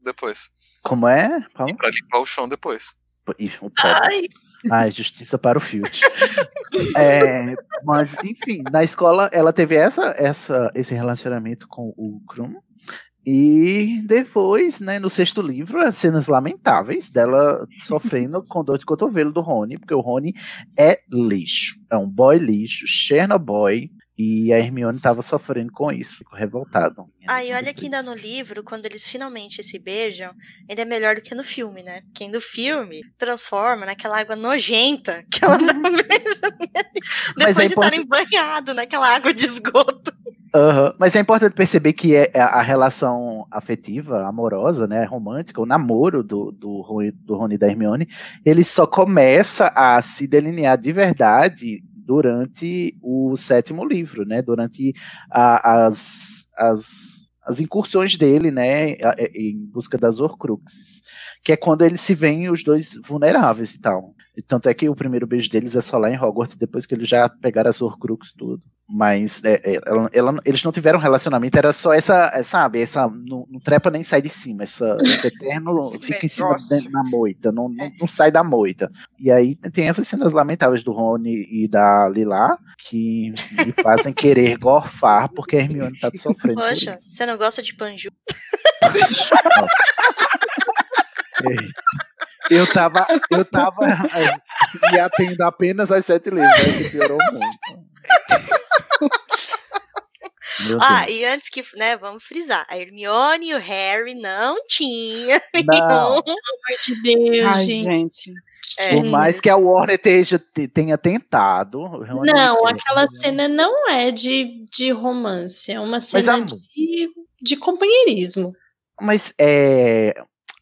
Depois. como é? Paulo? Pra limpar o chão depois. Ih, o. Ai, justiça para o Field. É, mas, enfim, na escola ela teve essa, essa, esse relacionamento com o Krum. E depois, né, no sexto livro, as cenas lamentáveis dela sofrendo com dor de cotovelo do Rony, porque o Rony é lixo. É um boy lixo, Chernobyl. E a Hermione tava sofrendo com isso. Ah, e olha que ainda no livro, quando eles finalmente se beijam, ainda é melhor do que no filme, né? Porque no filme transforma naquela água nojenta que ela dá beijo nele, depois é de estarem banhados naquela água de esgoto. Aham, Mas é importante perceber que é é a relação afetiva, amorosa, né, romântica, o namoro do, do, Rony- do Rony e da Hermione, ele só começa a se delinear de verdade durante o sétimo livro, né, durante a- as, as, as incursões dele, né, a- em busca das Horcruxes, que é quando eles se veem os dois vulneráveis e tal. Tanto é que o primeiro beijo deles é só lá em Hogwarts, depois que eles já pegaram as Horcruxes tudo. Mas é, é, ela- ela- eles não tiveram relacionamento, era só essa, é, sabe, essa, não, não trepa nem sai de cima, essa, esse eterno fica em cima da moita, não, não, não sai da moita. E aí tem essas cenas lamentáveis do Rony e da Lila, que me fazem querer gorfar, porque a Hermione tá sofrendo Poxa, você não gosta de Panju? Eu tava, eu tava me atendo apenas às sete livros, aí se piorou muito. Ah, e antes que, né, vamos frisar, a Hermione e o Harry não tinha Não. nenhum. Pelo amor de Deus, Ai, gente. gente. É, Por mais que a Warner teja- te- tenha tentado. Não, aquela cena não é de, de romance, é uma cena amor, de, de companheirismo. Mas é.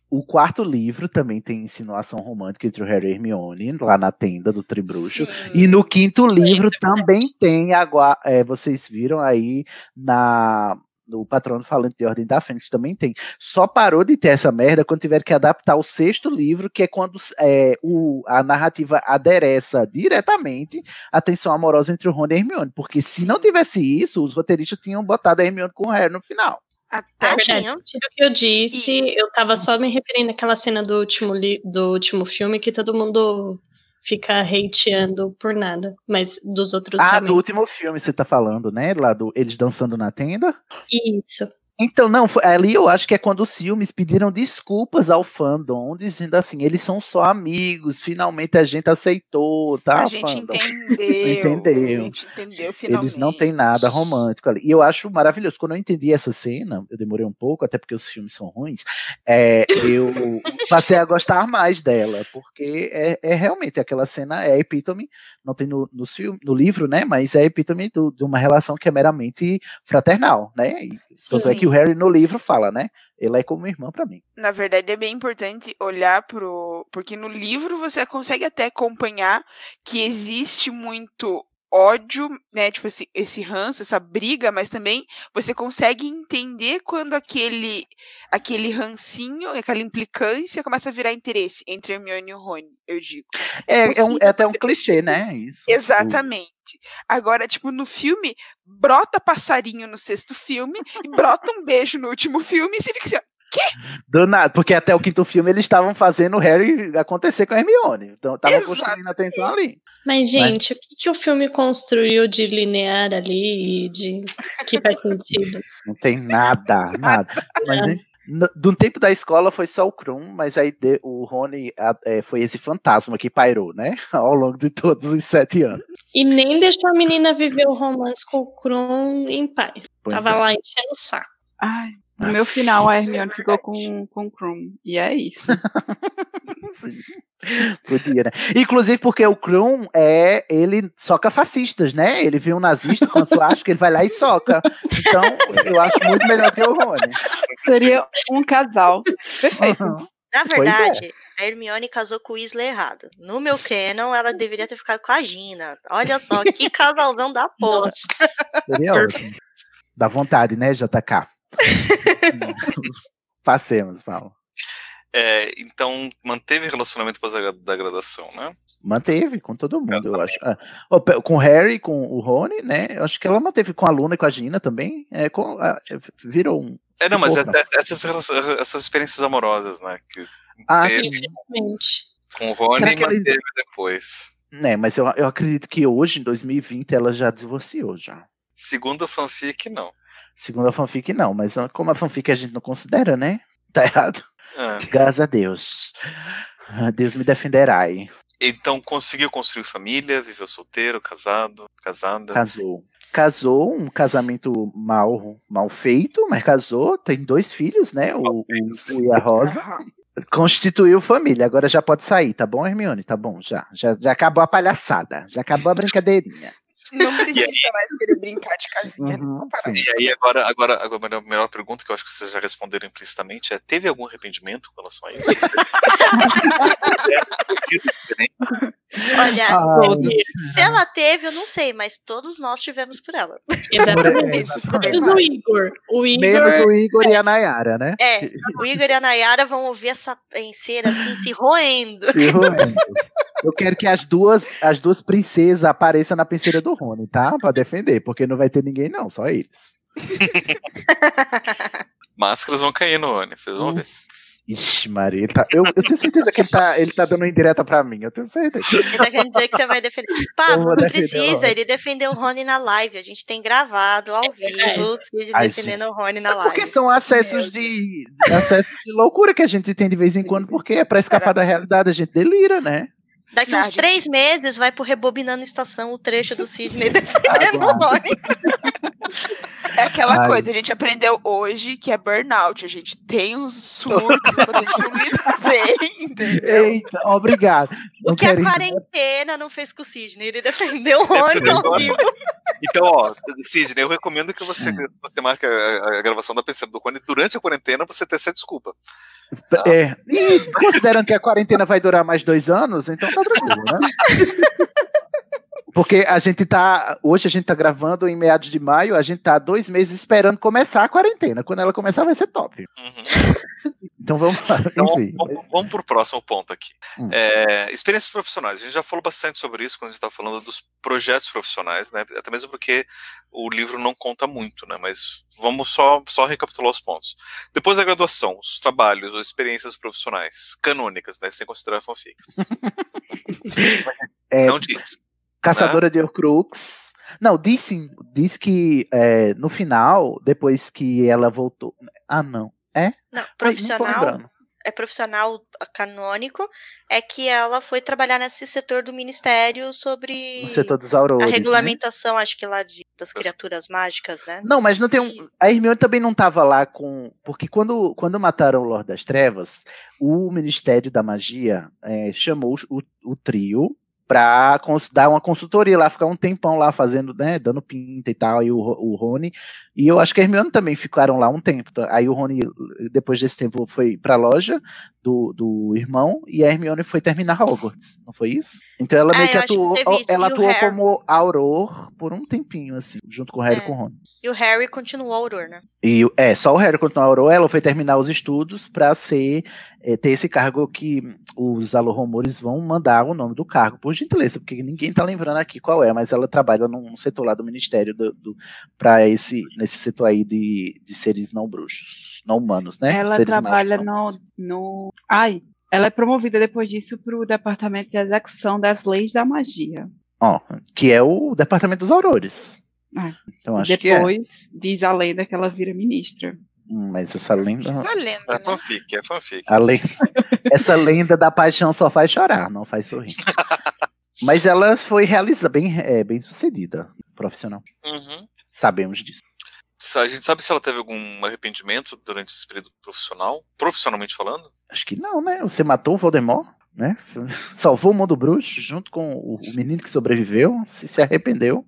O quarto livro também tem insinuação romântica entre o Harry e Hermione, lá na tenda do Tribruxo. E no quinto livro também tem agora. vocês viram aí na, no Patrono Falante de Ordem da Fênix também tem. Só parou de ter essa merda quando tiver que adaptar o sexto livro, que é quando é, o, a narrativa adereça diretamente a tensão amorosa entre o Rony e a Hermione. Porque se não tivesse isso, os roteiristas tinham botado a Hermione com o Harry no final. Até Verdade, o que eu disse, eu tava só me referindo àquela cena do último, li- do último filme que todo mundo fica hateando por nada, mas dos outros Ah, também. do último filme você tá falando, né? Lá do eles dançando na tenda. Isso. Então, não, foi- ali eu acho que é quando os filmes pediram desculpas ao fandom, dizendo assim, eles são só amigos, finalmente a gente aceitou, tá, a gente fandom? entendeu. Entendeu. A gente entendeu finalmente. Eles não têm nada romântico ali. E eu acho maravilhoso. Quando eu entendi essa cena, eu demorei um pouco, até porque os filmes são ruins, é, eu passei a gostar mais dela, porque é, é realmente aquela cena é epítome, não tem no, no, filme, no livro, né? Mas é epítome do- de uma relação que é meramente fraternal, né? E, tanto é Sim. O Harry no livro fala, né? Ela é como irmã pra mim. Na verdade, é bem importante olhar pro. Porque no livro você consegue até acompanhar que existe muito ódio, né? Tipo, esse, esse ranço, essa briga, mas também você consegue entender quando aquele aquele rancinho, aquela implicância começa a virar interesse entre Hermione e o Rony, eu digo. É, é, um- possível é até um clichê, né? Isso. Exatamente. Agora, tipo, no filme, brota passarinho no sexto filme e brota um beijo no último filme e você fica assim, ó, Do nada, porque até o quinto filme eles estavam fazendo o Harry acontecer com a Hermione. Então tava construindo a tensão ali. Mas, gente, o que, que o filme construiu de linear ali e de que faz sentido? Não tem nada, nada. Mas hein, no, do tempo da escola foi só o Krum, mas aí de- o Rony a- é, foi esse fantasma que pairou, né? Ao longo de todos os sete anos. E nem deixou a menina viver o romance com o Krum em paz. Pois Tava é. lá enchendo o saco. Ai, no meu final a Hermione ficou com, com o Krum. E é isso. Podia, né? Inclusive porque o Krum é ele soca fascistas, né? Ele viu um nazista com a suástica, ele vai lá e soca. Então, eu acho muito melhor que o Rony. Seria um casal. Perfeito. Na Pois é. verdade, a Hermione casou com o Weasley errado. No meu canon, ela deveria ter ficado com a Gina. Olha só, que casalzão da porra. Seria ótimo. Dá vontade, né, JK? Passemos, Paulo. É, então, manteve relacionamento depois da, da graduação, né? Manteve com todo mundo, eu acho. Ah, com o Harry, com o Rony, né? Eu acho que ela manteve com a Luna e com a Gina também. É, com, ah, virou um. É, não, mas é- é- essas, essas experiências amorosas, né? Que Ah, teve sim. Com o Rony Será e manteve depois. Né, mas eu, eu acredito que hoje, em 2020, ela já divorciou já. Segundo a fanfic, não. Segundo a fanfic, não, mas ah, como a fanfic a gente não considera, né? Tá errado. Ah, Graças a Deus. Ah, Deus me defenderá. aí. então, conseguiu construir família, viveu solteiro, casado, casada. Casou. Casou, um casamento mal, mal feito, mas casou, tem dois filhos, né? O, o, o e a Rosa. Constituiu família, agora já pode sair, tá bom, Hermione? Tá bom, já. Já, já acabou a palhaçada, já acabou a brincadeirinha. Não precisa mais querer brincar de casinha. Uhum. E aí, agora, agora, agora, a melhor pergunta que eu acho que vocês já responderam implicitamente é: teve algum arrependimento com relação a isso? Olha, Ai, se ela teve, eu não sei, mas todos nós tivemos por ela. Exatamente. Bem Menos o Igor. O Igor. Menos o Igor e a Nayara, né? É, o Igor e a Nayara vão ouvir essa penseira assim, se roendo. Se roendo. Eu quero que as duas, as duas princesas apareçam na penseira do Rony, tá? Pra defender, porque não vai ter ninguém, não, só eles. Máscaras vão cair no Rony, vocês vão ver. Ixi, Maria, ele tá- eu, eu tenho certeza que ele tá, ele tá dando indireta pra mim, eu tenho certeza. Ele tá querendo dizer que você vai defender. Pablo, não precisa, ele defendeu o Rony na live. A gente tem gravado ao vivo o Cid defendendo gente. o Rony na É porque live. são acessos de, acessos de loucura que a gente tem de vez em quando, porque é pra escapar da realidade, a gente delira, né? Daqui Não, uns gente. três meses vai pro Rebobinando Estação o trecho do Sidney defendendo o. Rony. É aquela Ai. coisa, a gente aprendeu hoje que é burnout. A gente tem uns surtos quando a gente não lida bem, entendeu? Eita, obrigado. O Não que a quero ir- quarentena não fez com o Sidney. Ele defendeu o Rony ao vivo. Então, ó, Sidney, eu recomendo que você, você marque a, a gravação da PC do Rony durante a quarentena pra você ter essa desculpa. É, e considerando que a quarentena vai durar mais dois anos, então tá tranquilo, né? Porque a gente tá. Hoje a gente tá gravando em meados de maio, a gente tá dois meses esperando começar a quarentena. Quando ela começar, vai ser top. Então vamos lá. Então, Enfim. vamos, vamos para o próximo ponto aqui. Hum. É, experiências profissionais. A gente já falou bastante sobre isso quando a gente estava falando dos projetos profissionais, né? Até mesmo porque o livro não conta muito, né? Mas vamos só, só recapitular os pontos. Depois da graduação, os trabalhos ou experiências profissionais canônicas, né? Sem considerar fanfic. É, Não diz. Caçadora de Horcrux. Não, diz sim. Diz que é, no final, depois que ela voltou. Ah, não. É? Não, não profissional. lembrando. é profissional canônico, é que ela foi trabalhar nesse setor do ministério sobre No setor dos aurores. a né? regulamentação, acho que lá de, das criaturas mágicas, né? Não, mas não tem um. A Hermione também não estava lá com. Porque quando, quando mataram o Lorde das Trevas, o Ministério da Magia eh, chamou o, o trio cons- dar uma consultoria lá, ficar um tempão lá fazendo, né, dando pinta e tal, e o, o Rony. E eu acho que a Hermione também ficaram lá um tempo. tá? Aí o Rony, depois desse tempo, foi pra loja do, do irmão e a Hermione foi terminar Hogwarts, não foi isso? Então ela Ah, meio que que atuou, teve isso. ela atuou Harry? como Auror por um tempinho, assim, junto com o Harry É. e com o Rony. E o Harry continuou Auror, né? E é, só o Harry continuou Auror, ela foi terminar os estudos para ser eh, ter esse cargo que os alorromores vão mandar o nome do cargo, por gentileza, porque ninguém tá lembrando aqui qual é, mas ela trabalha num setor lá do ministério do, do para esse nesse setor aí de, de seres não bruxos, não humanos, né? Ela seres trabalha mágicos, no, no. Ai, ela é promovida depois disso para o departamento de execução das leis da magia. Ó, que é o departamento dos aurores. É. Então acho que é. depois diz a lenda que ela vira ministra. Hum, Mas essa lenda, Essa lenda, É né? fanfic, é fanfic. a lenda essa lenda da paixão só faz chorar, não faz sorrir. Mas ela foi realizada bem, é, bem sucedida, profissional. Uhum. Sabemos disso. A gente sabe se ela teve algum arrependimento durante esse período profissional, profissionalmente falando? Acho que não, né? Você matou o Voldemort, né? Salvou o mundo bruxo junto com o menino que sobreviveu, se se arrependeu.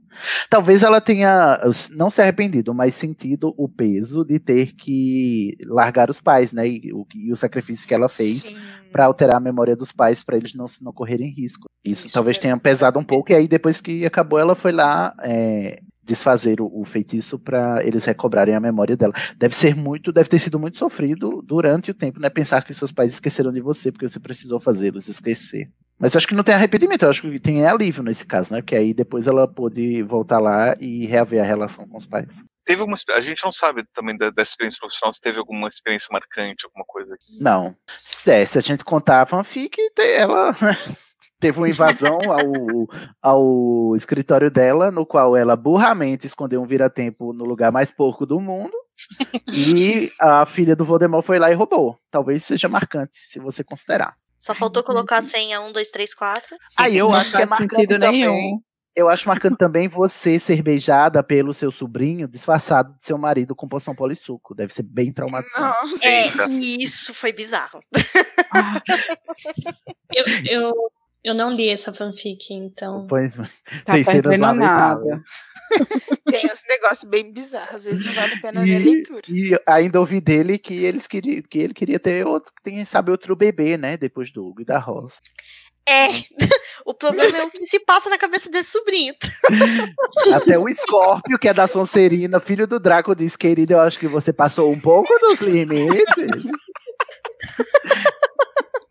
Talvez ela tenha não se arrependido, mas sentido o peso de ter que largar os pais, né? E o, e o sacrifício que ela fez para alterar a memória dos pais para eles não, se- não correrem risco. Isso, Isso talvez é- tenha pesado um pouco, e aí depois que acabou, ela foi lá é, desfazer o, o feitiço para eles recobrarem a memória dela. Deve ser muito, deve ter sido muito sofrido durante o tempo, né? Pensar que seus pais esqueceram de você porque você precisou fazê-los esquecer. Mas eu acho que não tem arrependimento, eu acho que tem alívio nesse caso, né? Porque aí depois ela pôde voltar lá e reaver a relação com os pais. Teve alguma, a gente não sabe também da, dessa experiência profissional se teve alguma experiência marcante, alguma coisa. Não. Se, se a gente contar a fanfic, ela teve uma invasão ao, ao escritório dela, no qual ela burramente escondeu um vira-tempo no lugar mais porco do mundo. e a filha do Voldemort foi lá e roubou. Talvez seja marcante, se você considerar. Só faltou colocar a senha 1, 2, 3, 4. Aí eu Não acho que é marcante também. nenhum. Eu acho marcante também você ser beijada pelo seu sobrinho disfarçado de seu marido com poção polissuco. Deve ser bem traumatizante. Não. É, isso foi bizarro. Ah, Eu, eu, eu não li essa fanfic, então. Pois tá Tem cenas lamentáveis. nada. Tem uns negócios bem bizarros, às vezes não vale a pena ler a E, leitura. e ainda ouvi dele que eles queriam, que ele queria ter outro, quem sabe outro bebê, né? Depois do Hugo e da Rosa. É. O problema é o que se passa na cabeça desse sobrinho. Até o Scorpio, que é da Sonserina, filho do Draco, diz: Querido, eu acho que você passou um pouco dos limites.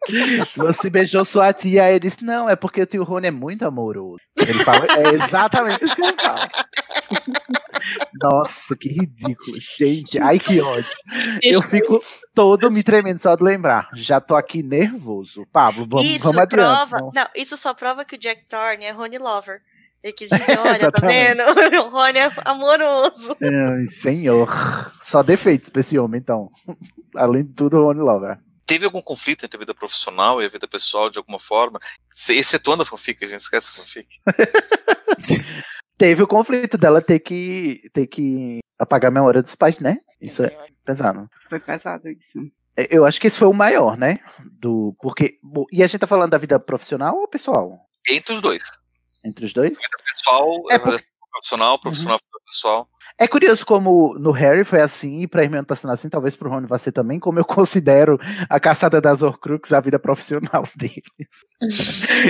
Você beijou sua tia, ele disse: Não, é porque o tio Rony é muito amoroso. Ele fala, é exatamente isso que ele fala. Nossa, que ridículo, gente. Ai, que ódio. Eu fico todo me tremendo só de lembrar. Já tô aqui nervoso. Pablo, vamos, isso vamos adiante. prova. senão- Não, isso só prova que o Jack Thorne é Rony Lover. Ele quis dizer, olha, tá vendo? O Rony é amoroso. Ai, senhor. Só defeitos pra esse homem, então. Além de tudo, o Rony Lover. Teve algum conflito entre a vida profissional e a vida pessoal, de alguma forma? Excetuando a fanfic, a gente esquece a fanfic. Teve o conflito dela ter que, ter que apagar a memória dos pais, né? Isso é pesado. Foi pesado isso. É, Eu acho que esse foi o maior, né? Do, porque, bom, e a gente tá falando da vida profissional ou pessoal? Entre os dois. Entre os dois? Pessoal, É é porque- profissional, profissional, pessoal. É curioso como no Harry foi assim, e pra Hermione tá sendo assim, talvez pro Rony vai ser também, como eu considero a caçada das Horcruxes a vida profissional deles.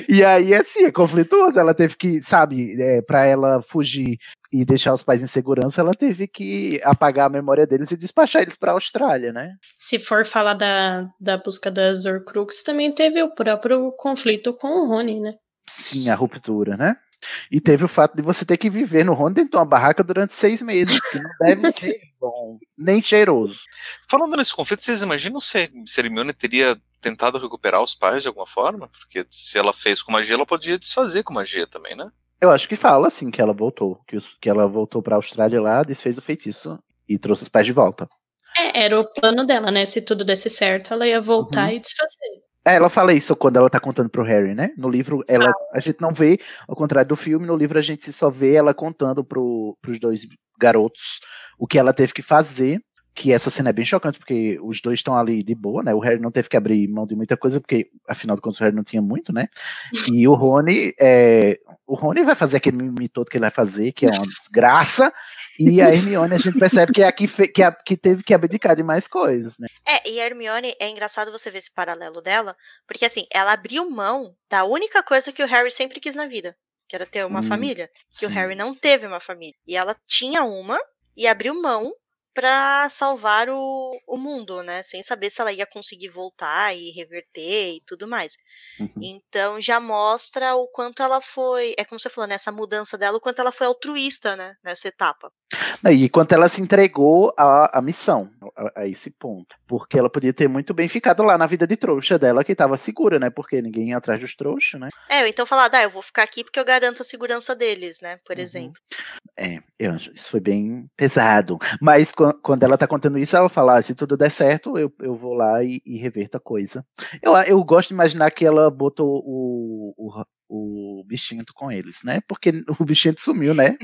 e aí, assim, é conflituoso. Ela teve que, sabe, é, para ela fugir e deixar os pais em segurança, ela teve que apagar a memória deles e despachar eles pra Austrália, né? Se for falar da, da busca das Horcruxes, também teve o próprio conflito com o Rony, né? Sim, a ruptura, né? E teve o fato de você ter que viver no Rony dentro de uma barraca durante seis meses, que não deve ser bom, nem cheiroso. Falando nesse conflito, vocês imaginam se, se Hermione teria tentado recuperar os pais de alguma forma? Porque se ela fez com magia, ela podia desfazer com magia também, né? Eu acho que fala assim que ela voltou, que, os, que ela voltou pra Austrália lá, desfez o feitiço e trouxe os pais de volta. É, era o plano dela, né? Se tudo desse certo, ela ia voltar Uhum. e desfazer. É, ela fala isso quando ela tá contando pro Harry, né? No livro, ela, a gente não vê, ao contrário do filme, no livro a gente só vê ela contando pro, pros dois garotos o que ela teve que fazer. Que essa cena é bem chocante, porque os dois estão ali de boa, né? O Harry não teve que abrir mão de muita coisa, porque afinal de contas o Harry não tinha muito, né? E o Rony, é, o Rony vai fazer aquele mimimi todo que ele vai fazer, que é uma desgraça. E a Hermione a gente percebe que é a que, fe- que, é a que teve que abdicar de mais coisas, né? É, e a Hermione, é engraçado você ver esse paralelo dela, porque assim, ela abriu mão da única coisa que o Harry sempre quis na vida, que era ter uma Hum, família. Que o sim. Harry não teve uma família. E ela tinha uma e abriu mão pra salvar o, o mundo, né? Sem saber se ela ia conseguir voltar e reverter e tudo mais. Então já mostra o quanto ela foi, é como você falou, nessa mudança dela, o quanto ela foi altruísta, né? Nessa etapa. E quanto ela se entregou à, à missão, a, a esse ponto. Porque ela podia ter muito bem ficado lá na vida de trouxa dela, que estava segura, né? Porque ninguém ia atrás dos trouxas, né? É, então falar, ah, eu vou ficar aqui porque eu garanto a segurança deles, né? Por exemplo. É, eu isso foi bem pesado. Mas quan- quando ela tá contando isso, ela fala: ah, se tudo der certo, eu, eu vou lá e, e reverto a coisa. Eu, eu gosto de imaginar que ela botou o, o, o bichinho com eles, né? Porque o bichinho sumiu, né?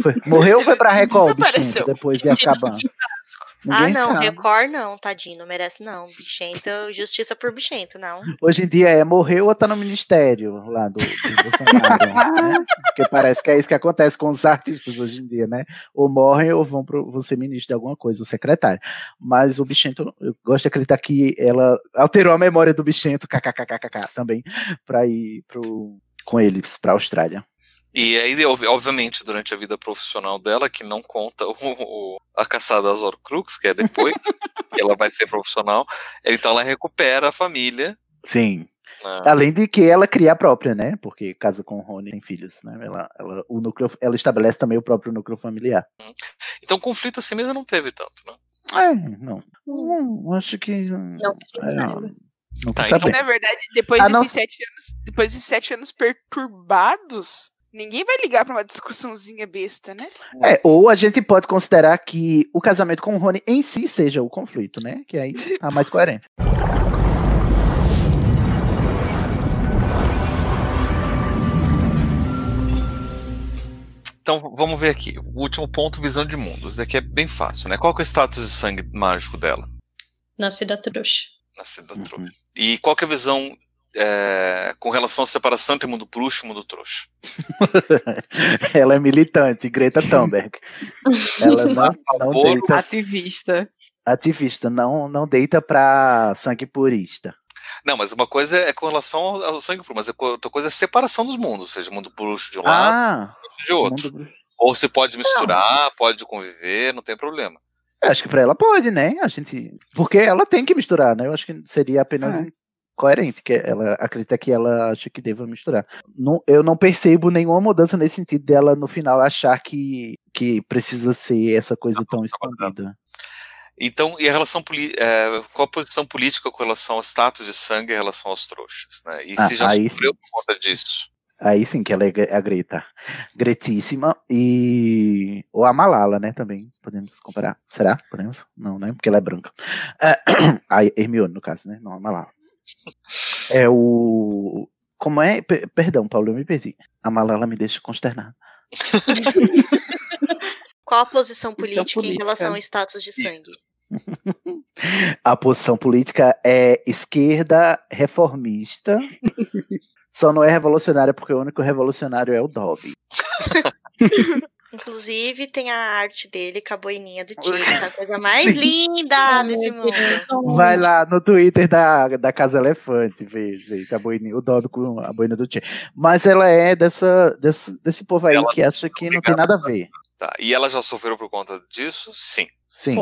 Foi- morreu ou foi pra Record o bichinho Desapareceu. depois de Azkaban? ah, Ninguém não, sabe. Record não, tadinho, não merece não. Bichento, justiça por bichento, não. Hoje em dia é morreu ou tá no ministério lá do, do Bolsonaro, né? Porque parece que é isso que acontece com os artistas hoje em dia, né? Ou morrem ou vão, pro, vão ser ministro de alguma coisa, o secretário. Mas o Bichento, eu gosto de acreditar que ela alterou a memória do Bichento, kkkk, também, pra ir pro, com eles pra Austrália. E aí, ob- obviamente, durante a vida profissional dela, que não conta o, o- a caçada às Horcrux, que é depois, que ela vai ser profissional, então ela recupera a família. Sim. né? Além de que ela cria a própria, né? Porque casa com o Rony tem filhos, né? Ela, ela, o núcleo, ela estabelece também o próprio núcleo familiar. Então, conflito assim mesmo não teve tanto, né? É, não. Hum, acho que. Não, é, não Tá, sabendo. Na verdade, depois Ah, não- desses sete anos, depois desses sete anos perturbados, ninguém vai ligar pra uma discussãozinha besta, né? É, ou a gente pode considerar que o casamento com o Rony em si seja o conflito, né? Que aí tá mais coerente. Então, vamos ver aqui. O último ponto, visão de mundo. Isso daqui é bem fácil, né? Qual que é o status de sangue mágico dela? Nascida trouxa. Nascida trouxa. E qual que é a visão é, com relação à separação entre mundo bruxo e mundo trouxa? Ela é militante, Greta Thunberg. Ela não, não favor. deita. Ativista. Ativista, não, não deita pra sangue purista. Não, mas uma coisa é com relação ao, sangue puro, mas a co- outra coisa é a separação dos mundos, ou seja, mundo bruxo de um lado Ah, e de outro. Ou se pode misturar, pode conviver, não tem problema. Eu acho que pra ela pode, né? A gente. Porque ela tem que misturar, né? Eu acho que seria apenas É. coerente, que ela acredita que ela acha que deva misturar. Não, eu não percebo nenhuma mudança nesse sentido dela no final achar que, que precisa ser essa coisa tão escondida. Então, e a relação é, qual a posição política com relação ao status de sangue em relação aos trouxas? Né? E Ah, se já sofreu por conta disso? Aí sim que ela é a Greta. Gretíssima e. Ou a Malala, né? Também podemos comparar. Será? Podemos? Não, né? Porque ela é branca. É, a Hermione, no caso, né? Não a Malala. É o. Como é? Pe- Perdão, Paulo, eu me perdi. A Malala me deixa consternado. Qual a posição política, em política. relação ao status de sangue? A posição política é esquerda reformista. Só não é revolucionária porque o único revolucionário é o Dobby. Inclusive, tem a arte dele com a boininha do Tigre, que é a coisa mais linda desse mundo. Vai lá no Twitter da, da Casa Elefante, veja, gente, a boininha, o Dobby com a boina do Tia. Mas ela é dessa, desse, desse povo aí que acha que não tem nada a ver. Tá. E ela já sofreu por conta disso? Sim. Sim.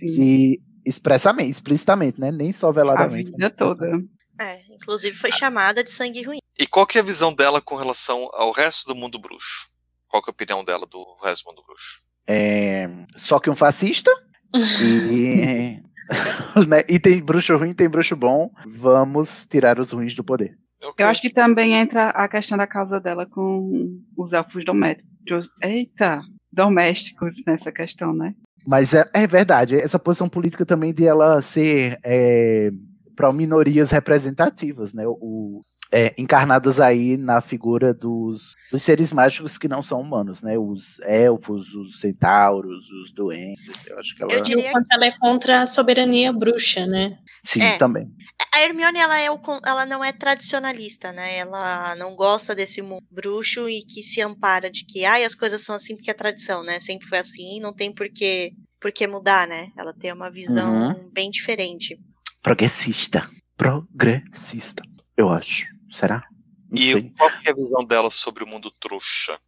E expressamente, explicitamente, né? Nem só veladamente. A vida toda. É, inclusive foi chamada de sangue ruim. E qual que é a visão dela com relação ao resto do mundo bruxo? Qual que é a opinião dela do resto do mundo bruxo? É, só que um fascista. e, né, e tem bruxo ruim, tem bruxo bom. Vamos tirar os ruins do poder. Eu acho que também entra a questão da causa dela com os elfos domésticos. Eita, domésticos nessa questão, né? Mas é, é verdade, essa posição política também de ela ser é, para minorias representativas, né? O, é, encarnadas aí na figura dos, dos, seres mágicos que não são humanos, né? Os elfos, os centauros, os doentes. Eu acho que ela. Eu diria que ela é contra a soberania bruxa, né? Sim, É. também. A Hermione, ela, é o, ela não é tradicionalista, né? Ela não gosta desse mundo bruxo e que se ampara de que ai, as coisas são assim porque é tradição, né? Sempre foi assim, não tem por que, por que mudar, né? Ela tem uma visão Uhum. bem diferente. Progressista. Progressista. Eu acho. Será? Não E sei. qual que é a visão dela sobre o mundo trouxa?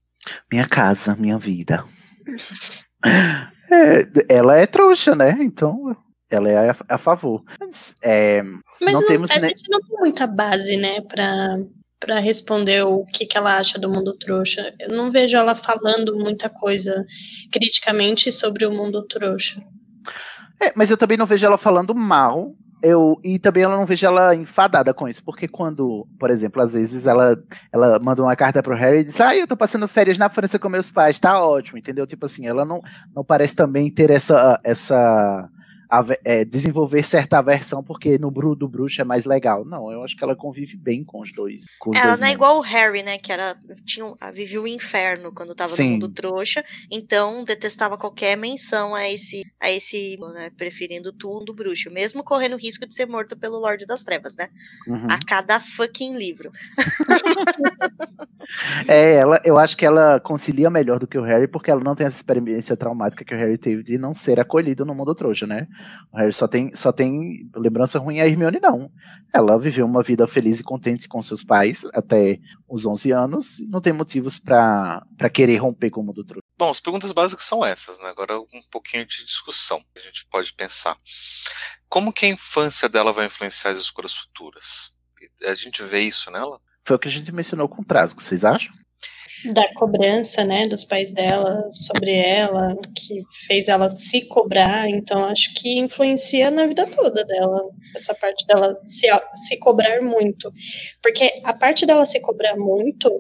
Minha casa, minha vida. É, ela é trouxa, né? Então ela é a, a favor. Mas, é, Mas não, não- temos a ne- gente não tem muita base, né, pra, pra responder o que, que ela acha do mundo trouxa. Eu não vejo ela falando muita coisa criticamente sobre o mundo trouxa. É, mas eu também não vejo ela falando mal. Eu, e também ela não vejo ela enfadada com isso, porque quando, por exemplo, às vezes ela, ela manda uma carta pro Harry e diz: Ah, eu tô passando férias na França com meus pais, tá ótimo, entendeu? Tipo assim, ela não, não parece também ter essa. essa ave- é, desenvolver certa aversão, porque no Bru do Bruxo é mais legal. Não, eu acho que ela convive bem com os dois. Com os Ela dois não é igual o Harry, né? Que era, tinha, vivia o inferno quando tava Sim. no mundo trouxa. Então detestava qualquer menção a esse, a esse, né? Preferindo tudo bruxo. Mesmo correndo risco de ser morto pelo Lorde das Trevas, né? Uhum. A cada fucking livro. É, ela, eu acho que ela concilia melhor do que o Harry, porque ela não tem essa experiência traumática que o Harry teve de não ser acolhido no mundo trouxa, né? O Harry só tem, só tem lembrança ruim, a Hermione não. Ela viveu uma vida feliz e contente com seus pais até os 11 anos e não tem motivos pra querer romper com o mundo trouxa. Bom, as perguntas básicas são essas, né? Agora um pouquinho de discussão que a gente pode pensar. Como que a infância dela vai influenciar as escolhas futuras? A gente vê isso nela? Foi o que a gente mencionou com o Trasgo, vocês acham? Da cobrança, né, dos pais dela sobre ela, que fez ela se cobrar, então acho que influencia na vida toda dela, essa parte dela se, se cobrar muito. Porque a parte dela se cobrar muito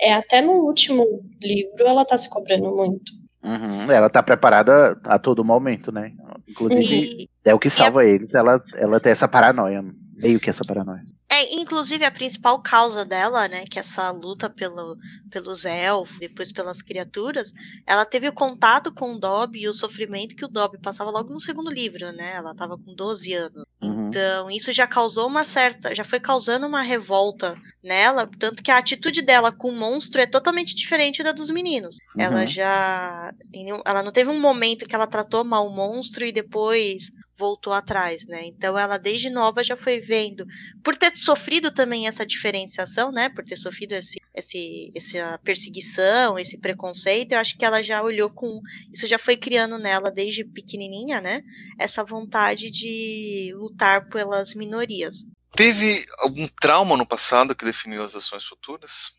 é até no último livro ela tá se cobrando muito. Uhum, Ela tá preparada a todo momento, né? Inclusive, é o que salva eles, ela, ela tem essa paranoia, meio que essa paranoia. É, inclusive a principal causa dela, né, que essa luta pelo, pelos elfos, depois pelas criaturas, ela teve o contato com o Dobby e o sofrimento que o Dobby passava logo no segundo livro, né? Ela tava com 12 anos. Uhum. Então, isso já causou uma certa, já foi causando uma revolta nela, tanto que a atitude dela com o monstro é totalmente diferente da dos meninos. Uhum. Ela já, ela não teve um momento que ela tratou mal o monstro e depois voltou atrás, né? Então ela desde nova já foi vendo, por ter sofrido também essa diferenciação, né? Por ter sofrido esse, esse, essa perseguição, esse preconceito, eu acho que ela já olhou com, isso já foi criando nela desde pequenininha, né? Essa vontade de lutar pelas minorias. Teve algum trauma no passado que definiu as ações futuras?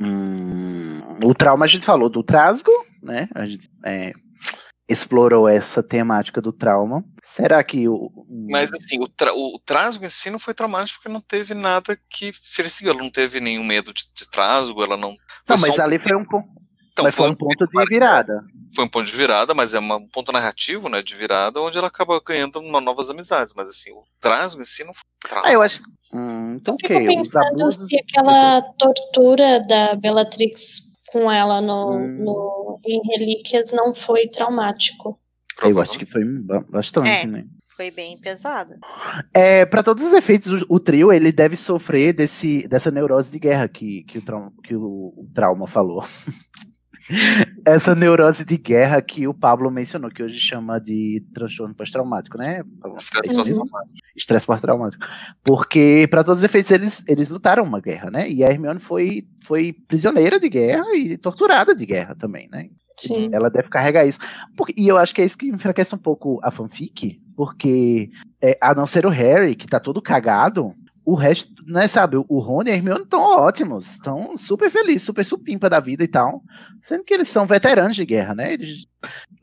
Hum, o trauma a gente falou do trasgo, né? A gente é, explorou essa temática do trauma. Será que o. Mas assim, o, tra o trasgo em si não foi traumático porque não teve nada que perseguiu. Ela não teve nenhum medo de, de trasgo, ela não. Não, foi mas ali foi um ponto. Então, mas foi foi um ponto de virada. Foi um ponto de virada, mas é uma- um ponto narrativo, né, de virada, onde ela acaba ganhando uma, novas amizades. Mas assim, o trasgo em si não foi trauma. Ah, eu acho. Hum, então, Fico pensando abusos. se aquela tortura da Bellatrix com ela no, Hum. no- em Relíquias não foi traumático. Eu acho que foi ba- bastante, É. né? Foi bem pesado. É, para todos os efeitos, o, o trio ele deve sofrer desse, dessa neurose de guerra que, que, o, trauma, que o, o trauma falou. essa neurose de guerra que o Pablo mencionou, que hoje chama de transtorno pós-traumático, né? Estresse pós-traumático. Porque, para todos os efeitos, eles, eles lutaram uma guerra, né? E a Hermione foi, foi prisioneira de guerra e torturada de guerra também, né? Sim. Ela deve carregar isso. Porque- e eu acho que é isso que enfraquece um pouco a fanfic, porque é, a não ser o Harry, que tá todo cagado, o resto, né, sabe, o Rony e a Hermione estão ótimos, estão super felizes, super supimpa da vida e tal, sendo que eles são veteranos de guerra, né? Eles,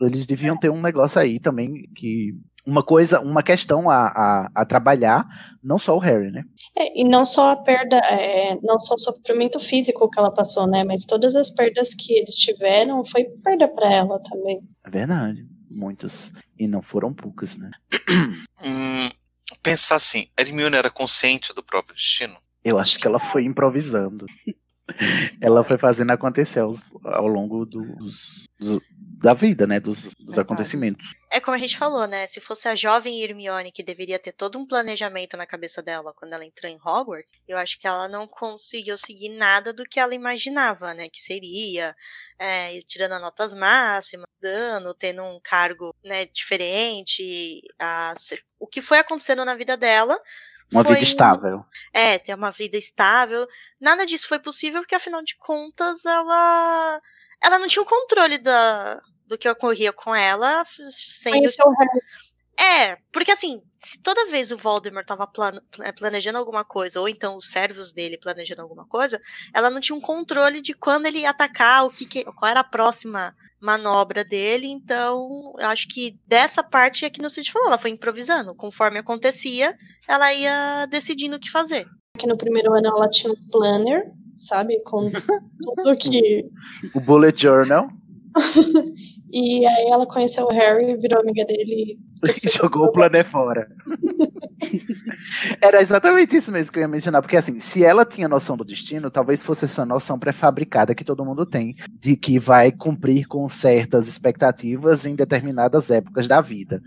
eles deviam ter um negócio aí também que uma coisa, uma questão a, a, a trabalhar, não só o Harry, né? É, e não só a perda, é, não só o sofrimento físico que ela passou, né? Mas todas as perdas que eles tiveram foi perda para ela também. É verdade, muitos e não foram poucas, né? Pensar assim, a Hermione era consciente do próprio destino? Eu acho que ela foi improvisando. ela foi fazendo acontecer aos- ao longo dos, dos- da vida, né? Dos, dos acontecimentos. É como a gente falou, né? Se fosse a jovem Hermione que deveria ter todo um planejamento na cabeça dela quando ela entrou em Hogwarts, eu acho que ela não conseguiu seguir nada do que ela imaginava, né? Que seria é, tirando as notas máximas, dando, tendo um cargo né, diferente. a o que foi acontecendo na vida dela Uma foi vida estável. é, ter uma vida estável. Nada disso foi possível porque, afinal de contas, ela. Ela não tinha o controle da, do que ocorria com ela, sendo. É, porque assim, se toda vez o Voldemort tava plan- pla- planejando alguma coisa, ou então os servos dele planejando alguma coisa, ela não tinha um controle de quando ele ia atacar, o que, que- qual era a próxima manobra dele, então eu acho que dessa parte é que no Cid falou, ela foi improvisando, conforme acontecia, ela ia decidindo o que fazer. Que no primeiro ano ela tinha um planner, sabe? Com tudo que. O Bullet Journal E aí ela conheceu o Harry, virou amiga dele. e jogou o plané fora. Era exatamente isso mesmo que eu ia mencionar, porque assim, se ela tinha noção do destino, talvez fosse essa noção pré-fabricada que todo mundo tem, de que vai cumprir com certas expectativas em determinadas épocas da vida.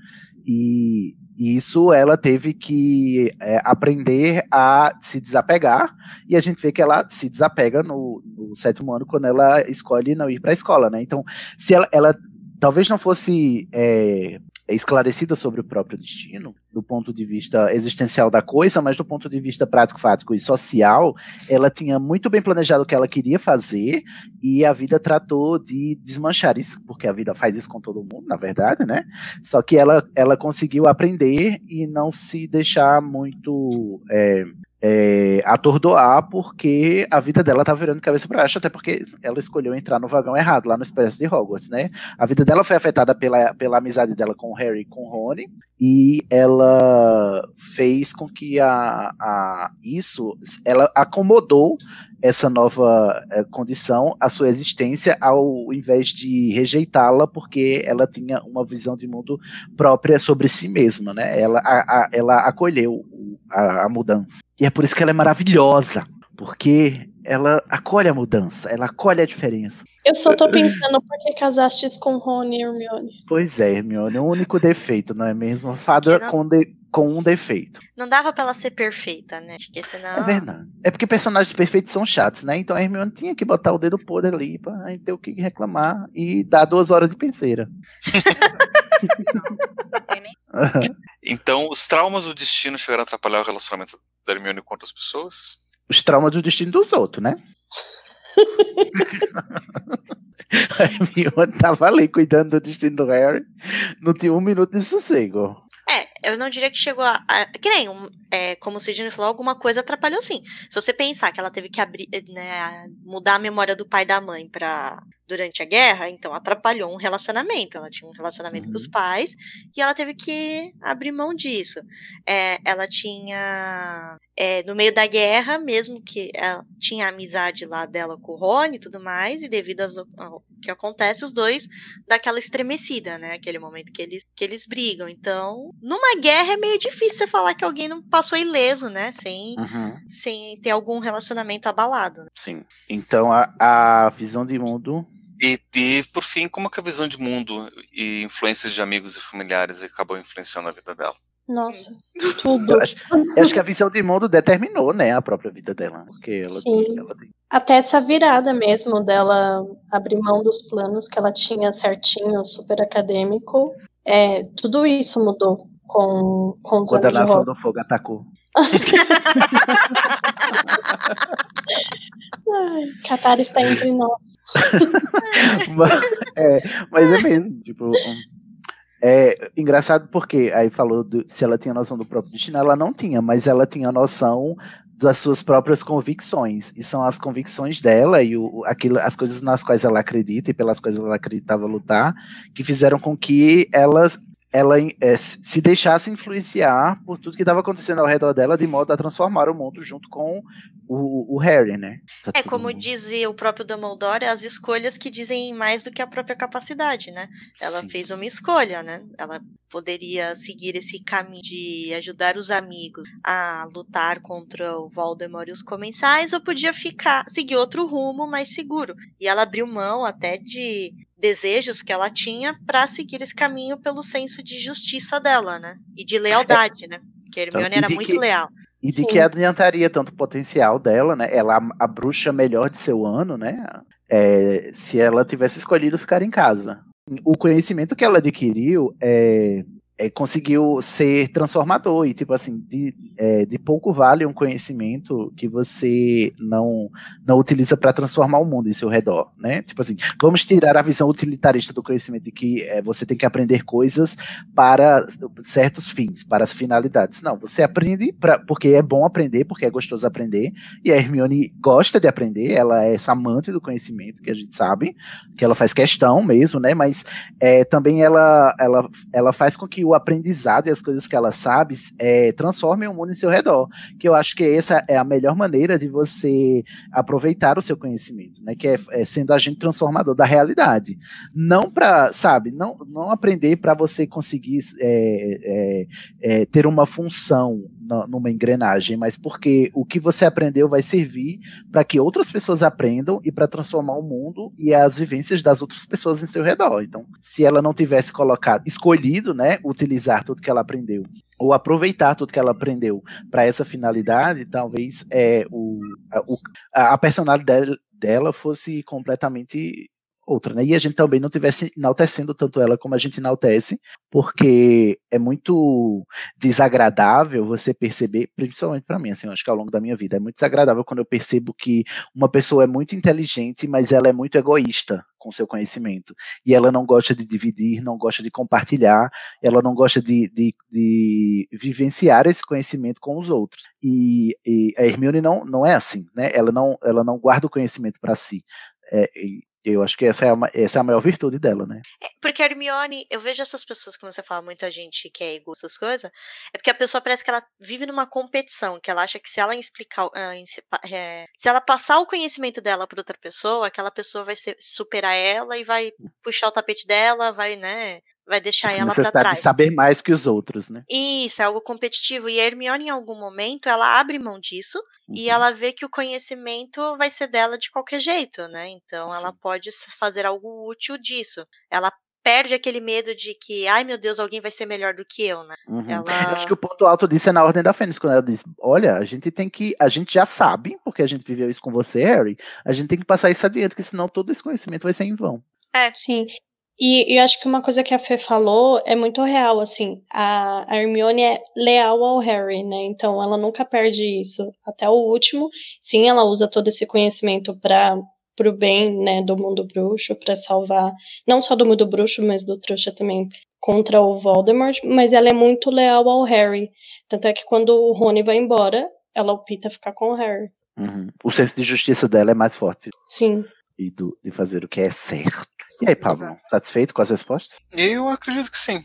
E e isso ela teve que é, aprender a se desapegar, e a gente vê que ela se desapega no, no sétimo ano quando ela escolhe não ir para a escola, né? Então, se ela, ela talvez não fosse é, esclarecida sobre o próprio destino, do ponto de vista existencial da coisa, mas do ponto de vista prático, fático e social, ela tinha muito bem planejado o que ela queria fazer e a vida tratou de desmanchar isso, porque a vida faz isso com todo mundo, na verdade, né? Só que ela, ela conseguiu aprender e não se deixar muito é, é, atordoar, porque a vida dela tá virando cabeça para baixo, até porque ela escolheu entrar no vagão errado, lá no Expresso de Hogwarts, né? A vida dela foi afetada pela, pela amizade dela com o Harry e com o Rony, e ela fez com que a, a isso, ela acomodou essa nova eh, condição à sua existência ao invés de rejeitá-la porque ela tinha uma visão de mundo própria sobre si mesma, né? Ela, a, a- ela acolheu o- a, a mudança. E é por isso que ela é maravilhosa, porque ela acolhe a mudança, ela acolhe a diferença. Eu só tô pensando por que casastes com Rony e Hermione. Pois é, Hermione, o único defeito, não é mesmo? Fada não- com, de- com um defeito. Não dava pra ela ser perfeita, né? Porque senão. É verdade. É porque personagens perfeitos são chatos, né? Então a Hermione tinha que botar o dedo podre ali pra ter o que reclamar e dar duas horas de penseira. Então, os traumas do destino chegaram a atrapalhar o relacionamento da Hermione com outras pessoas? Os traumas do destino dos outros, né? a Hermione tava ali cuidando do destino do Harry. Não tinha um minuto de sossego. Eu não diria que chegou a. a- que nem, um, é, como o Sidney falou, alguma coisa atrapalhou sim. Se você pensar que ela teve que abrir, né, mudar a memória do pai e da mãe para durante a guerra, então atrapalhou um relacionamento. Ela tinha um relacionamento com os pais e ela teve que abrir mão disso. É, ela tinha. é, no meio da guerra, mesmo que ela tinha a amizade lá dela com o Rony e tudo mais, e devido às- ao que acontece, os dois dá aquela estremecida, né? Aquele momento que eles, que eles brigam. Então, numa guerra é meio difícil você falar que alguém não passou ileso, né? Sem, Uhum. sem ter algum relacionamento abalado. né? Sim. Então a, a visão de mundo. E, e, por fim, como que a visão de mundo e influências de amigos e familiares acabou influenciando a vida dela? Nossa, tudo. Eu acho, eu acho que a visão de mundo determinou, né, a própria vida dela. Porque ela, Sim. ela tem- Até essa virada mesmo dela abrir mão dos planos que ela tinha certinho, super acadêmico, é, tudo isso mudou com, com os quando a Nação do Fogo atacou. Ai, Catar está entre nós. mas, é, mas é mesmo, tipo. É engraçado porque aí falou do- se ela tinha noção do próprio destino, ela não tinha, mas ela tinha noção das suas próprias convicções. E são as convicções dela e o, aquilo, as coisas nas quais ela acredita e pelas quais ela acreditava lutar, que fizeram com que elas ela é, se se deixasse influenciar por tudo que estava acontecendo ao redor dela, de modo a transformar o mundo junto com o, o Harry, né? Tá É tudo como dizia o próprio Dumbledore, as escolhas que dizem mais do que a própria capacidade, né? Ela Sim, fez uma escolha, né? Ela poderia seguir esse caminho de ajudar os amigos a lutar contra o Voldemort e os comensais, ou podia ficar, seguir outro rumo mais seguro. E ela abriu mão até de desejos que ela tinha para seguir esse caminho pelo senso de justiça dela, né? E de lealdade, né? Porque a Então, Hermione e era muito que- leal. E de Sim. que adiantaria tanto o potencial dela, né? Ela, a bruxa melhor de seu ano, né? É, se ela tivesse escolhido ficar em casa. O conhecimento que ela adquiriu é, é, conseguiu ser transformador. E, tipo assim, de, é, de pouco vale um conhecimento que você não, não utiliza para transformar o mundo em seu redor, né? Tipo assim, vamos tirar a visão utilitarista do conhecimento de que é, você tem que aprender coisas para certos fins, para as finalidades. Não, você aprende pra, porque é bom aprender, porque é gostoso aprender, e a Hermione gosta de aprender, ela é essa amante do conhecimento, que a gente sabe, que ela faz questão mesmo, né? Mas é, também ela, ela, ela faz com que o aprendizado e as coisas que ela sabe é, transformem o mundo em seu redor. Que eu acho que essa é a melhor maneira de você aproveitar o seu conhecimento, né? Que é, é sendo agente transformador da realidade. Não para, sabe, não, não aprender para você conseguir é, é, é, ter uma função numa engrenagem, mas porque o que você aprendeu vai servir para que outras pessoas aprendam e para transformar o mundo e as vivências das outras pessoas em seu redor. Então, se ela não tivesse colocado, escolhido, né, utilizar tudo que ela aprendeu ou aproveitar tudo que ela aprendeu para essa finalidade, talvez é, o, a, o- a personalidade dela, fosse completamente outra, né? E a gente também não tivesse enaltecendo tanto ela como a gente enaltece, porque é muito desagradável você perceber, principalmente para mim, assim, acho que ao longo da minha vida é muito desagradável quando eu percebo que uma pessoa é muito inteligente, mas ela é muito egoísta com seu conhecimento e ela não gosta de dividir, não gosta de compartilhar, ela não gosta de, de, de vivenciar esse conhecimento com os outros. E, e a Hermione não, não é assim, né? Ela não, ela não guarda o conhecimento para si. É, eu acho que essa é, a, essa é a maior virtude dela, né? É, Porque a Hermione, eu vejo essas pessoas, como você fala, muita gente que é ego, essas coisas, é porque a pessoa parece que ela vive numa competição, que ela acha que se ela explicar, ah, é, se ela passar o conhecimento dela para outra pessoa, aquela pessoa vai ser- superar ela e vai puxar o tapete dela, vai, né, vai deixar Essa ela para necessidade trás. de saber mais que os outros, né? Isso, é algo competitivo. E a Hermione, em algum momento, ela abre mão disso e ela vê que o conhecimento vai ser dela de qualquer jeito, né? Então ela pode fazer algo útil disso. Ela perde aquele medo de que, ai meu Deus, alguém vai ser melhor do que eu, né? Uhum. Ela. Acho que o ponto alto disso é na Ordem da Fênix, quando ela diz: Olha, a gente tem que. A gente já sabe, porque a gente viveu isso com você, Harry. A gente tem que passar isso adiante, porque senão todo esse conhecimento vai ser em vão. É. Sim. E, eu acho que uma coisa que a Fê falou é muito real, assim. A, a Hermione é leal ao Harry, né? Então ela nunca perde isso até o último. Sim, ela usa todo esse conhecimento para pro bem, né, do mundo bruxo, para salvar não só do mundo bruxo, mas do trouxa também contra o Voldemort, mas ela é muito leal ao Harry. Tanto é que quando o Rony vai embora, ela opta ficar com o Harry. Uhum. O senso de justiça dela é mais forte. Sim. E do, de fazer o que é certo. E aí, Pablo, satisfeito com as respostas? Eu acredito que sim.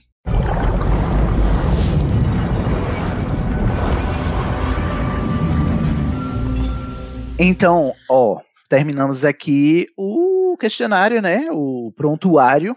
Então, ó, terminamos aqui o questionário, né? O prontuário.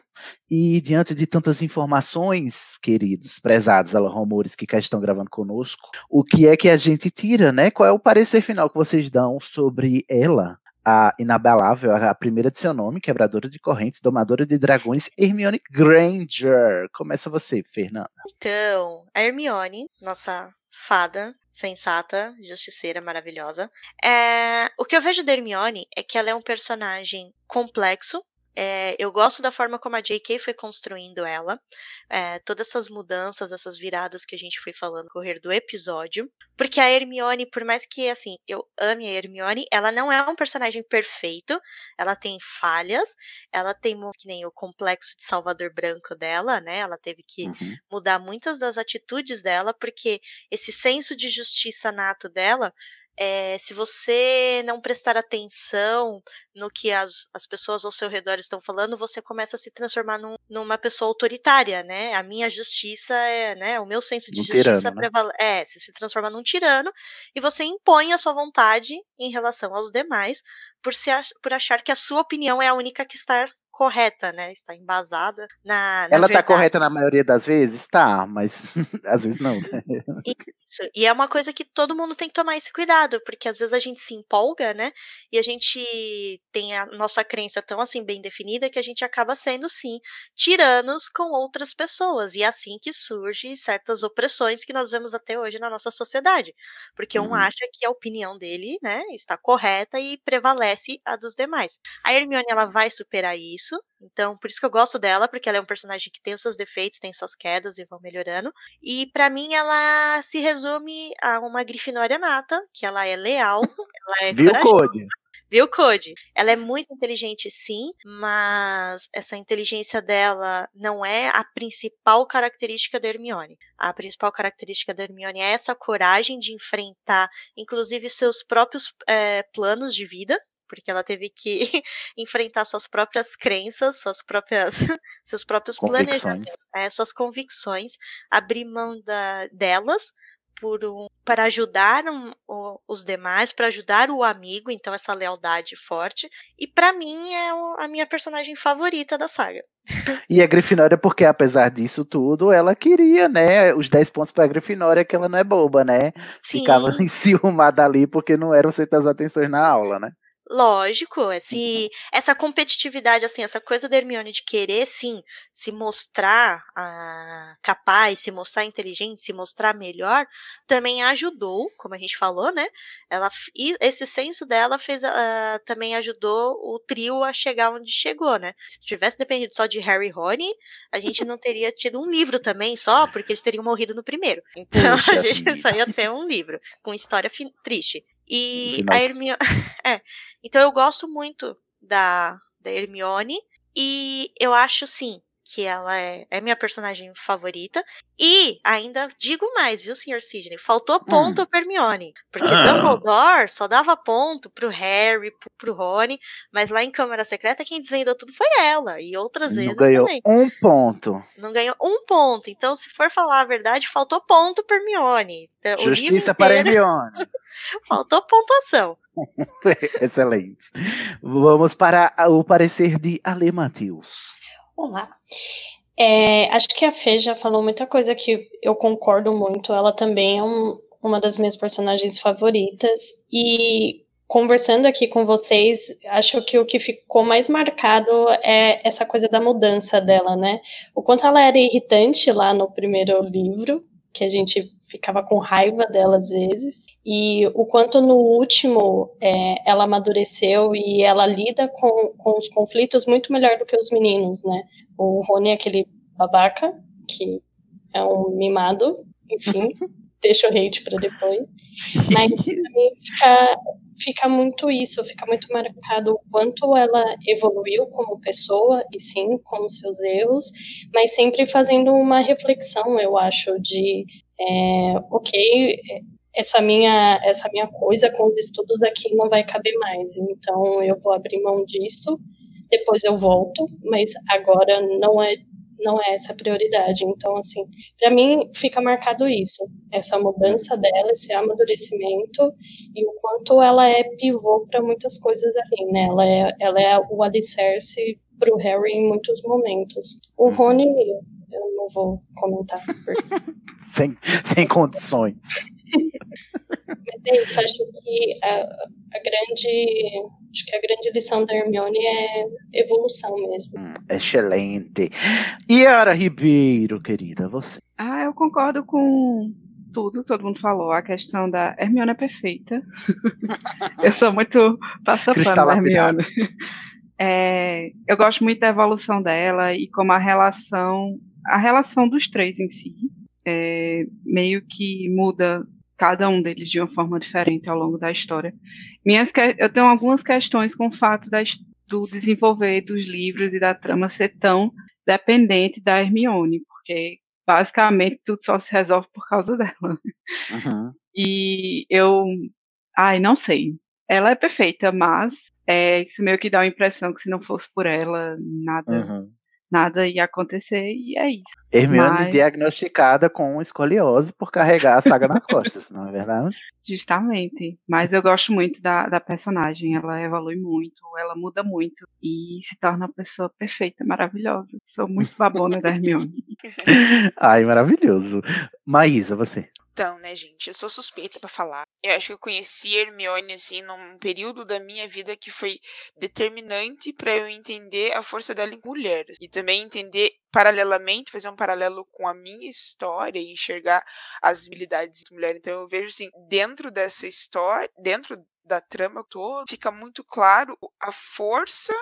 E diante de tantas informações, queridos, prezados Rumores que cá estão gravando conosco, o que é que a gente tira, né? Qual é o parecer final que vocês dão sobre ela, a inabalável, a primeira de seu nome, quebradora de correntes, domadora de dragões, Hermione Granger. Começa você, Fernanda. Então, a Hermione, nossa fada sensata, justiceira maravilhosa. É, o que eu vejo da Hermione é que ela é um personagem complexo. É, eu gosto da forma como a J.K. foi construindo ela, é, todas essas mudanças, essas viradas que a gente foi falando no correr do episódio, porque a Hermione, por mais que assim eu ame a Hermione, ela não é um personagem perfeito, ela tem falhas, ela tem que nem o complexo de Salvador Branco dela, né? Ela teve que Uhum. mudar muitas das atitudes dela, porque esse senso de justiça nato dela, é, se você não prestar atenção no que as, as pessoas ao seu redor estão falando, você começa a se transformar num- numa pessoa autoritária, né? A minha justiça é, né? O meu senso de Um justiça tirano, né? prevale- é, você se transforma num tirano e você impõe a sua vontade em relação aos demais por, se por achar que a sua opinião é a única que está correta, né? Está embasada na, na Ela tá verdade. correta na maioria das vezes? Tá, mas às vezes não, né? Isso. E é uma coisa que todo mundo tem que tomar esse cuidado, porque às vezes a gente se empolga, né? E a gente tem a nossa crença tão assim bem definida que a gente acaba sendo sim tiranos com outras pessoas. E é assim que surgem certas opressões que nós vemos até hoje na nossa sociedade. Porque um Uhum. acha que a opinião dele, né, está correta e prevalece a dos demais. A Hermione ela vai superar isso. Então, por isso que eu gosto dela, porque ela é um personagem que tem os seus defeitos, tem suas quedas e vão melhorando. E pra mim ela se resume a uma grifinória nata, que ela é leal, ela é Viu, corajosa. Code? Viu, Code? Ela é muito inteligente, sim, mas essa inteligência dela não é a principal característica da Hermione. A principal característica da Hermione é essa coragem de enfrentar, inclusive, seus próprios eh, planos de vida. Porque ela teve que enfrentar suas próprias crenças, suas próprias, seus próprios planejamentos, é, suas convicções, abrir mão da- delas por um, para ajudar um- o- os demais, para ajudar o amigo, então essa lealdade forte. E pra mim é o- a minha personagem favorita da saga. E a Grifinória, porque apesar disso tudo, ela queria, né? Os 10 pontos pra Grifinória, que ela não é boba, né? Ficava Sim. enciumada ali porque não eram certas atenções na aula, né? Lógico, esse, essa competitividade, assim, essa coisa da Hermione de querer, sim, se mostrar ah, capaz, se mostrar inteligente, se mostrar melhor, também ajudou, como a gente falou, né? Ela, e esse senso dela fez, ah, também ajudou o trio a chegar onde chegou, né? Se tivesse dependido só de Harry e Rony, a gente não teria tido um livro também só, porque eles teriam morrido no primeiro. Então Puxa a gente vida. só ia ter um livro com história triste. E Final a. Hermione. é. Então eu gosto muito da, da Hermione. E eu acho, sim, que ela é, é minha personagem favorita. E ainda digo mais, viu, senhor Sidney? Faltou ponto pra Hermione. Porque Ah. Dumbledore só dava ponto pro Harry, pro, pro Rony. Mas lá em Câmara Secreta, quem desvendou tudo foi ela. E outras Não vezes ganhou também. um ponto. Não ganhou um ponto. Então, se for falar a verdade, faltou ponto pra Hermione. Então, Justiça para Hermione. Faltou pontuação. Excelente. Vamos para o parecer de Ale Matheus. Olá. É, acho que a Fê já falou muita coisa que eu concordo muito. Ela também é um- uma das minhas personagens favoritas. E conversando aqui com vocês, acho que o que ficou mais marcado é essa coisa da mudança dela, né? O quanto ela era irritante lá no primeiro livro, que a gente ficava com raiva dela às vezes, e o quanto no último é, ela amadureceu e ela lida com, com os conflitos muito melhor do que os meninos, né? O Rony é aquele babaca, que é um mimado, enfim, deixa o hate pra depois. Mas fica, fica muito isso, fica muito marcado o quanto ela evoluiu como pessoa, e sim, com os seus erros, mas sempre fazendo uma reflexão, eu acho, de é, ok, essa minha, essa minha coisa com os estudos aqui não vai caber mais, então eu vou abrir mão disso, depois eu volto, mas agora não é não é essa a prioridade. Então, assim, para mim fica marcado isso, essa mudança dela, esse amadurecimento e o quanto ela é pivô para muitas coisas ali, né? Ela é, ela é o alicerce para o Harry em muitos momentos. O Rony, eu não vou comentar. Porque... Sem, sem condições. Mas é isso, acho que a, a grande Acho que a grande lição da Hermione é evolução mesmo. Hum, excelente. Yara Ribeiro, querida, você. Ah, eu concordo com tudo, todo mundo falou. A questão da Hermione é perfeita. eu sou muito passapano da Hermione. É, eu gosto muito da evolução dela e como a relação, a relação dos três em si, é, meio que muda cada um deles de uma forma diferente ao longo da história. Minhas, eu tenho algumas questões com o fato da, do desenvolver dos livros e da trama ser tão dependente da Hermione, porque basicamente tudo só se resolve por causa dela. Uhum. E eu, ai, não sei. Ela é perfeita, mas é, isso meio que dá a impressão que se não fosse por ela, nada uhum nada ia acontecer e é isso. Hermione Mas... diagnosticada com escoliose por carregar a saga nas costas, não é verdade? Justamente. Mas eu gosto muito da, da personagem. Ela evolui muito, ela muda muito e se torna uma pessoa perfeita, maravilhosa. Sou muito babona da Hermione. Ai, maravilhoso. Maísa, você. Então, né, gente, eu sou suspeita para falar. Eu acho que eu conheci Hermione assim num período da minha vida que foi determinante para eu entender a força dela em mulheres e também entender paralelamente, fazer um paralelo com a minha história e enxergar as habilidades de mulher. Então eu vejo assim, dentro dessa história, dentro da trama toda, fica muito claro a força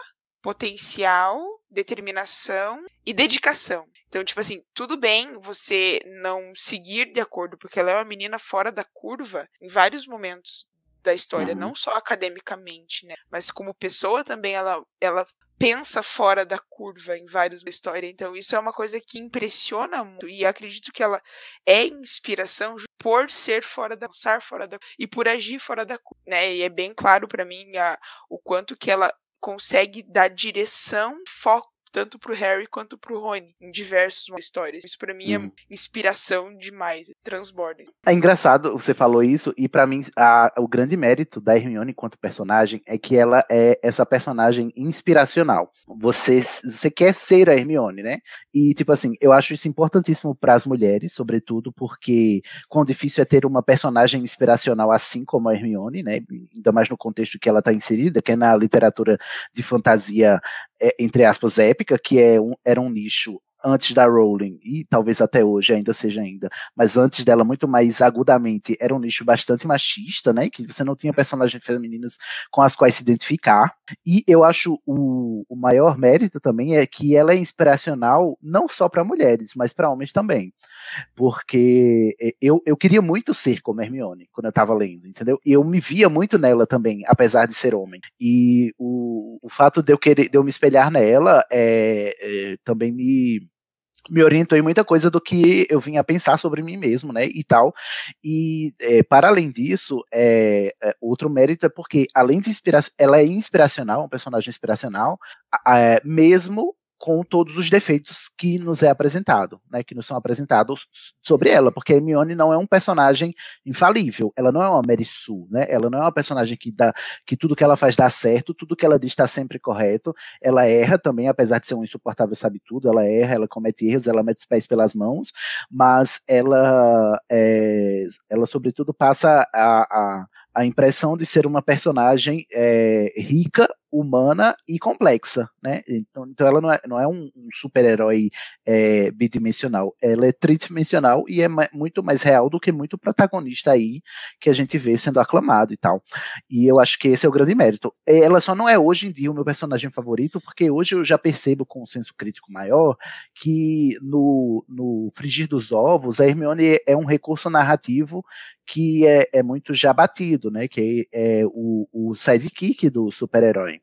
potencial, determinação e dedicação. Então, tipo assim, tudo bem você não seguir de acordo, porque ela é uma menina fora da curva em vários momentos da história, uhum. não só academicamente, né? Mas como pessoa também ela, ela pensa fora da curva em vários da história. Então, isso é uma coisa que impressiona muito. E acredito que ela é inspiração por ser fora da pensar fora da e por agir fora da curva, né? E é bem claro para mim a, o quanto que ela consegue dar direção, foco tanto pro Harry quanto pro Rony em diversas histórias. Isso para mim hum. é inspiração demais, transborda. É engraçado você falou isso e para mim a, o grande mérito da Hermione enquanto personagem é que ela é essa personagem inspiracional. Você você quer ser a Hermione, né? E tipo assim, eu acho isso importantíssimo para as mulheres, sobretudo porque quão difícil é ter uma personagem inspiracional assim como a Hermione, né? Ainda mais no contexto que ela está inserida, que é na literatura de fantasia é, entre aspas épica, que é um, era um nicho antes da Rowling, e talvez até hoje ainda seja ainda, mas antes dela muito mais agudamente, era um nicho bastante machista, né, que você não tinha personagens femininas com as quais se identificar, e eu acho o, o maior mérito também é que ela é inspiracional não só para mulheres, mas para homens também, porque eu, eu queria muito ser como Hermione, quando eu estava lendo, entendeu, e eu me via muito nela também, apesar de ser homem, e o, o fato de eu querer, de eu me espelhar nela é, é também me me orientou em muita coisa do que eu vinha a pensar sobre mim mesmo, né, e tal. E é, para além disso, é, é, outro mérito é porque além de inspirar, ela é inspiracional, um personagem inspiracional, é, mesmo com todos os defeitos que nos é apresentado, né, que nos são apresentados sobre ela, porque a Hermione não é um personagem infalível, ela não é uma Mary Sue, né, ela não é uma personagem que dá, que tudo que ela faz dá certo, tudo que ela diz está sempre correto, ela erra também, apesar de ser um insuportável sabe tudo, ela erra, ela comete erros, ela mete os pés pelas mãos, mas ela, é, ela sobretudo passa a, a a impressão de ser uma personagem é, rica, humana e complexa, né? Então, então ela não é, não é um, um super-herói é, bidimensional, ela é tridimensional e é muito mais real do que muito protagonista aí que a gente vê sendo aclamado e tal. E eu acho que esse é o grande mérito. Ela só não é hoje em dia o meu personagem favorito, porque hoje eu já percebo com um senso crítico maior que no, no frigir dos ovos a Hermione é um recurso narrativo que é, é muito já batido, né? Que é, é o, o sidekick do super-herói.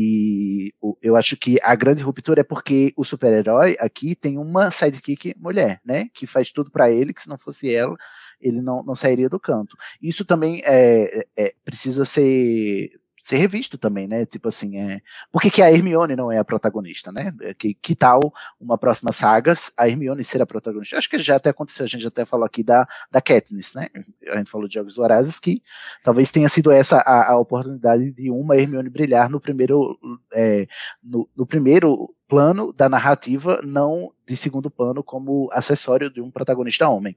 E eu acho que a grande ruptura é porque o super-herói aqui tem uma sidekick mulher, né? Que faz tudo para ele, que se não fosse ela, ele não, não sairia do canto. Isso também é, é precisa ser ser revisto também, né? Tipo assim, é... por que, que a Hermione não é a protagonista, né? É que, que tal uma próxima saga a Hermione ser a protagonista? Acho que já até aconteceu, a gente até falou aqui da, da Katniss, né? A gente falou de Jogos Vorazes, que talvez tenha sido essa a, a oportunidade de uma Hermione brilhar no primeiro, é, no, no, primeiro plano da narrativa, não de segundo plano como acessório de um protagonista homem.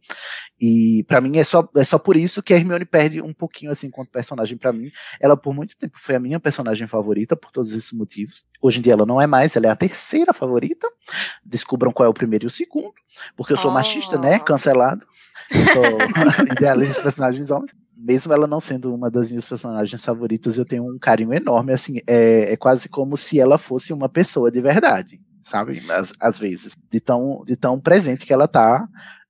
E para mim é só, é só por isso que a Hermione perde um pouquinho assim enquanto personagem para mim. Ela por muito tempo foi a minha personagem favorita por todos esses motivos. Hoje em dia ela não é mais, ela é a terceira favorita. Descubram qual é o primeiro e o segundo, porque eu sou oh. machista, né? Cancelado. Eu sou idealizo personagens homens mesmo ela não sendo uma das minhas personagens favoritas, eu tenho um carinho enorme, assim, é, é quase como se ela fosse uma pessoa de verdade, sabe? Às, às vezes, de tão, de tão presente que ela tá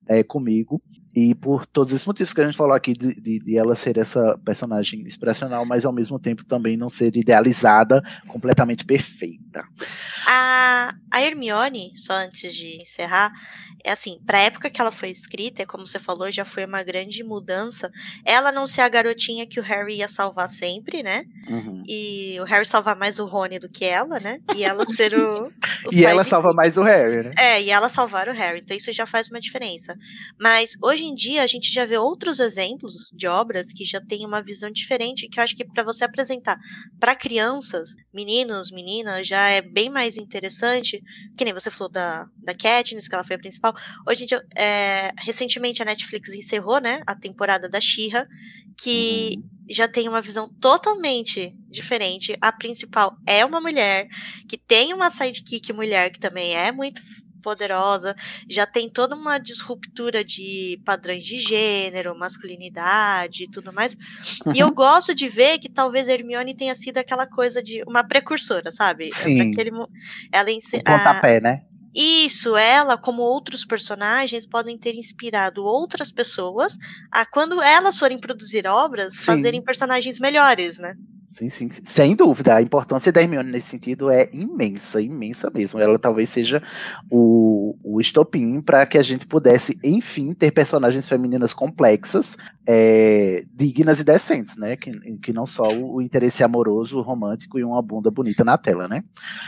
é, comigo, e por todos esses motivos que a gente falou aqui, de, de, de, ela ser essa personagem inspiracional, mas ao mesmo tempo também não ser idealizada, completamente perfeita. A, a Hermione, só antes de encerrar, é assim, pra época que ela foi escrita, como você falou, já foi uma grande mudança. Ela não ser a garotinha que o Harry ia salvar sempre, né? Uhum. E o Harry salvar mais o Rony do que ela, né? E ela ser o. e ela salva mais o Harry, né? É, e ela salvar o Harry. Então isso já faz uma diferença. Mas hoje em dia a gente já vê outros exemplos de obras que já têm uma visão diferente, que eu acho que para você apresentar para crianças, meninos, meninas, já é bem mais interessante. Que nem você falou da, da Katniss, que ela foi a principal Hoje em dia, é, recentemente a Netflix encerrou, né, a temporada da She-Ra, que uhum. já tem uma visão totalmente diferente. A principal é uma mulher que tem uma sidekick mulher que também é muito poderosa, já tem toda uma disruptura de padrões de gênero, masculinidade e tudo mais. Uhum. E eu gosto de ver que talvez Hermione tenha sido aquela coisa de uma precursora, sabe? Sim. Aquele, ela o pontapé, a, né? Isso, ela, como outros personagens, podem ter inspirado outras pessoas a, quando elas forem produzir obras, Sim. fazerem personagens melhores, né? Sim, sim, sem dúvida. A importância da Hermione nesse sentido é imensa, imensa mesmo. Ela talvez seja o, o estopim para que a gente pudesse, enfim, ter personagens femininas complexas, é, dignas e decentes, né? Que, que não só o, o, interesse amoroso, romântico e uma bunda bonita na tela, né?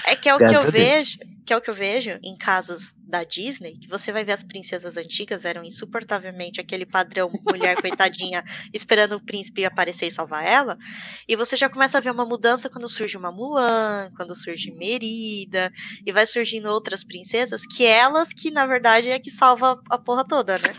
É que é o Graças que eu vejo, que é o que eu vejo em casos da Disney, que você vai ver as princesas antigas eram insuportavelmente aquele padrão mulher coitadinha esperando o príncipe aparecer e salvar ela, e você já começa a ver uma mudança quando surge uma Mulan, quando surge Merida, e vai surgindo outras princesas que elas que na verdade é que salva a porra toda, né?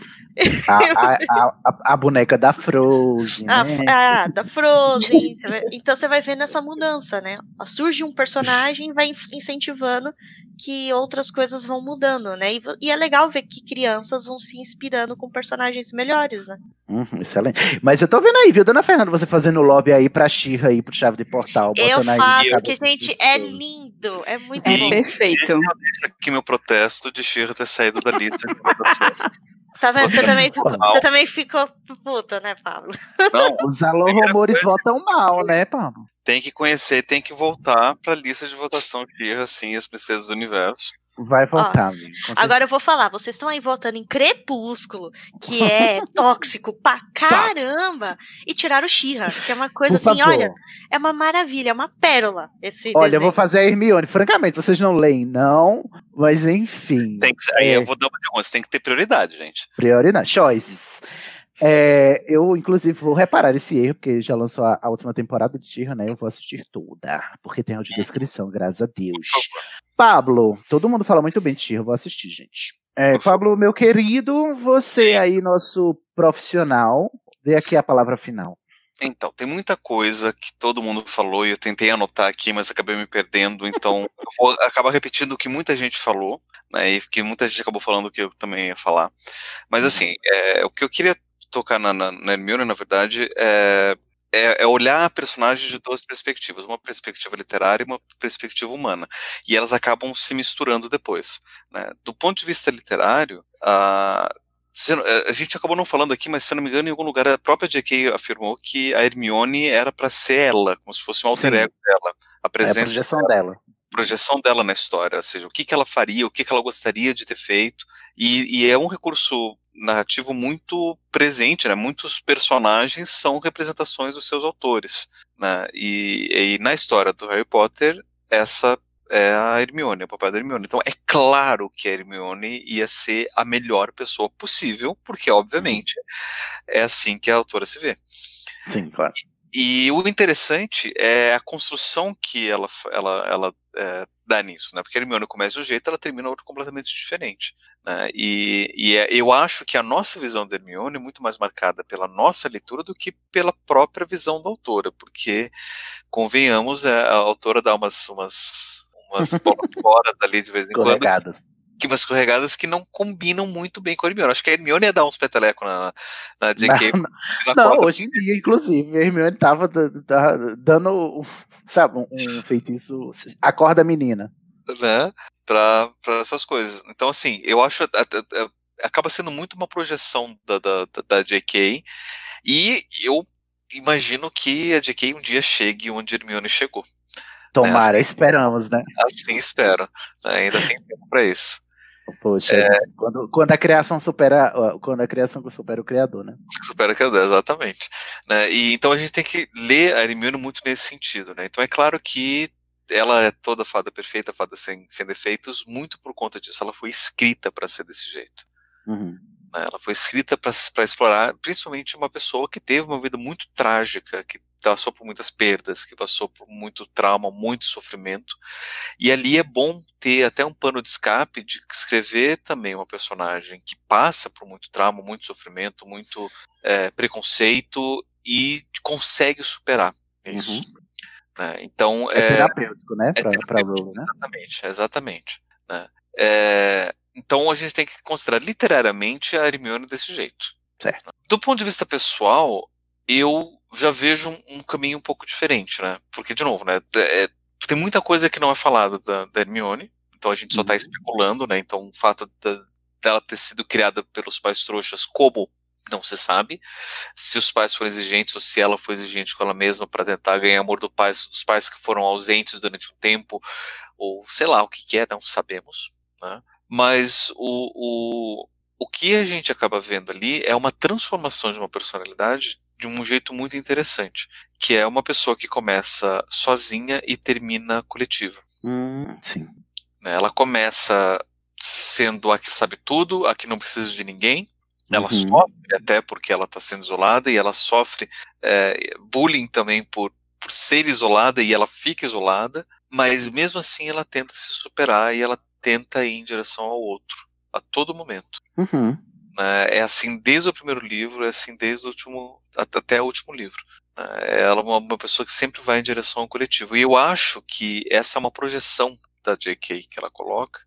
A, a, a, a boneca da Frozen. Né? A, da Frozen. então você vai vendo essa mudança, né? Surge um personagem e vai incentivando que outras coisas vão mudando, né? E, e, é legal ver que crianças vão se inspirando com personagens melhores, né? Uhum, excelente. Mas eu tô vendo aí, viu, dona Fernanda, você fazendo lobby aí pra Xirra aí, pro chave de portal. Eu faço, porque, gente, é lindo. É muito é perfeito. Eu deixo aqui meu protesto de Xirra ter saído da lista. Tá vendo? Você também, ficou, você também ficou puta, né, Pablo? Não, os alô rumores votam mal, né, Pablo? Tem que conhecer, tem que voltar pra lista de votação que assim, as princesas do universo. Vai voltar, Agora eu vou falar, vocês estão aí votando em Crepúsculo, que é tóxico pra tá. caramba, e tiraram o Xirra, que é uma coisa Por assim, favor. olha, é uma maravilha, é uma pérola esse Olha, desenho. eu vou fazer a Hermione, francamente, vocês não leem, não, mas enfim. Tem que, aí é... eu vou dar uma de você tem que ter prioridade, gente. Prioridade, choices. É, eu, inclusive, vou reparar esse erro, porque já lançou a, a última temporada de Tira, né? Eu vou assistir toda, porque tem audiodescrição, graças a Deus. Pablo, todo mundo fala muito bem de Tira, eu vou assistir, gente. É, Pablo, meu querido, você aí, nosso profissional, dê aqui a palavra final. Então, tem muita coisa que todo mundo falou e eu tentei anotar aqui, mas acabei me perdendo, então eu vou acabar repetindo o que muita gente falou, né, e que muita gente acabou falando o que eu também ia falar. Mas uhum. assim, é, o que eu queria tocar na, na, na Hermione, na verdade, é, é, é, olhar a personagem de duas perspectivas, uma perspectiva literária e uma perspectiva humana, e elas acabam se misturando depois. Né? Do ponto de vista literário, a, a gente acabou não falando aqui, mas se eu não me engano, em algum lugar a própria J.K. afirmou que a Hermione era para ser ela, como se fosse um alter ego dela, a presença é a projeção dela. dela projeção dela na história, ou seja, o que, que ela faria, o que, que ela gostaria de ter feito, e, e é um recurso narrativo muito presente, né? Muitos personagens são representações dos seus autores, né? E, e na história do Harry Potter, essa é a Hermione, o papel da Hermione. Então é claro que a Hermione ia ser a melhor pessoa possível, porque obviamente é assim que a autora se vê. Sim, claro. E, o interessante é a construção que ela, ela, ela é, dá nisso, né? Porque a Hermione começa de um jeito, ela termina outro completamente diferente, né? E, e é, eu acho que a nossa visão da Hermione é muito mais marcada pela nossa leitura do que pela própria visão da autora, porque convenhamos, a, a autora dá umas umas umas horas ali de vez em quando que umas escorregadas que não combinam muito bem com a Hermione. Acho que a Hermione ia dar uns petelecos na, na JK. Não, não hoje em dia, inclusive, a Hermione tava dando, sabe, um feitiço. Acorda menina. Né? Pra, pra essas coisas. Então, assim, eu acho. Acaba sendo muito uma projeção da, da, da JK. E eu imagino que a JK um dia chegue onde a Hermione chegou. Tomara, né? assim, esperamos, né? Assim espero. Ainda tem tempo para isso. Poxa, é... quando, quando a criação supera quando a criação supera o criador, né? Supera o criador, exatamente. Né? E então a gente tem que ler a Hermione muito nesse sentido, né? Então é claro que ela é toda fada perfeita, fada sem, sem defeitos, muito por conta disso. Ela foi escrita para ser desse jeito. Uhum. Né? Ela foi escrita para explorar, principalmente uma pessoa que teve uma vida muito trágica, que passou por muitas perdas, que passou por muito trauma, muito sofrimento. E ali é bom ter até um pano de escape de escrever também uma personagem que passa por muito trauma, muito sofrimento, muito é, preconceito e consegue superar isso. Uhum. Né? Então é, é terapêutico, né? Pra, é terapêutico, pra né? Exatamente, exatamente. Né? É, então a gente tem que considerar literariamente a Hermione desse jeito. Certo. Do ponto de vista pessoal, eu já vejo um, um, caminho um pouco diferente, né? Porque, de novo, né? É, tem muita coisa que não é falada da, da Hermione, então a gente só está uhum. especulando, né? Então o fato da, dela ter sido criada pelos pais trouxas, como não se sabe, se os pais foram exigentes ou se ela foi exigente com ela mesma para tentar ganhar amor do pai, dos pais que foram ausentes durante um tempo, ou sei lá o que, que é, não sabemos, né? Mas o, o, o que a gente acaba vendo ali é uma transformação de uma personalidade de um jeito muito interessante, que é uma pessoa que começa sozinha e termina coletiva. Hum, sim. Né, ela começa sendo a que sabe tudo, a que não precisa de ninguém. Ela uhum. sofre até porque ela está sendo isolada e ela sofre é, bullying também por, por ser isolada e ela fica isolada, mas mesmo assim ela tenta se superar e ela tenta ir em direção ao outro a todo momento. Uhum. Né? É assim desde o primeiro livro, é assim desde o último, até o último livro. Né? Ela é uma, uma pessoa que sempre vai em direção ao coletivo. E eu acho que essa é uma projeção da J.K. que ela coloca,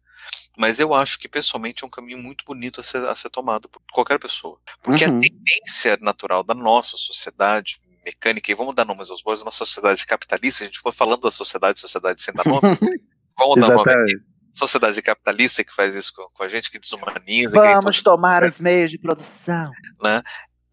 mas eu acho que pessoalmente é um caminho muito bonito a ser, a ser tomado por qualquer pessoa. Porque uhum. a tendência natural da nossa sociedade mecânica, e vamos dar nomes aos bois, uma sociedade capitalista, a gente ficou falando da sociedade, sociedade sem dar nome, vamos dar nome aqui sociedade capitalista que faz isso com, com a gente, que desumaniza. Vamos que tomar os meios de produção. Né?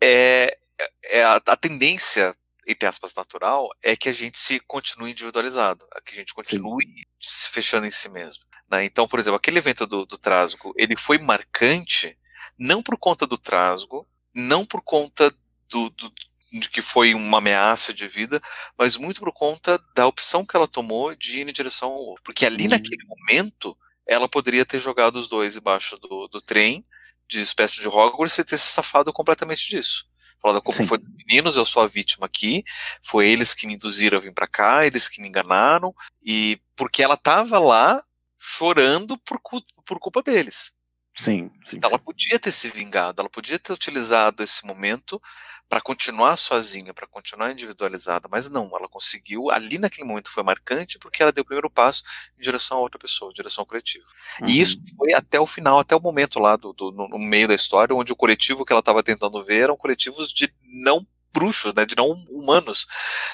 É, é a, a, tendência, entre aspas, natural, é que a gente se continue individualizado, que a gente continue Sim. se fechando em si mesmo. Né? Então, por exemplo, aquele evento do, do Trasgo, ele foi marcante não por conta do Trasgo, não por conta do, do de que foi uma ameaça de vida, mas muito por conta da opção que ela tomou de ir em direção ao outro. Porque ali uhum. naquele momento, ela poderia ter jogado os dois embaixo do, do trem, de espécie de Hogwarts, e ter se safado completamente disso. Falando, culpa Sim. foi dos meninos, eu sou a vítima aqui, foi eles que me induziram a vir para cá, eles que me enganaram, e porque ela estava lá chorando por, por culpa deles. Sim, sim, Ela podia ter se vingado, ela podia ter utilizado esse momento para continuar sozinha, para continuar individualizada, mas não, ela conseguiu, ali naquele momento foi marcante porque ela deu o primeiro passo em direção a outra pessoa, em direção ao coletivo. Uhum. E isso foi até o final, até o momento lá do, do no, no, meio da história, onde o coletivo que ela estava tentando ver eram coletivos de não bruxos, né, de não humanos,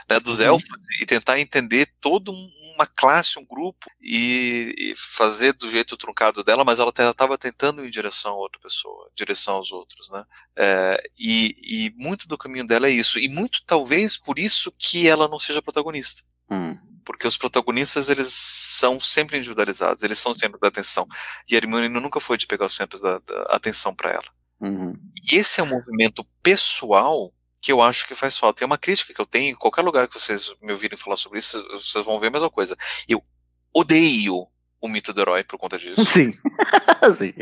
né, dos uhum. elfos, e tentar entender toda uma classe, um grupo, e, e, fazer do jeito truncado dela, mas ela estava tentando ir em direção a outra pessoa, em direção aos outros, né, é, e, e, muito do caminho dela é isso, e muito talvez por isso que ela não seja protagonista. Hum. Porque os protagonistas, eles são sempre individualizados, eles são o centro da atenção. E a Hermione nunca foi de pegar o centro da, da atenção para ela. Uhum. E esse é um movimento pessoal que eu acho que faz falta. É uma crítica que eu tenho, em qualquer lugar que vocês me ouvirem falar sobre isso, vocês vão ver a mesma coisa. Eu odeio, o mito do herói por conta disso. Sim. Sim.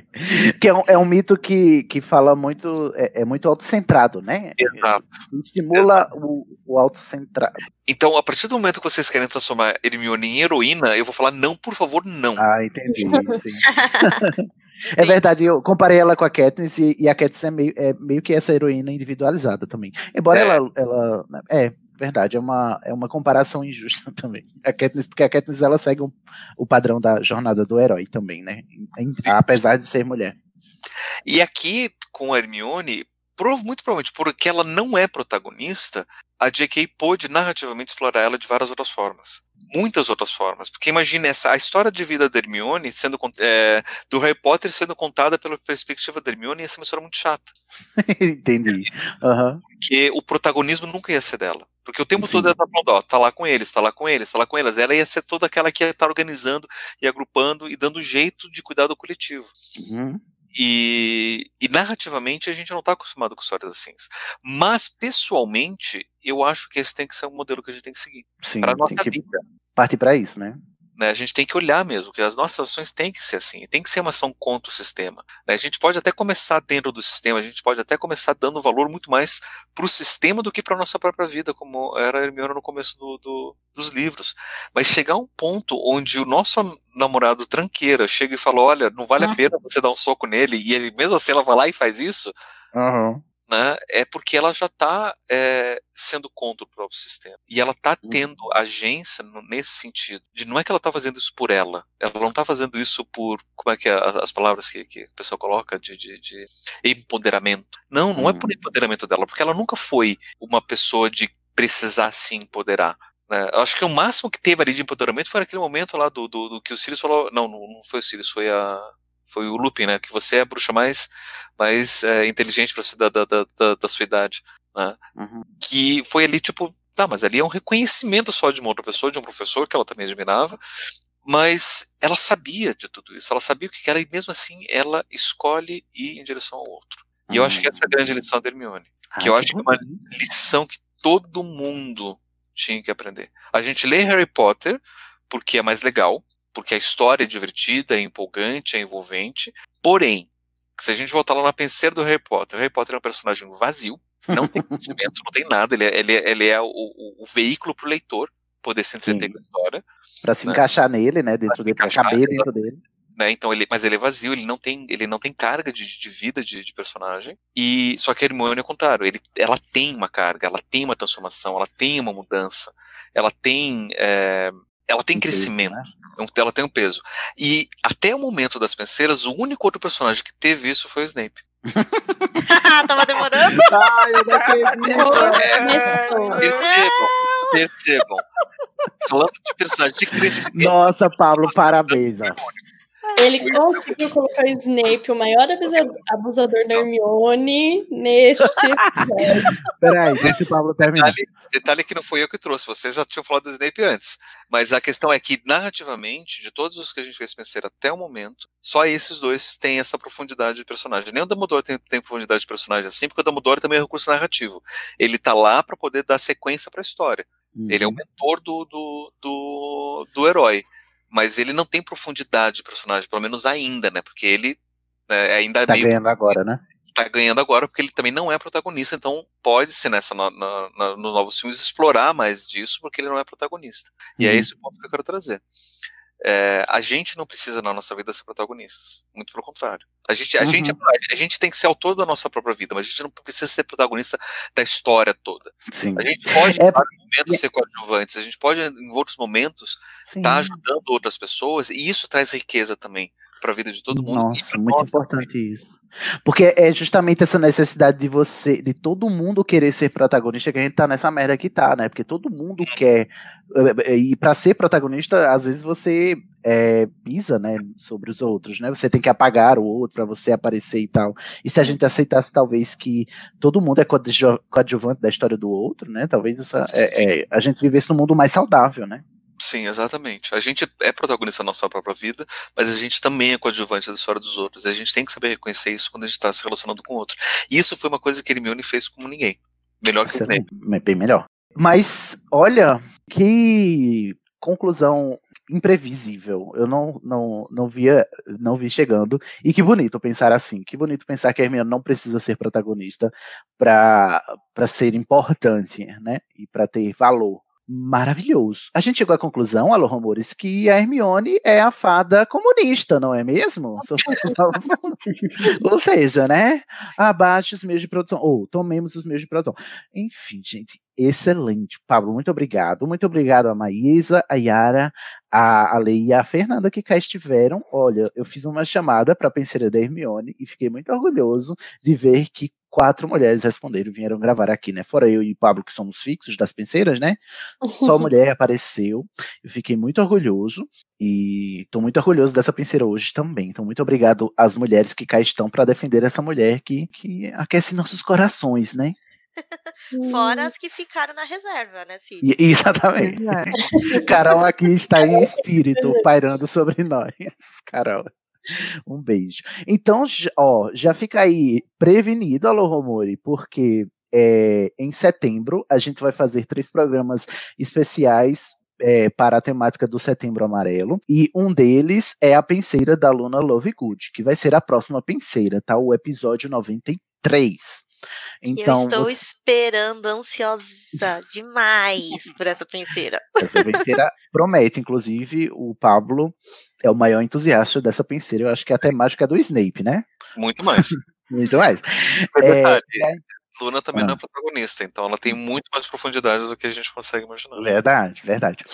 Que é um, é um mito que, que fala muito. É, é muito autocentrado, né? Exato. Estimula o, o autocentrado. Então, a partir do momento que vocês querem transformar Hermione em heroína, eu vou falar, não, por favor, não. Ah, entendi. Sim. É verdade, eu comparei ela com a Katniss e, e a Katniss é meio, é meio que essa heroína individualizada também. Embora É. ela, ela. É, verdade, é uma, é uma comparação injusta também. A Katniss, porque a Katniss ela segue um- o padrão da jornada do herói também, né? Em- apesar de ser mulher. E aqui, com a Hermione, muito provavelmente porque ela não é protagonista, a J.K. pôde narrativamente explorar ela de várias outras formas. Muitas outras formas. Porque imagine essa, a história de vida da Hermione sendo é, do Harry Potter sendo contada pela perspectiva da Hermione ia ser uma história muito chata. Entendi. Aham. Porque o protagonismo nunca ia ser dela. Porque o tempo Sim. todo ela tá falando, ó, tá lá com eles, tá lá com eles, tá lá com elas. Ela ia ser toda aquela que ia estar organizando e agrupando e dando jeito de cuidar do coletivo. Uhum. E, e narrativamente a gente não está acostumado com histórias assim. Mas pessoalmente, eu acho que esse tem que ser um modelo que a gente tem que seguir. Sim, Para tem nossa que vida. partir para isso, né? Né? A gente tem que olhar mesmo, que as nossas ações têm que ser assim, tem que ser uma ação contra o sistema. né? A gente pode até começar dentro do sistema, a gente pode até começar dando valor muito mais para o sistema do que para a nossa própria vida, como era Hermione no começo do- do- dos livros. Mas chegar a um ponto onde o nosso namorado tranqueira chega e fala: Olha, não vale a pena você dar um soco nele, e ele mesmo assim ela vai lá e faz isso. Aham. Né, é porque ela já está sendo contra o próprio sistema. E ela está tendo agência nesse sentido. De não é que ela está fazendo isso por ela. Ela não está fazendo isso por. Como é que é as, as palavras que, que o pessoal coloca de, de, de empoderamento? Não, não é por empoderamento dela, porque ela nunca foi uma pessoa de precisar se empoderar. né? Acho que o máximo que teve ali de empoderamento foi naquele momento lá do, do, do que o Sirius falou. Não, não não foi o Sirius, foi a. Foi o Lupin, né? Que você é a bruxa mais, mais é, inteligente pra, da, da, da, da- sua idade. Né? Que foi ali, tipo, tá, mas ali é um reconhecimento só de uma outra pessoa, de um professor que ela também admirava. Mas ela sabia de tudo isso, ela sabia o que era, e mesmo assim ela escolhe ir em direção ao outro. E eu acho que essa é a grande lição da Hermione. Que eu acho que é uma lição que todo mundo tinha que aprender. A gente lê Harry Potter porque é mais legal, porque a história é divertida, é empolgante, é envolvente. Porém, se a gente voltar lá na penseira do Harry Potter, Harry Potter é um personagem vazio, não tem conhecimento, não tem nada, ele é, ele é, ele é o, o, o veículo para o leitor poder se entreter Sim. com a história. Pra se né? encaixar nele, né? Dentro dele, encaixar, caber dentro dele. né? Então ele, mas ele é vazio, ele não tem, ele não tem carga de, de vida de, de personagem. E só que a Hermione é o contrário, ele, ela tem uma carga, ela tem uma transformação, ela tem uma mudança, ela tem, é, ela tem crescimento, é um- ela tem um peso. E até o momento das penseiras, o único outro personagem que teve isso foi o Snape. Tava demorando? Ai, eu não acredito. Percebam, percebam. Falando de personagem de crescimento. Nossa, Pablo, parabéns. Ó. Ele conseguiu colocar o Snape, o maior abusado- abusador da Hermione, neste episódio. Peraí, deixa o Pablo terminar. Detalhe, detalhe que não foi eu que trouxe, vocês já tinham falado do Snape antes. Mas a questão é que, narrativamente, de todos os que a gente fez pensar até o momento, só esses dois têm essa profundidade de personagem. Nem o Dumbledore tem, tem profundidade de personagem assim, porque o Dumbledore também é um recurso narrativo. Ele tá lá para poder dar sequência para a história. Ele é Uhum. o mentor do, do, do, do herói. Mas ele não tem profundidade de personagem, pelo menos ainda, né? Porque ele é, ainda é Tá meio ganhando agora, né? tá ganhando agora porque ele também não é protagonista, então pode ser nessa no- nos novos filmes explorar mais disso porque ele não é protagonista. E é Uhum. esse o ponto que eu quero trazer. É, a gente não precisa na nossa vida ser protagonistas, muito pelo contrário. A gente, a, Uhum. gente, a gente tem que ser autor da nossa própria vida, mas a gente não precisa ser protagonista da história toda. Sim. A gente pode, É, em vários momentos, ser coadjuvantes, a gente pode, em outros momentos, estar ajudando outras pessoas, e isso traz riqueza também para a vida de todo mundo. Nossa, muito nós importante isso. Porque é justamente essa necessidade de você, de todo mundo querer ser protagonista que a gente tá nessa merda que tá, né? Porque todo mundo quer. eh, eh, E pra ser protagonista, às vezes você eh, pisa, né, sobre os outros, né? Você tem que apagar o outro pra você aparecer e tal. E se a gente aceitasse, talvez, que todo mundo é coadju- coadjuvante da história do outro, né? Talvez essa, é- é, a gente vivesse num mundo mais saudável, né? Sim, exatamente. A gente é protagonista da nossa própria vida, mas a gente também é coadjuvante da história dos outros. E a gente tem que saber reconhecer isso quando a gente está se relacionando com o outro. E isso foi uma coisa que Hermione fez como ninguém. Melhor que Snape. Excelente, bem melhor. Mas, olha, que conclusão imprevisível. Eu não, não, não via, não vi chegando. E que bonito pensar assim. Que bonito pensar que a Hermione não precisa ser protagonista para ser importante, né? E para ter valor maravilhoso. A gente chegou à conclusão, alô rumores, que a Hermione é a fada comunista, não é mesmo? Ou seja, né? Abaixo os meios de produção, ou tomemos os meios de produção. Enfim, gente, excelente. Pablo, muito obrigado. Muito obrigado a Maísa, a Yara, a Ale e a Fernanda que cá estiveram. Olha, eu fiz uma chamada para a penseira da Hermione e fiquei muito orgulhoso de ver que quatro mulheres responderam, vieram gravar aqui, né? Fora eu e o Pablo, que somos fixos das penseiras, né? Só mulher apareceu. Eu fiquei muito orgulhoso e estou muito orgulhoso dessa penseira hoje também. Então, muito obrigado às mulheres que cá estão para defender essa mulher que, que aquece nossos corações, né? Fora as que ficaram na reserva, né, Cid? E, exatamente. Carol aqui está em espírito, pairando sobre nós. Carol. Um beijo. Então, ó, já fica aí prevenido, Alô Romori, porque é, em setembro a gente vai fazer três programas especiais é, para a temática do Setembro Amarelo. E um deles é a penseira da Luna Lovegood, que vai ser a próxima penseira, tá? O episódio 93. Então, eu estou você... esperando ansiosa demais por essa penseira. Essa penseira promete, inclusive, o Pablo é o maior entusiasta dessa penseira. Eu acho que é até mais que a do Snape, né? Muito mais. Muito mais. É, é, Luna também ah. não é protagonista, então ela tem muito mais profundidade do que a gente consegue imaginar. Verdade, verdade.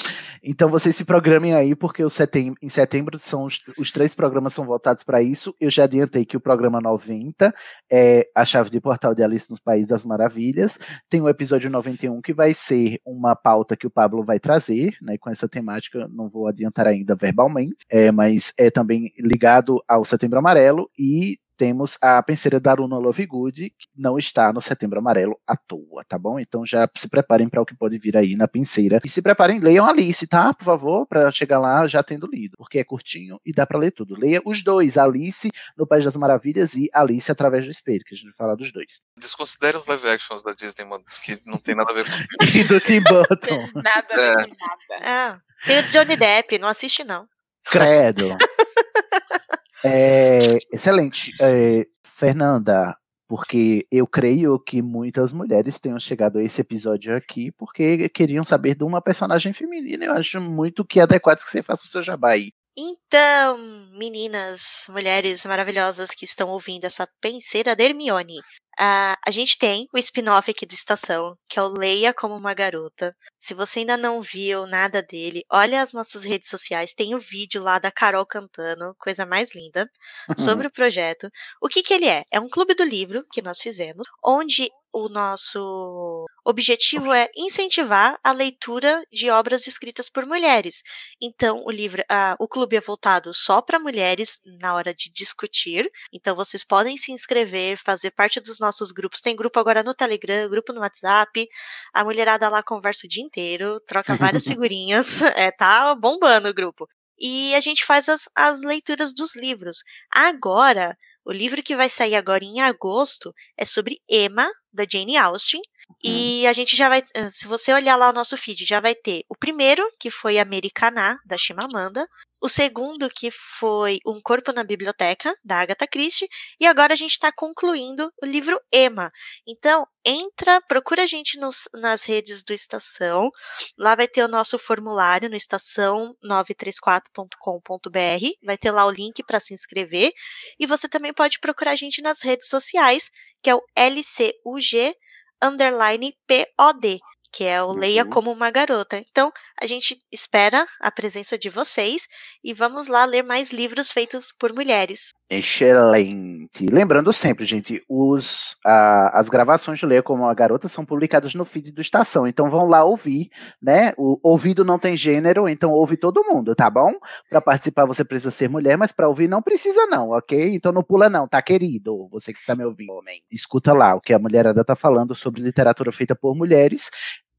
Então vocês se programem aí, porque o setembro, em setembro são os, os três programas são voltados para isso. Eu já adiantei que o programa 90 é a chave de portal de Alice nos Países das Maravilhas. Tem o episódio 91 que vai ser uma pauta que o Pablo vai trazer, né, com essa temática, não vou adiantar ainda verbalmente, é, mas é também ligado ao Setembro Amarelo e temos a penseira da Aruna Lovegood, que não está no Setembro Amarelo à toa, tá bom? Então já se preparem para o que pode vir aí na penseira. E se preparem, leiam Alice, tá? Por favor, para chegar lá já tendo lido, porque é curtinho e dá para ler tudo. Leia os dois, Alice no País das Maravilhas e Alice através do espelho, que a gente vai falar dos dois. Desconsidere os live actions da Disney, que não tem nada a ver com E do Tim Burton. nada a ver com nada. Ah, tem o Johnny Depp, não assiste não. Credo. É, excelente. É, Fernanda, porque eu creio que muitas mulheres tenham chegado a esse episódio aqui porque queriam saber de uma personagem feminina. Eu acho muito que é adequado que você faça o seu jabá aí. Então, meninas, mulheres maravilhosas que estão ouvindo essa penseira da Hermione, Uh, a gente tem o spin-off aqui do Estação, que é o Leia como uma Garota. Se você ainda não viu nada dele, olha as nossas redes sociais, tem o vídeo lá da Carol cantando, coisa mais linda, sobre o projeto. O que, que ele é? É um clube do livro que nós fizemos, onde o nosso objetivo é incentivar a leitura de obras escritas por mulheres. Então, o livro, o clube é voltado só para mulheres na hora de discutir. Então, vocês podem se inscrever, fazer parte dos nossos grupos. Tem grupo agora no Telegram, grupo no WhatsApp. A mulherada lá conversa o dia inteiro, troca várias figurinhas. É, tá bombando o grupo. E a gente faz as, as leituras dos livros. Agora, o livro que vai sair agora em agosto é sobre Emma, da Jane Austen. Uhum. E a gente já vai, se você olhar lá o nosso feed, já vai ter o primeiro, que foi Americaná, da Chimamanda. O segundo, que foi Um Corpo na Biblioteca, da Agatha Christie. E agora a gente está concluindo o livro Emma. Então, entra, procura a gente nos, nas redes do Estação. Lá vai ter o nosso formulário no estação934.com.br. Vai ter lá o link para se inscrever. E você também pode procurar a gente nas redes sociais, que é o LCUG underline POD que é o Leia uhum. como uma garota. Então, a gente espera a presença de vocês e vamos lá ler mais livros feitos por mulheres. Excelente. Lembrando sempre, gente, os, a, as gravações de Leia como uma garota são publicadas no feed do Estação, então vão lá ouvir, né? O ouvido não tem gênero, então ouve todo mundo, tá bom? Para participar você precisa ser mulher, mas para ouvir não precisa não, ok? Então não pula não, tá querido? Você que tá me ouvindo, homem. Escuta lá o que a mulherada tá falando sobre literatura feita por mulheres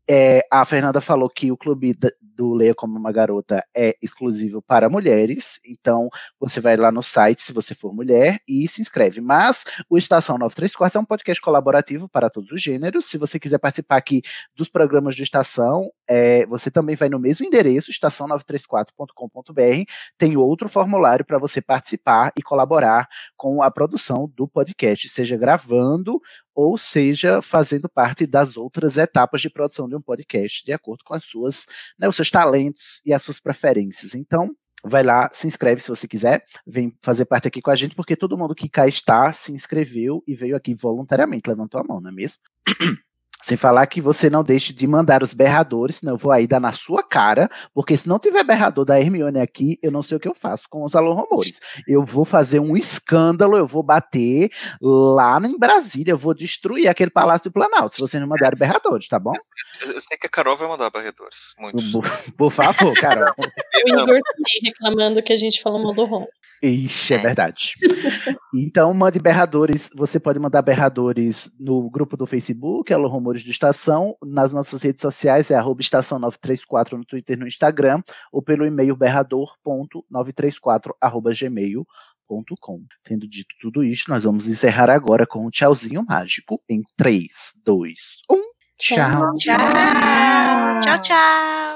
é, a Fernanda falou que o clube do Leia Como Uma Garota é exclusivo para mulheres. Então, você vai lá no site, se você for mulher, e se inscreve. Mas o Estação 934 é um podcast colaborativo para todos os gêneros. Se você quiser participar aqui dos programas de estação, é, você também vai no mesmo endereço, estação934.com.br. Tem outro formulário para você participar e colaborar com a produção do podcast, seja gravando ou seja fazendo parte das outras etapas de produção de um podcast, de acordo com as suas, né, os seus talentos e as suas preferências. Então, vai lá, se inscreve se você quiser, vem fazer parte aqui com a gente, porque todo mundo que cá está se inscreveu e veio aqui voluntariamente, levantou a mão, não é mesmo? Sem falar que você não deixe de mandar os berradores, senão eu vou aí dar na sua cara, porque se não tiver berrador da Hermione aqui, eu não sei o que eu faço com os alô rumores. Eu vou fazer um escândalo, eu vou bater lá em Brasília, eu vou destruir aquele Palácio do Planalto, se vocês não mandarem berradores, tá bom? Eu, eu sei que a Carol vai mandar berradores, muitos. Por, por favor, Carol. o Igor também reclamando que a gente falou mal do Ron. Ixi, é verdade. então, mande berradores. Você pode mandar berradores no grupo do Facebook, Alô Rumores de Estação, nas nossas redes sociais, é arroba estação 934 no Twitter e no Instagram, ou pelo e-mail berrador.934 arroba gmail.com. Tendo dito tudo isso, nós vamos encerrar agora com um tchauzinho mágico em 3, 2, 1. Tchau. Tchau. Tchau, tchau.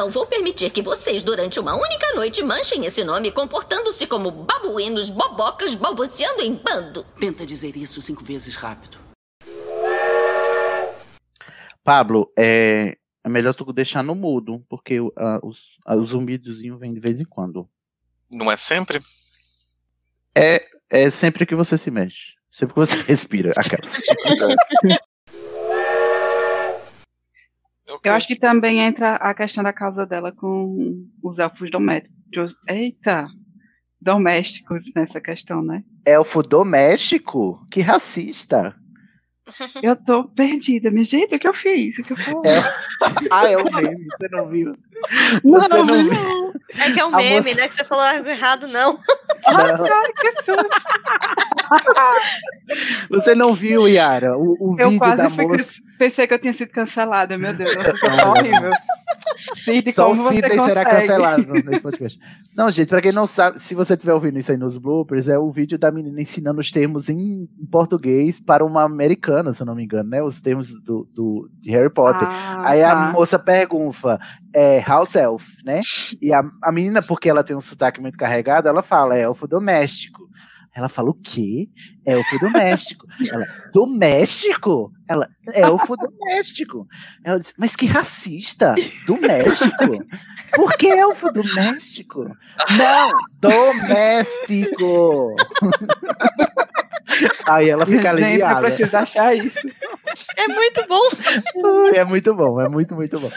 Não vou permitir que vocês, durante uma única noite, manchem esse nome comportando-se como babuínos, bobocas, balbuciando em bando. Tenta dizer isso cinco vezes rápido. Pablo, é, é melhor tu deixar no mudo, porque uh, os, uh, os zumbidozinhos vêm de vez em quando. Não é sempre? É, é sempre que você se mexe. Sempre que você respira. Aquelas. Eu acho que também entra a questão da causa dela com os elfos domésticos. Eita! Domésticos nessa questão, né? Elfo doméstico? Que racista. Eu tô perdida. Me gente, o que eu fiz? O que eu falei? É... ah, é o meme, você não viu? Não, Você não, não viu? É que é um A meme, moça- né? Que você falou algo errado, não. Ai, cara, que susto. Você não viu, Yara, o, o Eu vídeo quase da fui, moça. pensei que eu tinha sido cancelada, meu Deus. Tá horrível. Cid, Só o Sidney será cancelado nesse podcast. Não, gente, pra quem não sabe, se você estiver ouvindo isso aí nos bloopers, é o vídeo da menina ensinando os termos em, em português para uma americana, se eu não me engano, né? Os termos do, do- de Harry Potter. Ah, aí a tá. moça pergunta, é, house elf, né? E a, a menina, porque ela tem um sotaque muito carregado, ela fala, é elfo doméstico. Ela fala, o quê? Elfo doméstico. Ela, doméstico? Ela, elfo doméstico. Ela disse, mas que racista. Doméstico? Por que elfo doméstico? Não, doméstico. Aí ela fica Gente, eu aliviada. preciso achar isso. É muito bom. É muito bom, é muito, muito bom.